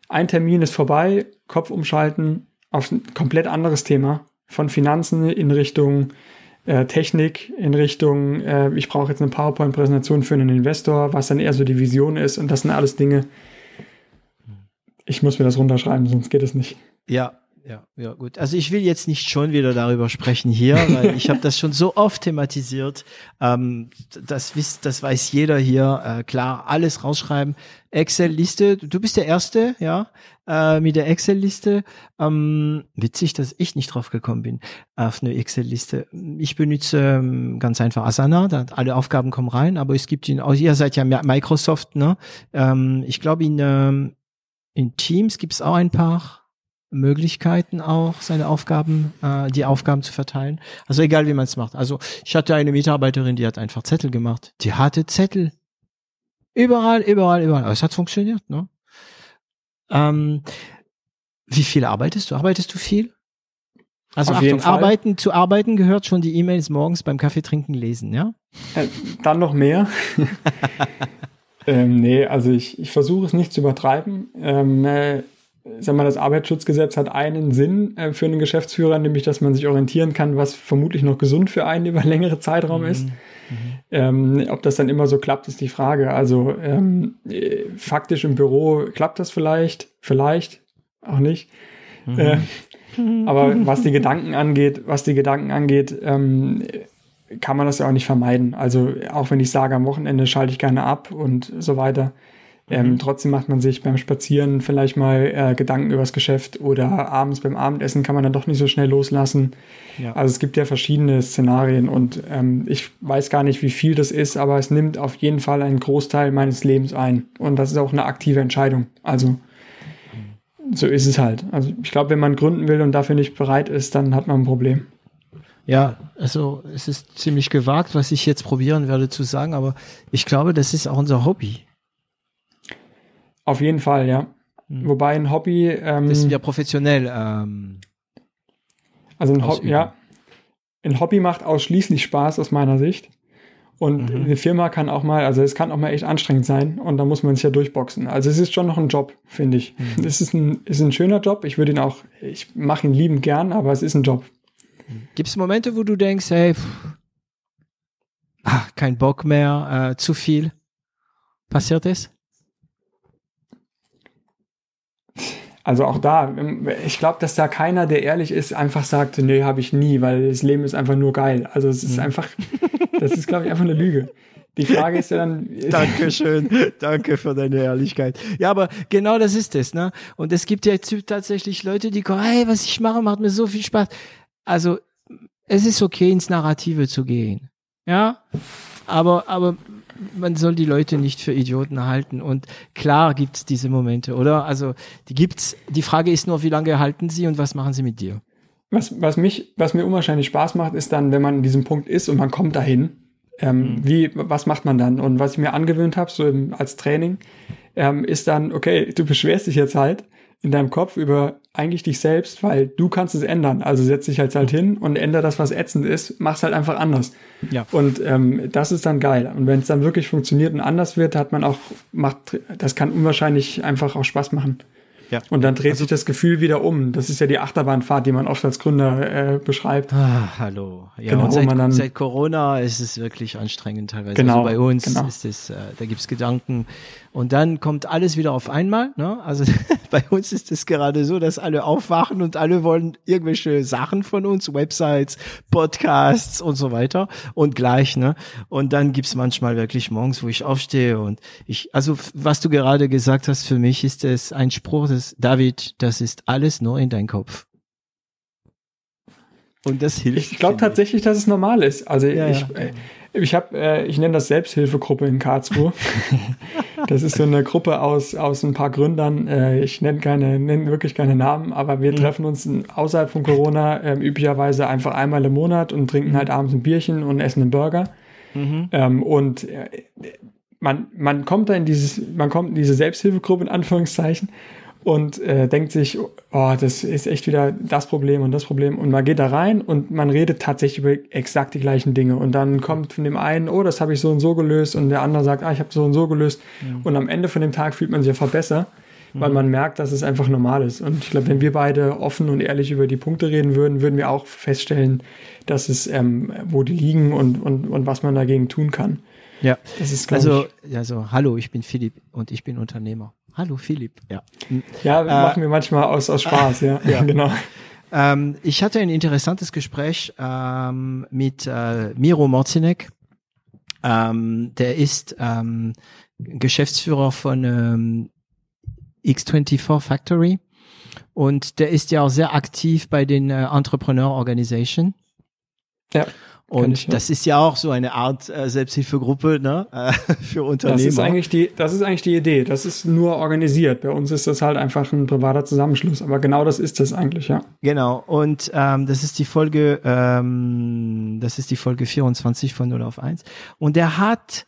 Speaker 1: ein Termin ist vorbei, Kopf umschalten auf ein komplett anderes Thema. Von Finanzen in Richtung äh, Technik, in Richtung, äh, ich brauche jetzt eine PowerPoint-Präsentation für einen Investor, was dann eher so die Vision ist und das sind alles Dinge, ich muss mir das runterschreiben, sonst geht es nicht.
Speaker 2: Ja, ja, ja, gut. Also ich will jetzt nicht schon wieder darüber sprechen hier, weil ich habe das schon so oft thematisiert. Ähm, das, wisst, das weiß jeder hier. Äh, klar, alles rausschreiben. Excel-Liste. Du bist der Erste, ja, äh, mit der Excel-Liste. Ähm, witzig, dass ich nicht drauf gekommen bin auf eine Excel-Liste. Ich benutze ähm, ganz einfach Asana. Da alle Aufgaben kommen rein, aber es gibt ihn. Auch, ihr seid ja Microsoft, ne? Ähm, ich glaube in ähm, in Teams gibt es auch ein paar Möglichkeiten auch, seine Aufgaben, äh, die Aufgaben zu verteilen. Also egal, wie man es macht. Also ich hatte eine Mitarbeiterin, die hat einfach Zettel gemacht. Die hatte Zettel. Überall, überall, überall. Aber es hat funktioniert, ne? Ähm, wie viel arbeitest du? Arbeitest du viel? Also Auf Achtung, arbeiten, zu arbeiten gehört schon die E-Mails morgens beim Kaffee trinken lesen, ja?
Speaker 1: Äh, dann noch mehr. Ähm, nee, also ich, ich versuche es nicht zu übertreiben. Ähm, äh, sag mal, das Arbeitsschutzgesetz hat einen Sinn äh, für einen Geschäftsführer, nämlich dass man sich orientieren kann, was vermutlich noch gesund für einen über längere Zeitraum mhm. ist. Mhm. Ähm, ob das dann immer so klappt, ist die Frage. Also ähm, äh, faktisch im Büro klappt das vielleicht, vielleicht auch nicht. Mhm. Äh, aber was die Gedanken angeht, was die Gedanken angeht, ähm, kann man das ja auch nicht vermeiden. Also auch wenn ich sage, am Wochenende schalte ich gerne ab und so weiter. Ähm, mhm. Trotzdem macht man sich beim Spazieren vielleicht mal äh, Gedanken übers Geschäft oder abends beim Abendessen kann man dann doch nicht so schnell loslassen. Ja. Also es gibt ja verschiedene Szenarien und ähm, ich weiß gar nicht, wie viel das ist, aber es nimmt auf jeden Fall einen Großteil meines Lebens ein. Und das ist auch eine aktive Entscheidung. Also so ist es halt. Also ich glaube, wenn man gründen will und dafür nicht bereit ist, dann hat man ein Problem.
Speaker 2: Ja, also es ist ziemlich gewagt, was ich jetzt probieren werde zu sagen, aber ich glaube, das ist auch unser Hobby.
Speaker 1: Auf jeden Fall, ja. Mhm. Wobei ein Hobby.
Speaker 2: Ähm, das sind ja professionell. Ähm,
Speaker 1: also ein Hobby, ja. Ein Hobby macht ausschließlich Spaß aus meiner Sicht. Und mhm. eine Firma kann auch mal, also es kann auch mal echt anstrengend sein und da muss man sich ja durchboxen. Also es ist schon noch ein Job, finde ich. Mhm. Es ist ein, ist ein schöner Job. Ich würde ihn auch, ich mache ihn liebend gern, aber es ist ein Job.
Speaker 2: Gibt es Momente, wo du denkst, hey, pff, ach, kein Bock mehr, äh, zu viel? Passiert es?
Speaker 1: Also auch da, ich glaube, dass da keiner, der ehrlich ist, einfach sagt, nee, habe ich nie, weil das Leben ist einfach nur geil. Also es ist mhm. einfach, das ist, glaube ich, einfach eine Lüge. Die Frage ist ja dann.
Speaker 2: Dankeschön. Danke für deine Ehrlichkeit. Ja, aber genau das ist es, ne? Und es gibt ja tatsächlich Leute, die kommen, hey, was ich mache, macht mir so viel Spaß. Also, es ist okay, ins Narrative zu gehen. Ja? Aber, aber man soll die Leute nicht für Idioten halten. Und klar gibt's diese Momente, oder? Also die gibt's. Die Frage ist nur, wie lange halten sie und was machen sie mit dir?
Speaker 1: Was, was mich, was mir unwahrscheinlich Spaß macht, ist dann, wenn man in diesem Punkt ist und man kommt dahin. Ähm, mhm. Wie, was macht man dann? Und was ich mir angewöhnt habe, so im, als Training, ähm, ist dann, okay, du beschwerst dich jetzt halt in deinem Kopf über eigentlich dich selbst, weil du kannst es ändern. Also setz dich halt halt hin und ändere das, was ätzend ist, mach's halt einfach anders. Ja. Und ähm, das ist dann geil. Und wenn es dann wirklich funktioniert und anders wird, hat man auch, macht, das kann unwahrscheinlich einfach auch Spaß machen. Ja. Und dann dreht also, sich das Gefühl wieder um. Das ist ja die Achterbahnfahrt, die man oft als Gründer äh, beschreibt.
Speaker 2: Ah, hallo. Ja, genau, seit, man dann, seit Corona ist es wirklich anstrengend teilweise.
Speaker 1: Genau,
Speaker 2: also bei uns
Speaker 1: genau.
Speaker 2: ist es, äh, da gibt's Gedanken, und dann kommt alles wieder auf einmal. Ne? Also bei uns ist es gerade so, dass alle aufwachen und alle wollen irgendwelche Sachen von uns, Websites, Podcasts und so weiter. Und gleich, ne? Und dann gibt's manchmal wirklich morgens, wo ich aufstehe und ich, also was du gerade gesagt hast, für mich ist es ein Spruch des David, das ist alles nur in dein Kopf.
Speaker 1: Und das hilft. Ich glaube tatsächlich, dass es normal ist. Also ja, ich, ja. Äh, ich habe, äh, ich nenne das Selbsthilfegruppe in Karlsruhe. das ist so eine Gruppe aus aus ein paar Gründern. Äh, ich nenne keine, nenne wirklich keine Namen, aber wir mhm. treffen uns außerhalb von Corona äh, üblicherweise einfach einmal im Monat und trinken halt abends ein Bierchen und essen einen Burger. Mhm. Ähm, und äh, man man kommt da in dieses, man kommt in diese Selbsthilfegruppe in Anführungszeichen und äh, denkt sich, oh, das ist echt wieder das Problem und das Problem. Und man geht da rein und man redet tatsächlich über exakt die gleichen Dinge. Und dann kommt von dem einen, oh, das habe ich so und so gelöst. Und der andere sagt, ah, ich habe so und so gelöst. Ja. Und am Ende von dem Tag fühlt man sich einfach besser, mhm. weil man merkt, dass es einfach normal ist. Und ich glaube, wenn wir beide offen und ehrlich über die Punkte reden würden, würden wir auch feststellen, dass es, ähm, wo die liegen und, und, und was man dagegen tun kann.
Speaker 2: Ja, das ist, also, ich, also, hallo, ich bin Philipp und ich bin Unternehmer. Hallo Philipp.
Speaker 1: Ja, ja äh, machen wir manchmal aus, aus Spaß, ja, ja. genau.
Speaker 2: Ähm, ich hatte ein interessantes Gespräch ähm, mit äh, Miro Morzinek. Ähm, der ist ähm, Geschäftsführer von ähm, X24 Factory und der ist ja auch sehr aktiv bei den äh, Entrepreneur Organization. Ja. Und ich, das ist ja auch so eine Art äh, Selbsthilfegruppe ne? äh, für Unternehmen. Das
Speaker 1: ist eigentlich die, das ist eigentlich die Idee. Das ist nur organisiert. Bei uns ist das halt einfach ein privater Zusammenschluss. Aber genau das ist das eigentlich, ja.
Speaker 2: Genau. Und ähm, das ist die Folge, ähm, das ist die Folge 24 von 0 auf 1. Und er hat,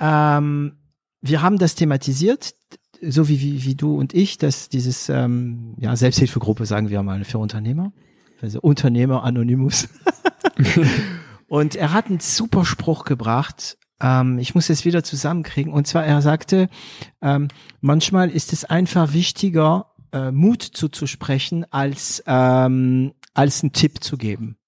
Speaker 2: ähm, wir haben das thematisiert, so wie, wie, wie du und ich, dass dieses ähm, ja, Selbsthilfegruppe, sagen wir mal, für Unternehmer. Also Unternehmer Anonymous. Und er hat einen super Spruch gebracht. Ähm, ich muss es wieder zusammenkriegen. Und zwar, er sagte, ähm, manchmal ist es einfach wichtiger, äh, Mut zuzusprechen, als, ähm, als einen Tipp zu geben.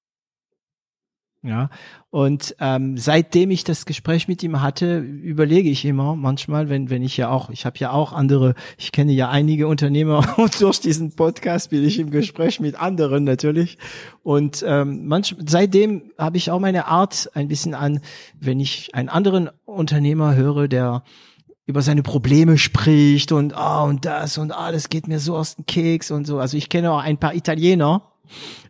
Speaker 2: Ja, und ähm, seitdem ich das Gespräch mit ihm hatte, überlege ich immer manchmal, wenn wenn ich ja auch, ich habe ja auch andere, ich kenne ja einige Unternehmer und durch diesen Podcast bin ich im Gespräch mit anderen natürlich. Und ähm, manch, seitdem habe ich auch meine Art ein bisschen an, wenn ich einen anderen Unternehmer höre, der über seine Probleme spricht und ah und das und ah, das geht mir so aus dem Keks und so. Also ich kenne auch ein paar Italiener,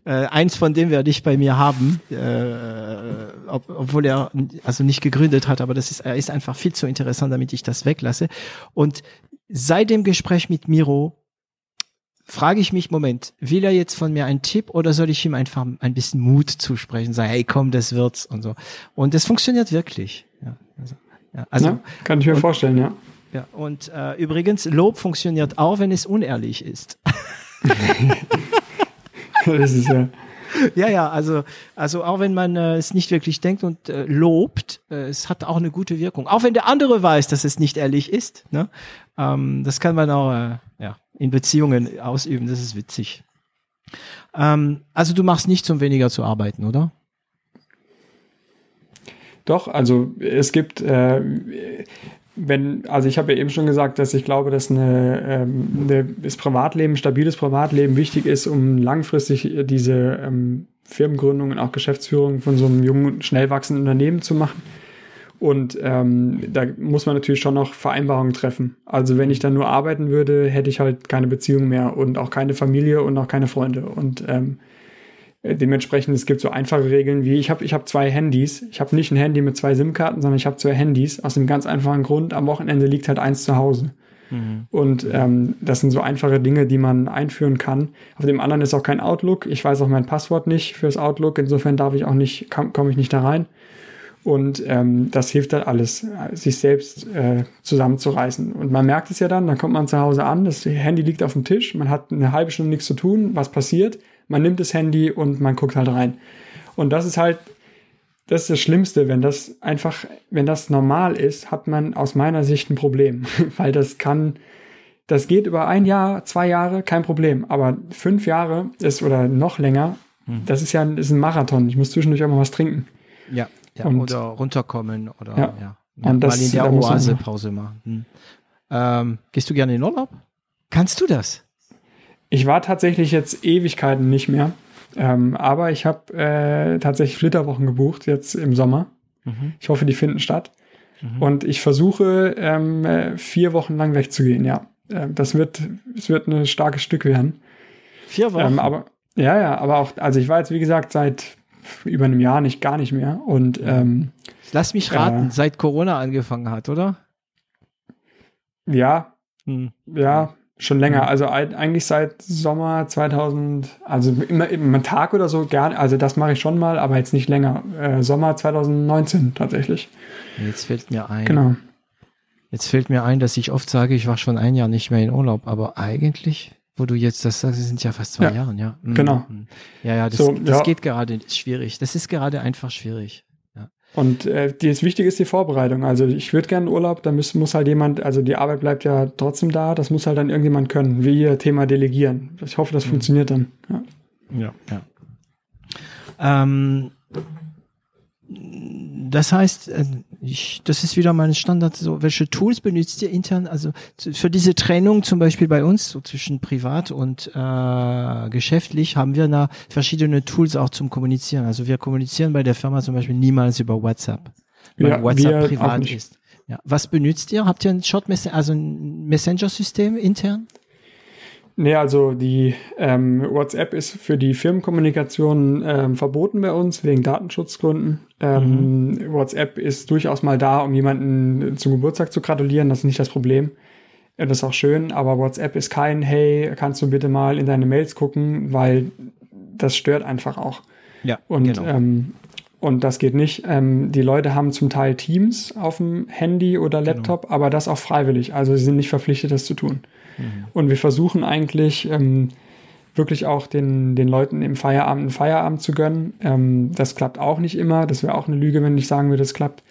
Speaker 2: äh, eins von dem werde ich bei mir haben, äh, ob, obwohl er also nicht gegründet hat, aber das ist, er ist einfach viel zu interessant, damit ich das weglasse. Und seit dem Gespräch mit Miro frage ich mich, Moment, will er jetzt von mir einen Tipp oder soll ich ihm einfach ein bisschen Mut zusprechen, sagen, hey komm, das wird's und so. Und das funktioniert wirklich. Ja, also,
Speaker 1: ja, also, ja, kann ich mir und, vorstellen, ja.
Speaker 2: Ja, und äh, übrigens, Lob funktioniert auch, wenn es unehrlich ist. das ist ja. Ja, ja, also, also auch wenn man äh, es nicht wirklich denkt und äh, lobt, äh, es hat auch eine gute Wirkung. Auch wenn der andere weiß, dass es nicht ehrlich ist. Ne? Ähm, das kann man auch äh, ja, in Beziehungen ausüben, das ist witzig. Ähm, also du machst nichts, um weniger zu arbeiten, oder?
Speaker 1: Doch, also es gibt, äh, wenn, also ich habe ja eben schon gesagt, dass ich glaube, dass eine, ähm, eine, das Privatleben, stabiles Privatleben wichtig ist, um langfristig diese ähm, Firmengründung und auch Geschäftsführung von so einem jungen, schnell wachsenden Unternehmen zu machen. Und ähm, da muss man natürlich schon noch Vereinbarungen treffen. Also wenn ich dann nur arbeiten würde, hätte ich halt keine Beziehung mehr und auch keine Familie und auch keine Freunde. Und ähm, äh, dementsprechend, es gibt so einfache Regeln wie, ich habe ich hab zwei Handys. Ich habe nicht ein Handy mit zwei SIM-Karten, sondern ich habe zwei Handys. Aus dem ganz einfachen Grund, am Wochenende liegt halt eins zu Hause. Mhm. Und ähm, das sind so einfache Dinge, die man einführen kann. Auf dem anderen ist auch kein Outlook. Ich weiß auch mein Passwort nicht fürs Outlook. Insofern darf ich auch nicht, komme ich nicht da rein. Und ähm, das hilft dann alles, sich selbst äh, zusammenzureißen. Und man merkt es ja dann, dann kommt man zu Hause an, das Handy liegt auf dem Tisch, man hat eine halbe Stunde nichts zu tun, was passiert? Man nimmt das Handy und man guckt halt rein. Und das ist halt, das ist das Schlimmste, wenn das einfach, wenn das normal ist, hat man aus meiner Sicht ein Problem, weil das kann, das geht über ein Jahr, zwei Jahre, kein Problem, aber fünf Jahre ist oder noch länger, mhm. das ist ja ist ein Marathon. Ich muss zwischendurch auch mal was trinken.
Speaker 2: Ja, ja und, oder runterkommen oder ja. ja. Und das, mal in der Oase Pause machen. Hm. Ähm, gehst du gerne in Urlaub? Kannst du das?
Speaker 1: Ich war tatsächlich jetzt Ewigkeiten nicht mehr. Ähm, aber ich habe äh, tatsächlich Flitterwochen gebucht jetzt im Sommer. Mhm. Ich hoffe, die finden statt. Mhm. Und ich versuche ähm, äh, vier Wochen lang wegzugehen. Ja, äh, das wird, es wird ein starkes Stück werden.
Speaker 2: Vier Wochen. Ähm,
Speaker 1: aber ja, ja, aber auch, also ich war jetzt wie gesagt seit über einem Jahr nicht gar nicht mehr. Und ähm,
Speaker 2: lass mich raten, äh, seit Corona angefangen hat, oder?
Speaker 1: Ja, hm. ja, Schon länger, mhm. also eigentlich seit Sommer 2000, also immer, immer einen Tag oder so gerne, also das mache ich schon mal, aber jetzt nicht länger. Äh, Sommer 2019 tatsächlich.
Speaker 2: Jetzt fällt mir ein.
Speaker 1: Genau.
Speaker 2: Jetzt fällt mir ein, dass ich oft sage, ich war schon ein Jahr nicht mehr in Urlaub, aber eigentlich, wo du jetzt das sagst, sind ja fast zwei ja, Jahre, ja.
Speaker 1: Mhm. Genau.
Speaker 2: Mhm. Ja, ja, das, so, das ja. geht gerade schwierig. Das ist gerade einfach schwierig.
Speaker 1: Und äh, das Wichtige ist die Vorbereitung. Also ich würde gerne Urlaub, da muss, muss halt jemand, also die Arbeit bleibt ja trotzdem da, das muss halt dann irgendjemand können, wie ihr Thema delegieren. Ich hoffe, das mhm. funktioniert dann.
Speaker 2: Ja, ja. ja. Ähm, das heißt, äh, ich, das ist wieder mein Standard. So, welche Tools benutzt ihr intern? Also für diese Trennung zum Beispiel bei uns so zwischen privat und äh, geschäftlich haben wir da verschiedene Tools auch zum Kommunizieren. Also wir kommunizieren bei der Firma zum Beispiel niemals über WhatsApp, weil ja, WhatsApp privat ist. Ja. Was benutzt ihr? Habt ihr ein Short Messenger, also ein Messenger-System intern?
Speaker 1: Nee, also die ähm, WhatsApp ist für die Firmenkommunikation ähm, verboten bei uns wegen Datenschutzgründen. Ähm, mhm. WhatsApp ist durchaus mal da, um jemanden zum Geburtstag zu gratulieren. Das ist nicht das Problem. Das ist auch schön, aber WhatsApp ist kein, hey, kannst du bitte mal in deine Mails gucken, weil das stört einfach auch.
Speaker 2: Ja,
Speaker 1: und, genau. ähm, und das geht nicht. Ähm, die Leute haben zum Teil Teams auf dem Handy oder genau. Laptop, genau. aber das auch freiwillig. Also sie sind nicht verpflichtet, das zu tun. Mhm. Und wir versuchen eigentlich ähm, wirklich auch den, den Leuten im Feierabend einen Feierabend zu gönnen. Ähm, das klappt auch nicht immer. Das wäre auch eine Lüge, wenn ich sagen würde, das klappt.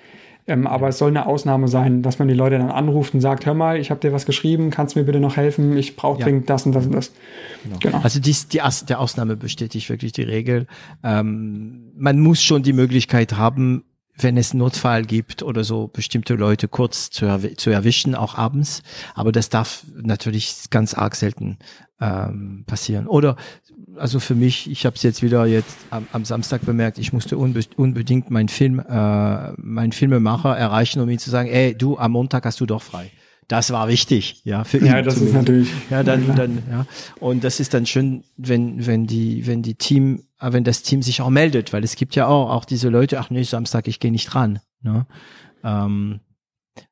Speaker 1: Ähm, aber es soll eine Ausnahme sein, dass man die Leute dann anruft und sagt, hör mal, ich habe dir was geschrieben, kannst du mir bitte noch helfen? Ich brauche ja. dringend das und das und das.
Speaker 2: Genau. genau. Also dies, die As der Ausnahme bestätigt wirklich die Regel. Ähm, man muss schon die Möglichkeit haben, wenn es Notfall gibt oder so, bestimmte Leute kurz zu, erw zu erwischen, auch abends. Aber das darf natürlich ganz arg selten ähm, passieren. Oder also für mich, ich habe es jetzt wieder jetzt am, am, Samstag bemerkt, ich musste unbe unbedingt meinen Film, äh, meinen Filmemacher erreichen, um ihm zu sagen, ey, du, am Montag hast du doch frei. Das war wichtig, ja,
Speaker 1: für ihn. Ja, das ist natürlich.
Speaker 2: Ja, dann, ja, dann, ja. Und das ist dann schön, wenn, wenn die, wenn die Team, wenn das Team sich auch meldet, weil es gibt ja auch, auch diese Leute, ach nee, Samstag, ich gehe nicht ran. Ne? Ähm,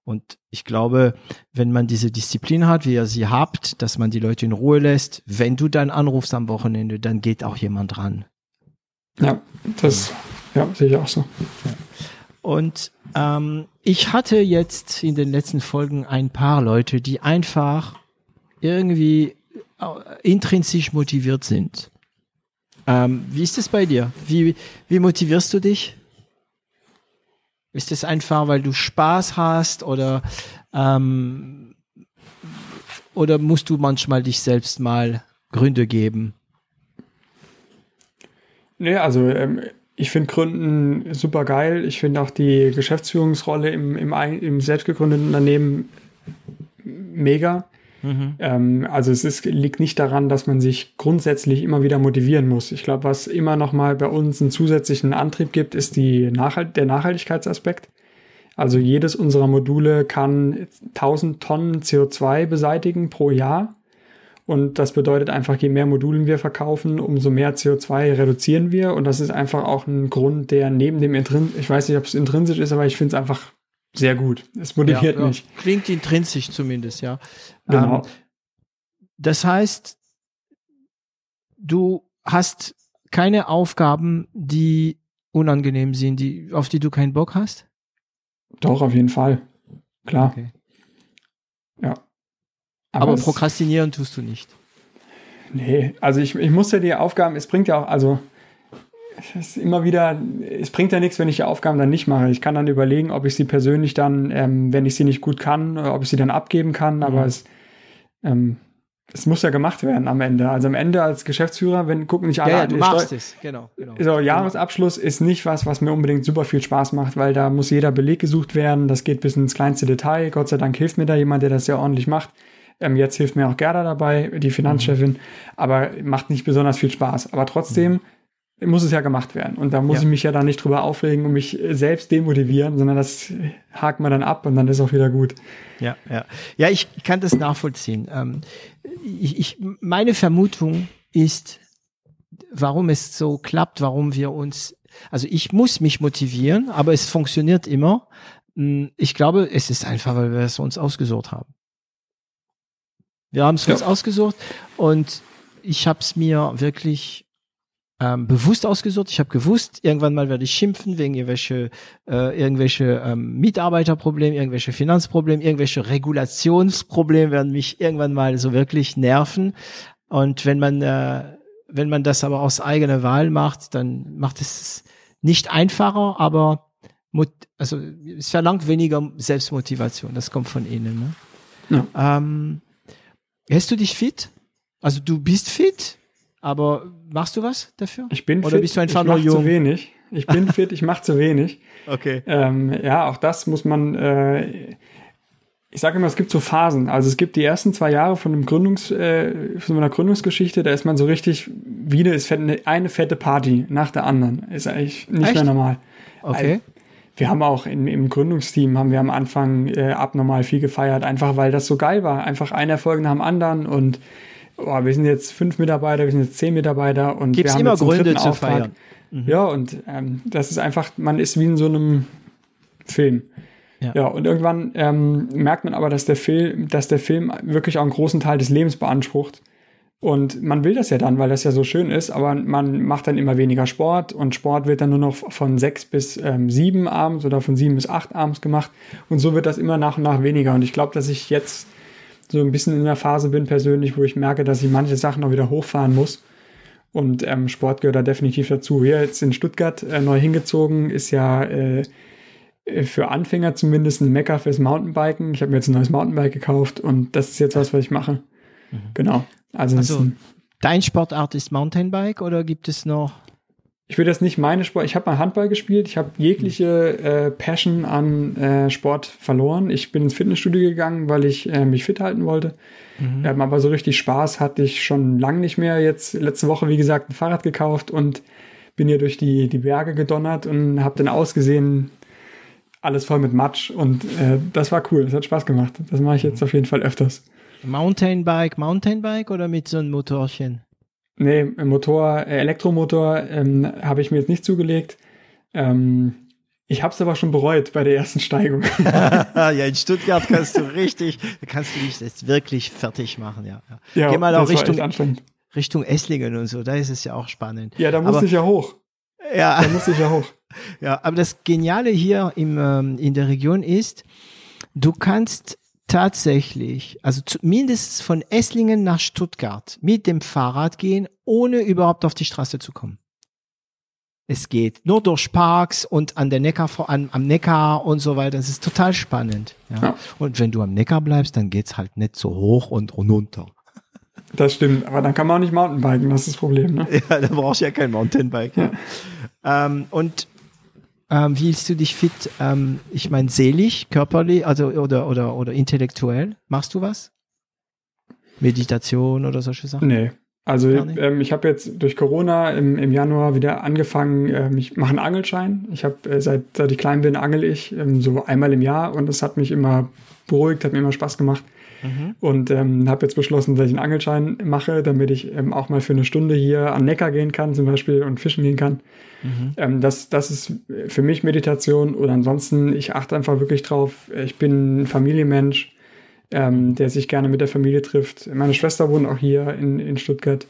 Speaker 2: und ich glaube, wenn man diese Disziplin hat, wie ihr sie habt, dass man die Leute in Ruhe lässt, wenn du dann anrufst am Wochenende, dann geht auch jemand ran.
Speaker 1: Ja, das ja, sehe ich auch so.
Speaker 2: Und ähm, ich hatte jetzt in den letzten Folgen ein paar Leute, die einfach irgendwie äh, intrinsisch motiviert sind. Ähm, wie ist es bei dir? Wie, wie motivierst du dich? Ist es einfach, weil du Spaß hast oder ähm, oder musst du manchmal dich selbst mal Gründe geben?
Speaker 1: Nee, also ähm, ich finde Gründen super geil. Ich finde auch die Geschäftsführungsrolle im, im, im selbstgegründeten Unternehmen mega. Mhm. Ähm, also es ist, liegt nicht daran, dass man sich grundsätzlich immer wieder motivieren muss. Ich glaube, was immer noch mal bei uns einen zusätzlichen Antrieb gibt, ist die Nachhalt der Nachhaltigkeitsaspekt. Also jedes unserer Module kann 1000 Tonnen CO2 beseitigen pro Jahr. Und das bedeutet einfach, je mehr Modulen wir verkaufen, umso mehr CO2 reduzieren wir. Und das ist einfach auch ein Grund, der neben dem Intrin, ich weiß nicht, ob es intrinsisch ist, aber ich finde es einfach sehr gut. Es motiviert ja, mich.
Speaker 2: Klingt intrinsisch zumindest, ja. Genau. Ähm, das heißt, du hast keine Aufgaben, die unangenehm sind, die, auf die du keinen Bock hast?
Speaker 1: Doch, auf jeden Fall. Klar. Okay. Ja.
Speaker 2: Aber, Aber prokrastinieren tust du nicht.
Speaker 1: Nee, also ich, ich muss ja die Aufgaben, es bringt ja auch, also es ist immer wieder, es bringt ja nichts, wenn ich die Aufgaben dann nicht mache. Ich kann dann überlegen, ob ich sie persönlich dann, ähm, wenn ich sie nicht gut kann, ob ich sie dann abgeben kann, aber mhm. es, ähm, es muss ja gemacht werden am Ende. Also am Ende als Geschäftsführer, wenn gucken nicht alle
Speaker 2: ja, ja, du machst es, genau, genau.
Speaker 1: So, Jahresabschluss genau. ist nicht was, was mir unbedingt super viel Spaß macht, weil da muss jeder Beleg gesucht werden. Das geht bis ins kleinste Detail. Gott sei Dank hilft mir da jemand, der das sehr ordentlich macht. Ähm, jetzt hilft mir auch Gerda dabei, die Finanzchefin, mhm. aber macht nicht besonders viel Spaß. Aber trotzdem mhm muss es ja gemacht werden. Und da muss ja. ich mich ja dann nicht drüber aufregen und mich selbst demotivieren, sondern das hakt man dann ab und dann ist auch wieder gut.
Speaker 2: Ja, ja. Ja, ich kann das nachvollziehen. Ähm, ich, ich, meine Vermutung ist, warum es so klappt, warum wir uns, also ich muss mich motivieren, aber es funktioniert immer. Hm, ich glaube, es ist einfach, weil wir es uns ausgesucht haben. Wir haben es ja. uns ausgesucht und ich habe es mir wirklich ähm, bewusst ausgesucht. Ich habe gewusst, irgendwann mal werde ich schimpfen wegen irgendwelche, äh, irgendwelche ähm, Mitarbeiterprobleme, irgendwelche Finanzprobleme, irgendwelche Regulationsprobleme werden mich irgendwann mal so wirklich nerven. Und wenn man, äh, wenn man das aber aus eigener Wahl macht, dann macht es nicht einfacher, aber also es verlangt weniger Selbstmotivation. Das kommt von innen. Ne? Ja. Ähm, hältst du dich fit? Also du bist fit? Aber machst du was dafür?
Speaker 1: Ich bin Oder fit, bist du einfach nur jung? zu wenig. Ich bin fit, ich mache zu wenig.
Speaker 2: Okay.
Speaker 1: Ähm, ja, auch das muss man. Äh, ich sage immer, es gibt so Phasen. Also es gibt die ersten zwei Jahre von einem Gründungs, äh, von einer Gründungsgeschichte, da ist man so richtig wieder ist eine fette Party nach der anderen. Ist eigentlich nicht Echt? mehr normal.
Speaker 2: Okay. Also,
Speaker 1: wir haben auch im, im Gründungsteam haben wir am Anfang äh, abnormal viel gefeiert, einfach weil das so geil war. Einfach ein Erfolg nach dem anderen und oh, wir sind jetzt fünf Mitarbeiter, wir sind jetzt zehn Mitarbeiter und
Speaker 2: Gibt's
Speaker 1: wir haben
Speaker 2: immer
Speaker 1: jetzt
Speaker 2: Gründe
Speaker 1: zu
Speaker 2: Auftrag. feiern.
Speaker 1: Mhm. Ja, und ähm, das ist einfach, man ist wie in so einem Film. Ja, ja und irgendwann ähm, merkt man aber, dass der Film, dass der Film wirklich auch einen großen Teil des Lebens beansprucht. Und man will das ja dann, weil das ja so schön ist, aber man macht dann immer weniger Sport und Sport wird dann nur noch von sechs bis ähm, sieben abends oder von sieben bis acht abends gemacht. Und so wird das immer nach und nach weniger. Und ich glaube, dass ich jetzt so ein bisschen in der Phase bin persönlich, wo ich merke, dass ich manche Sachen noch wieder hochfahren muss. Und ähm, Sport gehört da definitiv dazu. Hier jetzt in Stuttgart äh, neu hingezogen, ist ja äh, für Anfänger zumindest ein Mecker fürs Mountainbiken. Ich habe mir jetzt ein neues Mountainbike gekauft und das ist jetzt was, was ich mache. Mhm. Genau. Also,
Speaker 2: also dein Sportart ist Mountainbike oder gibt es noch?
Speaker 1: Ich würde das nicht meine Sport. Ich habe mal Handball gespielt. Ich habe jegliche äh, Passion an äh, Sport verloren. Ich bin ins Fitnessstudio gegangen, weil ich äh, mich fit halten wollte. Mhm. Ähm, aber so richtig Spaß hatte ich schon lange nicht mehr. Jetzt letzte Woche, wie gesagt, ein Fahrrad gekauft und bin hier durch die, die Berge gedonnert und habe dann ausgesehen, alles voll mit Matsch. Und äh, das war cool. Das hat Spaß gemacht. Das mache ich jetzt auf jeden Fall öfters.
Speaker 2: Mountainbike, Mountainbike oder mit so einem Motorchen?
Speaker 1: Nee, Motor, äh, Elektromotor ähm, habe ich mir jetzt nicht zugelegt. Ähm, ich habe es aber schon bereut bei der ersten Steigung.
Speaker 2: ja, in Stuttgart kannst du richtig, kannst du dich jetzt wirklich fertig machen, ja. ja.
Speaker 1: ja
Speaker 2: Geh mal auch Richtung, Richtung Esslingen und so, da ist es ja auch spannend.
Speaker 1: Ja, da muss ich ja hoch.
Speaker 2: Ja.
Speaker 1: Da muss ich ja hoch.
Speaker 2: Ja, aber das Geniale hier im, ähm, in der Region ist, du kannst tatsächlich, also zumindest von Esslingen nach Stuttgart mit dem Fahrrad gehen, ohne überhaupt auf die Straße zu kommen. Es geht nur durch Parks und an der Neckar, an, am Neckar und so weiter. Das ist total spannend. Ja? ja. Und wenn du am Neckar bleibst, dann geht's halt nicht so hoch und runter.
Speaker 1: Das stimmt, aber dann kann man auch nicht Mountainbiken, das ist das Problem. Ne?
Speaker 2: Ja, da brauchst du ja kein Mountainbike. Ja. Ähm, und ähm, wie hältst du dich fit? Ähm, ich meine, seelisch, körperlich, also oder oder oder intellektuell? Machst du was? Meditation oder solche Sachen?
Speaker 1: Nee. Also ähm, ich habe jetzt durch Corona im, im Januar wieder angefangen, ähm, ich mache einen Angelschein. Ich habe äh, seit, seit ich klein bin, angel ich ähm, so einmal im Jahr und das hat mich immer beruhigt, hat mir immer Spaß gemacht. Mhm. Und ähm, habe jetzt beschlossen, dass ich einen Angelschein mache, damit ich ähm, auch mal für eine Stunde hier an Neckar gehen kann zum Beispiel und fischen gehen kann. Mhm. Ähm, das, das ist für mich Meditation oder ansonsten, ich achte einfach wirklich drauf. Ich bin ein Familienmensch, ähm, der sich gerne mit der Familie trifft. Meine Schwester wohnt auch hier in, in Stuttgart.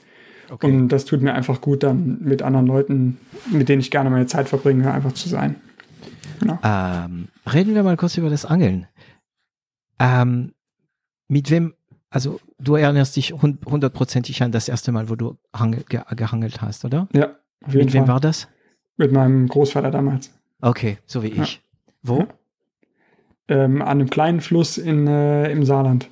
Speaker 1: Okay. Und das tut mir einfach gut, dann mit anderen Leuten, mit denen ich gerne meine Zeit verbringe, einfach zu sein.
Speaker 2: Genau. Ähm, reden wir mal kurz über das Angeln. Ähm, mit wem, also du erinnerst dich hundertprozentig an das erste Mal, wo du hangel, ge, gehangelt hast, oder?
Speaker 1: Ja.
Speaker 2: Mit wem Fall. war das?
Speaker 1: Mit meinem Großvater damals.
Speaker 2: Okay, so wie ich. Ja. Wo? Ja.
Speaker 1: Ähm, an einem kleinen Fluss in, äh, im Saarland.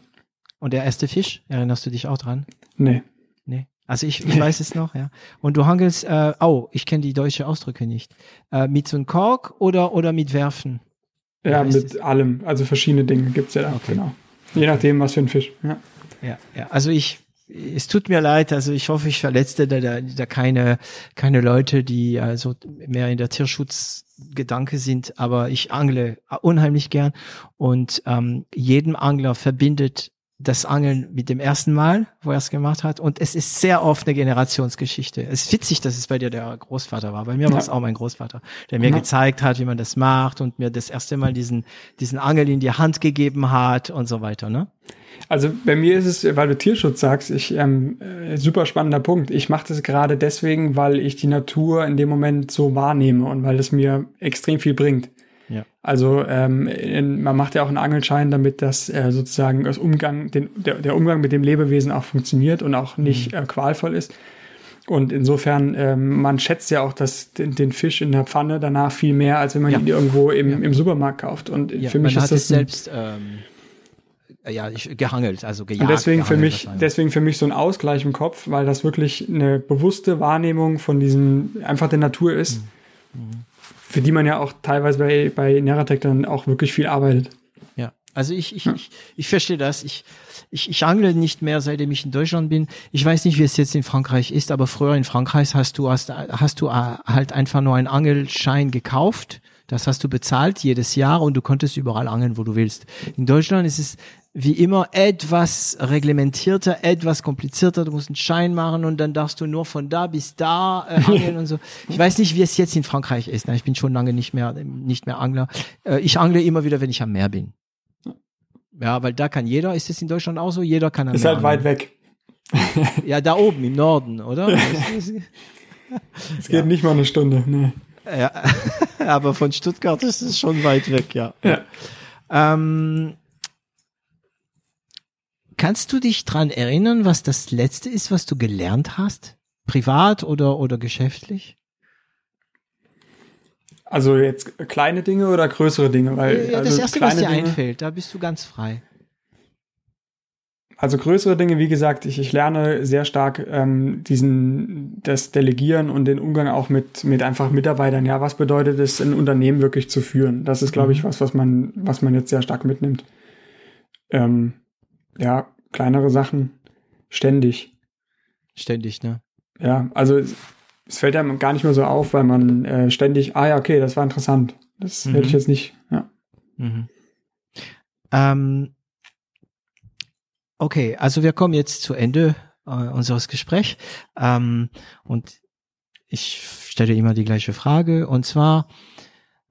Speaker 2: Und der erste Fisch, erinnerst du dich auch dran?
Speaker 1: Nee.
Speaker 2: Nee. Also ich, ich weiß es noch, ja. Und du hangelst, äh, oh, ich kenne die deutsche Ausdrücke nicht. Äh, mit so einem Kork oder, oder mit Werfen?
Speaker 1: Ja, mit es? allem. Also verschiedene Dinge gibt's ja da, okay. genau. Je nachdem, was für ein Fisch. Ja,
Speaker 2: ja. ja. Also ich, es tut mir leid, also ich hoffe, ich verletzte da, da, da keine, keine Leute, die also mehr in der Tierschutzgedanke sind, aber ich angle unheimlich gern und ähm, jedem Angler verbindet das Angeln mit dem ersten Mal, wo er es gemacht hat. Und es ist sehr oft eine Generationsgeschichte. Es ist witzig, dass es bei dir der Großvater war. Bei mir ja. war es auch mein Großvater, der mir ja. gezeigt hat, wie man das macht und mir das erste Mal diesen, diesen Angel in die Hand gegeben hat und so weiter, ne?
Speaker 1: Also bei mir ist es, weil du Tierschutz sagst, ich ähm, äh, super spannender Punkt. Ich mache das gerade deswegen, weil ich die Natur in dem Moment so wahrnehme und weil es mir extrem viel bringt. Ja. Also ähm, in, man macht ja auch einen Angelschein, damit das äh, sozusagen das Umgang, den, der, der Umgang mit dem Lebewesen auch funktioniert und auch nicht mhm. äh, qualvoll ist. Und insofern, ähm, man schätzt ja auch das, den, den, Fisch in der Pfanne danach viel mehr, als wenn man ja. ihn irgendwo im, ja. im Supermarkt kauft. Und ja, für mich ist das.
Speaker 2: selbst ähm, ja, ich, gehangelt, also gejagt.
Speaker 1: Und deswegen für mich, deswegen für mich so ein Ausgleich im Kopf, weil das wirklich eine bewusste Wahrnehmung von diesem, einfach der Natur ist. Mhm. Mhm für die man ja auch teilweise bei, bei Neratec dann auch wirklich viel arbeitet.
Speaker 2: Ja, also ich, ich, ja. ich, ich verstehe das. Ich, ich, ich angle nicht mehr, seitdem ich in Deutschland bin. Ich weiß nicht, wie es jetzt in Frankreich ist, aber früher in Frankreich hast du, hast, hast du halt einfach nur einen Angelschein gekauft. Das hast du bezahlt jedes Jahr und du konntest überall angeln, wo du willst. In Deutschland ist es wie immer etwas reglementierter, etwas komplizierter. Du musst einen Schein machen und dann darfst du nur von da bis da äh, angeln und so. Ich weiß nicht, wie es jetzt in Frankreich ist. Ich bin schon lange nicht mehr nicht mehr Angler. Äh, ich angle immer wieder, wenn ich am Meer bin. Ja, weil da kann jeder. Ist es in Deutschland auch so? Jeder kann am
Speaker 1: ist
Speaker 2: Meer
Speaker 1: halt weit weg.
Speaker 2: ja, da oben im Norden, oder?
Speaker 1: es geht ja. nicht mal eine Stunde. Nee.
Speaker 2: Ja, aber von Stuttgart ist es schon weit weg, ja. ja. Ähm, Kannst du dich dran erinnern, was das letzte ist, was du gelernt hast? Privat oder, oder geschäftlich?
Speaker 1: Also jetzt kleine Dinge oder größere Dinge? Weil,
Speaker 2: ja, das
Speaker 1: also
Speaker 2: erste, was dir
Speaker 1: Dinge,
Speaker 2: einfällt, da bist du ganz frei.
Speaker 1: Also größere Dinge, wie gesagt, ich, ich lerne sehr stark ähm, diesen das Delegieren und den Umgang auch mit mit einfach Mitarbeitern. Ja, was bedeutet es, ein Unternehmen wirklich zu führen? Das ist, glaube ich, mhm. was, was man was man jetzt sehr stark mitnimmt. Ähm, ja, kleinere Sachen ständig.
Speaker 2: Ständig, ne?
Speaker 1: Ja, also es fällt einem gar nicht mehr so auf, weil man äh, ständig, ah ja, okay, das war interessant. Das mhm. hätte ich jetzt nicht, ja.
Speaker 2: Mhm. Ähm, okay, also wir kommen jetzt zu Ende äh, unseres Gesprächs. Ähm, und ich stelle immer die gleiche Frage. Und zwar,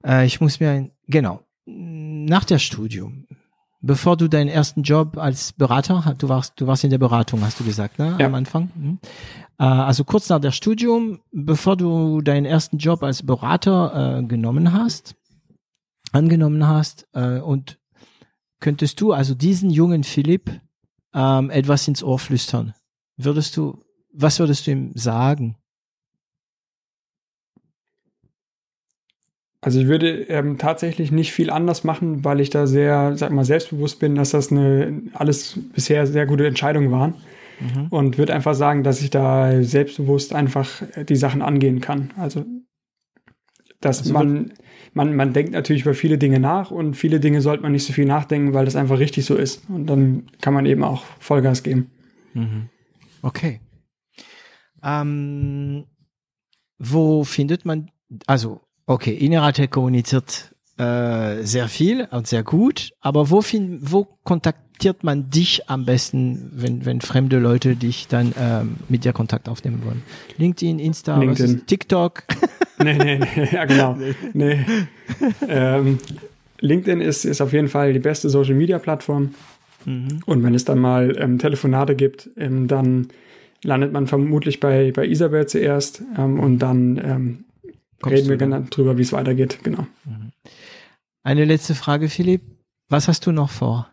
Speaker 2: äh, ich muss mir ein, genau, nach der Studium, bevor du deinen ersten Job als Berater, du warst, du warst in der Beratung, hast du gesagt, ne, ja. am Anfang. Mhm. Äh, also kurz nach der Studium, bevor du deinen ersten Job als Berater äh, genommen hast, angenommen hast, äh, und könntest du also diesen jungen Philipp ähm, etwas ins Ohr flüstern? Würdest du, was würdest du ihm sagen?
Speaker 1: Also ich würde ähm, tatsächlich nicht viel anders machen, weil ich da sehr, sag mal, selbstbewusst bin, dass das eine alles bisher sehr gute Entscheidungen waren. Mhm. Und würde einfach sagen, dass ich da selbstbewusst einfach die Sachen angehen kann. Also dass also man, man, man denkt natürlich über viele Dinge nach und viele Dinge sollte man nicht so viel nachdenken, weil das einfach richtig so ist. Und dann kann man eben auch Vollgas geben.
Speaker 2: Mhm. Okay. Ähm, wo findet man, also Okay, Ineratel kommuniziert äh, sehr viel und sehr gut, aber wo, find, wo kontaktiert man dich am besten, wenn, wenn fremde Leute dich dann ähm, mit dir Kontakt aufnehmen wollen? LinkedIn, Insta,
Speaker 1: LinkedIn.
Speaker 2: TikTok?
Speaker 1: nee, nee, nee, ja genau. Nee. Ähm, LinkedIn ist, ist auf jeden Fall die beste Social Media Plattform. Mhm. Und wenn es dann mal ähm, Telefonate gibt, ähm, dann landet man vermutlich bei, bei Isabel zuerst ähm, und dann ähm, reden wir dann drüber, wie es weitergeht. Genau. Mhm.
Speaker 2: Eine letzte Frage, Philipp. Was hast du noch vor?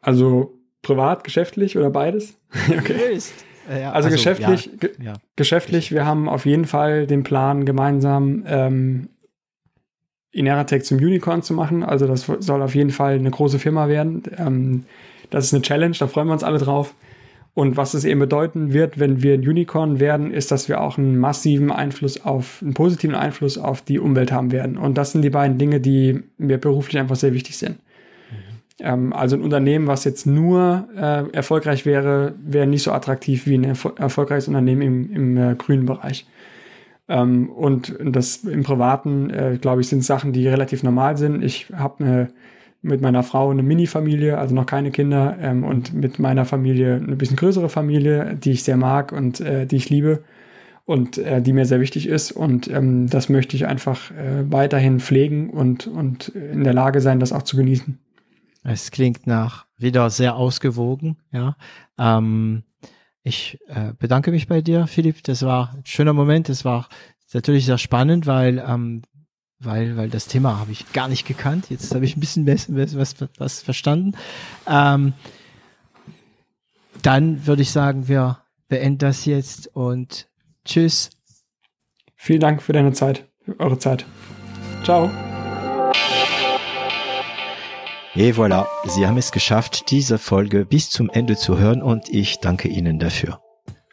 Speaker 1: Also privat, geschäftlich oder beides?
Speaker 2: okay.
Speaker 1: Äh, ja, also, also, geschäftlich, ja, ja. geschäftlich, wir haben auf jeden Fall den Plan, gemeinsam ähm, Ineratec zum Unicorn zu machen. Also das soll auf jeden Fall eine große Firma werden. Ähm, das ist eine Challenge, da freuen wir uns alle drauf. Und was es eben bedeuten wird, wenn wir ein Unicorn werden, ist, dass wir auch einen massiven Einfluss auf, einen positiven Einfluss auf die Umwelt haben werden. Und das sind die beiden Dinge, die mir beruflich einfach sehr wichtig sind. Mhm. Ähm, also ein Unternehmen, was jetzt nur äh, erfolgreich wäre, wäre nicht so attraktiv wie ein erfol erfolgreiches Unternehmen im, im äh, grünen Bereich. Ähm, und das im Privaten, äh, glaube ich, sind Sachen, die relativ normal sind. Ich habe eine mit meiner Frau eine Mini-Familie, also noch keine Kinder, ähm, und mit meiner Familie eine bisschen größere Familie, die ich sehr mag und äh, die ich liebe und äh, die mir sehr wichtig ist. Und ähm, das möchte ich einfach äh, weiterhin pflegen und, und in der Lage sein, das auch zu genießen.
Speaker 2: Es klingt nach wieder sehr ausgewogen, ja. Ähm, ich äh, bedanke mich bei dir, Philipp. Das war ein schöner Moment. Das war natürlich sehr spannend, weil ähm, weil, weil das Thema habe ich gar nicht gekannt. Jetzt habe ich ein bisschen was, was, was verstanden. Ähm, dann würde ich sagen, wir beenden das jetzt und tschüss.
Speaker 1: Vielen Dank für deine Zeit, für eure Zeit. Ciao.
Speaker 2: Et voilà, Sie haben es geschafft, diese Folge bis zum Ende zu hören und ich danke Ihnen dafür.